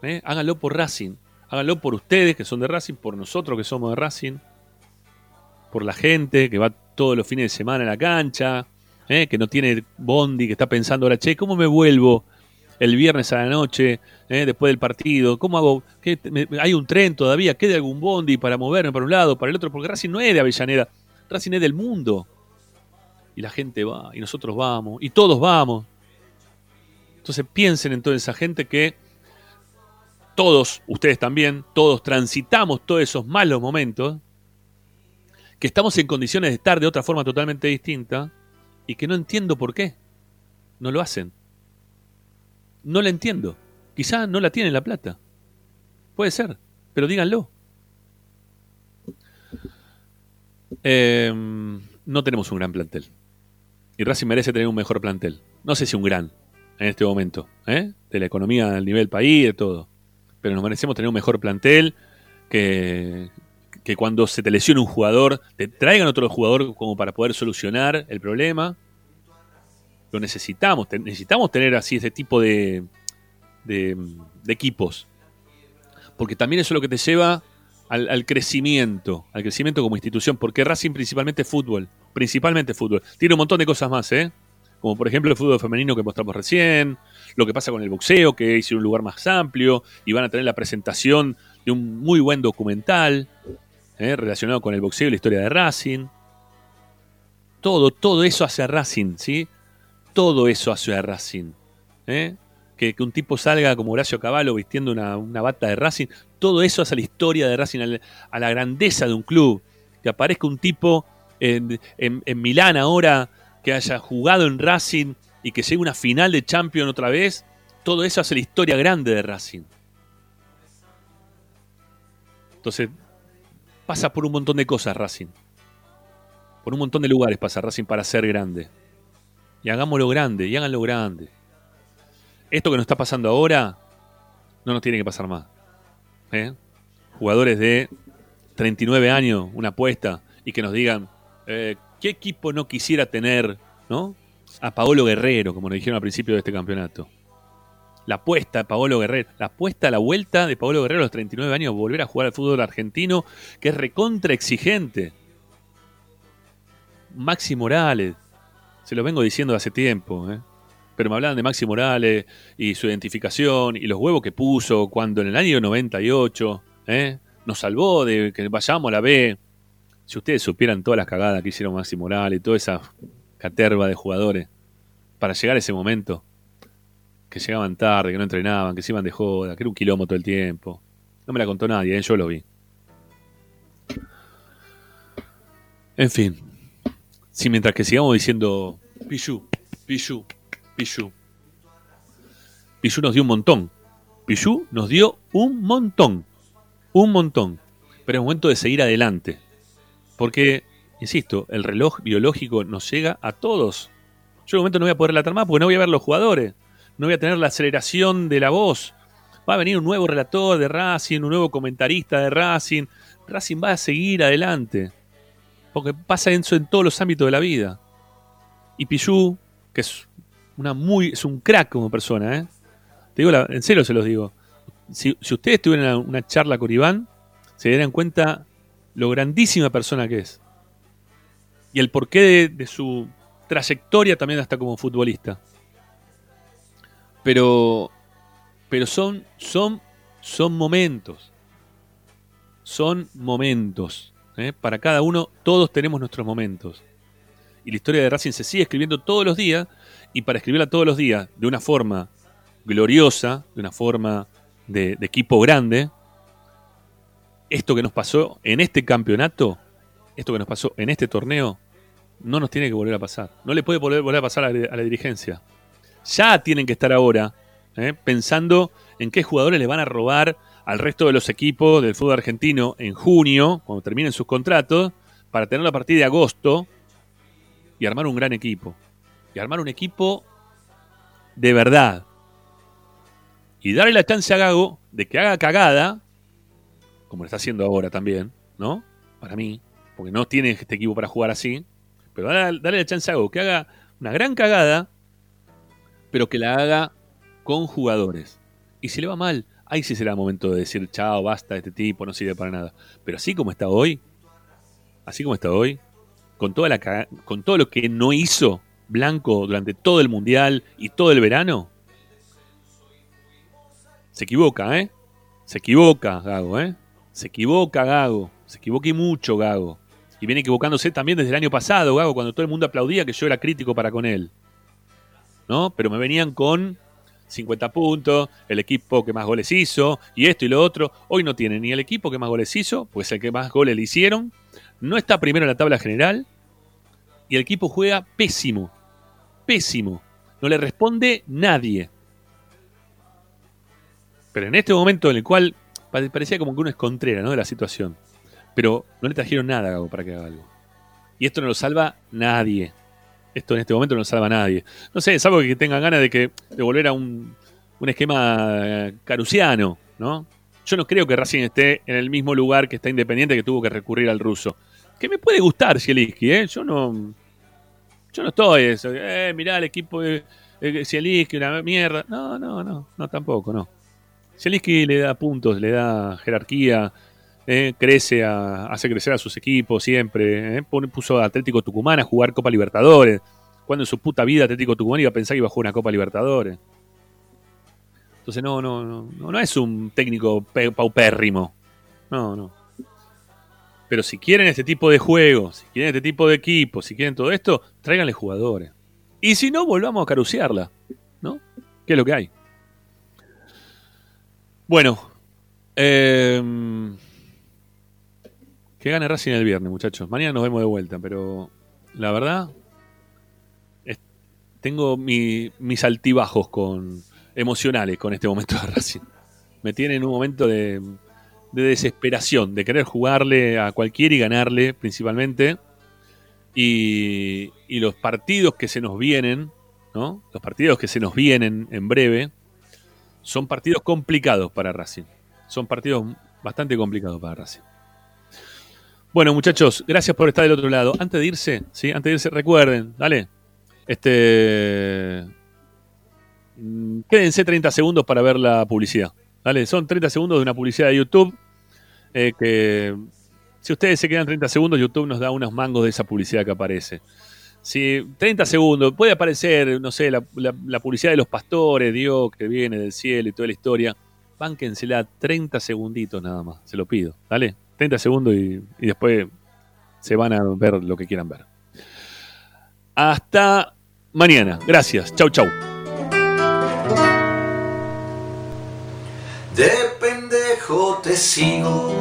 ¿eh? Háganlo por Racing. Háganlo por ustedes que son de Racing, por nosotros que somos de Racing, por la gente que va todos los fines de semana a la cancha, ¿eh? que no tiene bondi, que está pensando ahora, che, ¿cómo me vuelvo el viernes a la noche ¿eh? después del partido? ¿Cómo hago? ¿Qué, me- ¿Hay un tren todavía? ¿Queda algún bondi para moverme para un lado, para el otro? Porque Racing no es de Avellaneda, Racing es del mundo. Y la gente va, y nosotros vamos, y todos vamos. Entonces piensen en toda esa gente que todos, ustedes también, todos transitamos todos esos malos momentos, que estamos en condiciones de estar de otra forma totalmente distinta y que no entiendo por qué. No lo hacen. No la entiendo. Quizá no la tienen la plata. Puede ser, pero díganlo. Eh, no tenemos un gran plantel. Y Racing merece tener un mejor plantel. No sé si un gran en este momento, ¿eh? de la economía del nivel país, de todo. Pero nos merecemos tener un mejor plantel que, que cuando se te lesione un jugador, te traigan otro jugador como para poder solucionar el problema. Lo necesitamos, necesitamos tener así ese tipo de, de, equipos. Porque también eso es lo que te lleva al, crecimiento, al crecimiento como institución. Porque Racing principalmente fútbol, principalmente fútbol. Tiene un montón de cosas más, ¿eh? Como por ejemplo el fútbol femenino que mostramos recién, lo que pasa con el boxeo, que es un lugar más amplio, y van a tener la presentación de un muy buen documental ¿eh? relacionado con el boxeo y la historia de Racing. Todo, todo eso hace a Racing, ¿sí? Todo eso hace a Racing. ¿eh? Que, un tipo salga como Horacio Cavallo vistiendo una, una bata de Racing, todo eso hace a la historia de Racing, a la, grandeza de un club. Que aparezca un tipo en, en- en Milán ahora que haya jugado en Racing y que llegue una final de Champions otra vez, todo eso hace la historia grande de Racing. Entonces, pasa por un montón de cosas Racing. Por un montón de lugares pasa Racing para ser grande. Y hagámoslo grande, y háganlo grande. Esto que nos está pasando ahora, no nos tiene que pasar más. ¿eh? Jugadores de 39 años, una apuesta, y que nos digan, eh, ¿qué equipo no quisiera tener ¿no? a Paolo Guerrero, como nos dijeron al principio de este campeonato? La apuesta de Paolo Guerrero, la apuesta a la vuelta de Paolo Guerrero a los 39 años, volver a jugar al fútbol argentino, que es recontra exigente. Maxi Morales, se lo vengo diciendo hace tiempo, ¿eh? pero me hablaban de Maxi Morales y su identificación y los huevos que puso cuando en el año 98 ¿eh? nos salvó de que vayamos a la B. Si ustedes supieran todas las cagadas que hicieron Maxi Morales, toda esa caterva de jugadores para llegar a ese momento, que llegaban tarde, que no entrenaban, que se iban de joda, que era un quilombo todo el tiempo. No me la contó nadie, ¿eh? yo lo vi. En fin, si mientras que sigamos diciendo Pichu, Pichu, Pichu, Pichu nos dio un montón. Pichu nos dio un montón. Un montón. Pero es momento de seguir adelante. Porque, insisto, el reloj biológico nos llega a todos. Yo en un momento no voy a poder relatar más porque no voy a ver los jugadores. No voy a tener la aceleración de la voz. Va a venir un nuevo relator de Racing, un nuevo comentarista de Racing. Racing va a seguir adelante. Porque pasa eso en todos los ámbitos de la vida. Y Pichu, que es una muy es un crack como persona, ¿eh? Te digo, la- en serio se los digo. Si, ustedes tuvieran una, charla con Iván, se darían cuenta lo grandísima persona que es. Y el porqué de su trayectoria también hasta como futbolista. Pero, pero son, son, son momentos. Son momentos. ¿eh? Para cada uno, todos tenemos nuestros momentos. Y la historia de Racing se sigue escribiendo todos los días. Y para escribirla todos los días de una forma gloriosa, de una forma de, equipo grande, esto que nos pasó en este campeonato, esto que nos pasó en este torneo, no nos tiene que volver a pasar. No le puede volver, volver a pasar a la, a la dirigencia. Ya tienen que estar ahora ¿eh? pensando en qué jugadores le van a robar al resto de los equipos del fútbol argentino en junio, cuando terminen sus contratos, para tener la partida de agosto y armar un gran equipo. Y armar un equipo de verdad. Y darle la chance a Gago de que haga cagada, como lo está haciendo ahora también, ¿no? Para mí, porque no tiene este equipo para jugar así. Pero dale, dale la chance a Gago que haga una gran cagada, pero que la haga con jugadores. Y si le va mal, ahí sí será momento de decir, chao, basta, este tipo no sirve para nada. Pero así como está hoy, así como está hoy, con, toda la con todo lo que no hizo blanco durante todo el mundial y todo el verano? Se equivoca, ¿eh? Se equivoca, Gago, ¿eh? Se equivoca, Gago. Se equivoca y mucho, Gago. Y viene equivocándose también desde el año pasado, Gago, cuando todo el mundo aplaudía que yo era crítico para con él. ¿No? Pero me venían con 50 puntos, el equipo que más goles hizo, y esto y lo otro. Hoy no tiene ni el equipo que más goles hizo, pues el que más goles le hicieron. No está primero en la tabla general. Y el equipo juega pésimo. Pésimo. No le responde nadie. Pero en este momento en el cual parecía como que uno es contrera ¿no? de la situación. Pero no le trajeron nada Gago para que haga algo. Y esto no lo salva nadie. Esto en este momento no salva nadie. No sé, salvo que tengan ganas de que de volver a un, un esquema eh, carusiano, ¿no? Yo no creo que Racing esté en el mismo lugar que está Independiente que tuvo que recurrir al ruso. Que me puede gustar Zielinski, ¿eh? Yo no. Yo no estoy eso. Eh, mirá el equipo de Zielinski, una mierda. No, no, no. No, tampoco, no. Zielinski le da puntos, le da jerarquía, eh, crece, a, hace crecer a sus equipos siempre. Eh, puso a Atlético Tucumán a jugar Copa Libertadores. Cuando en su puta vida Atlético Tucumán iba a pensar que iba a jugar una Copa Libertadores. Entonces no, no, no, no es un técnico paupérrimo. No, no. Pero si quieren este tipo de juegos, si quieren este tipo de equipos, si quieren todo esto, tráiganle jugadores. Y si no, volvamos a caruciarla. ¿No? ¿Qué es lo que hay? Bueno. Eh, que gane Racing el viernes, muchachos. Mañana nos vemos de vuelta, pero la verdad, tengo mis altibajos con, emocionales con este momento de Racing. Me tiene en un momento de, desesperación, de querer jugarle a cualquiera y ganarle principalmente. Y, y, los partidos que se nos vienen, ¿no? Los partidos que se nos vienen en breve, son partidos complicados para Racing. Son partidos bastante complicados para Racing. Bueno, muchachos, gracias por estar del otro lado. Antes de irse, ¿sí? Antes de irse, recuerden, dale. Este. Mm, quédense 30 segundos para ver la publicidad. Dale, son 30 segundos de una publicidad de YouTube. Eh, que si ustedes se quedan 30 segundos, YouTube nos da unos mangos de esa publicidad que aparece. Si 30 segundos, puede aparecer, no sé, la, publicidad de los pastores, Dios que viene del cielo y toda la historia. Bánquensela 30 segunditos nada más, se lo pido. Dale, 30 segundos y, después se van a ver lo que quieran ver. Hasta mañana. Gracias. Chau, chau. De pendejo te sigo.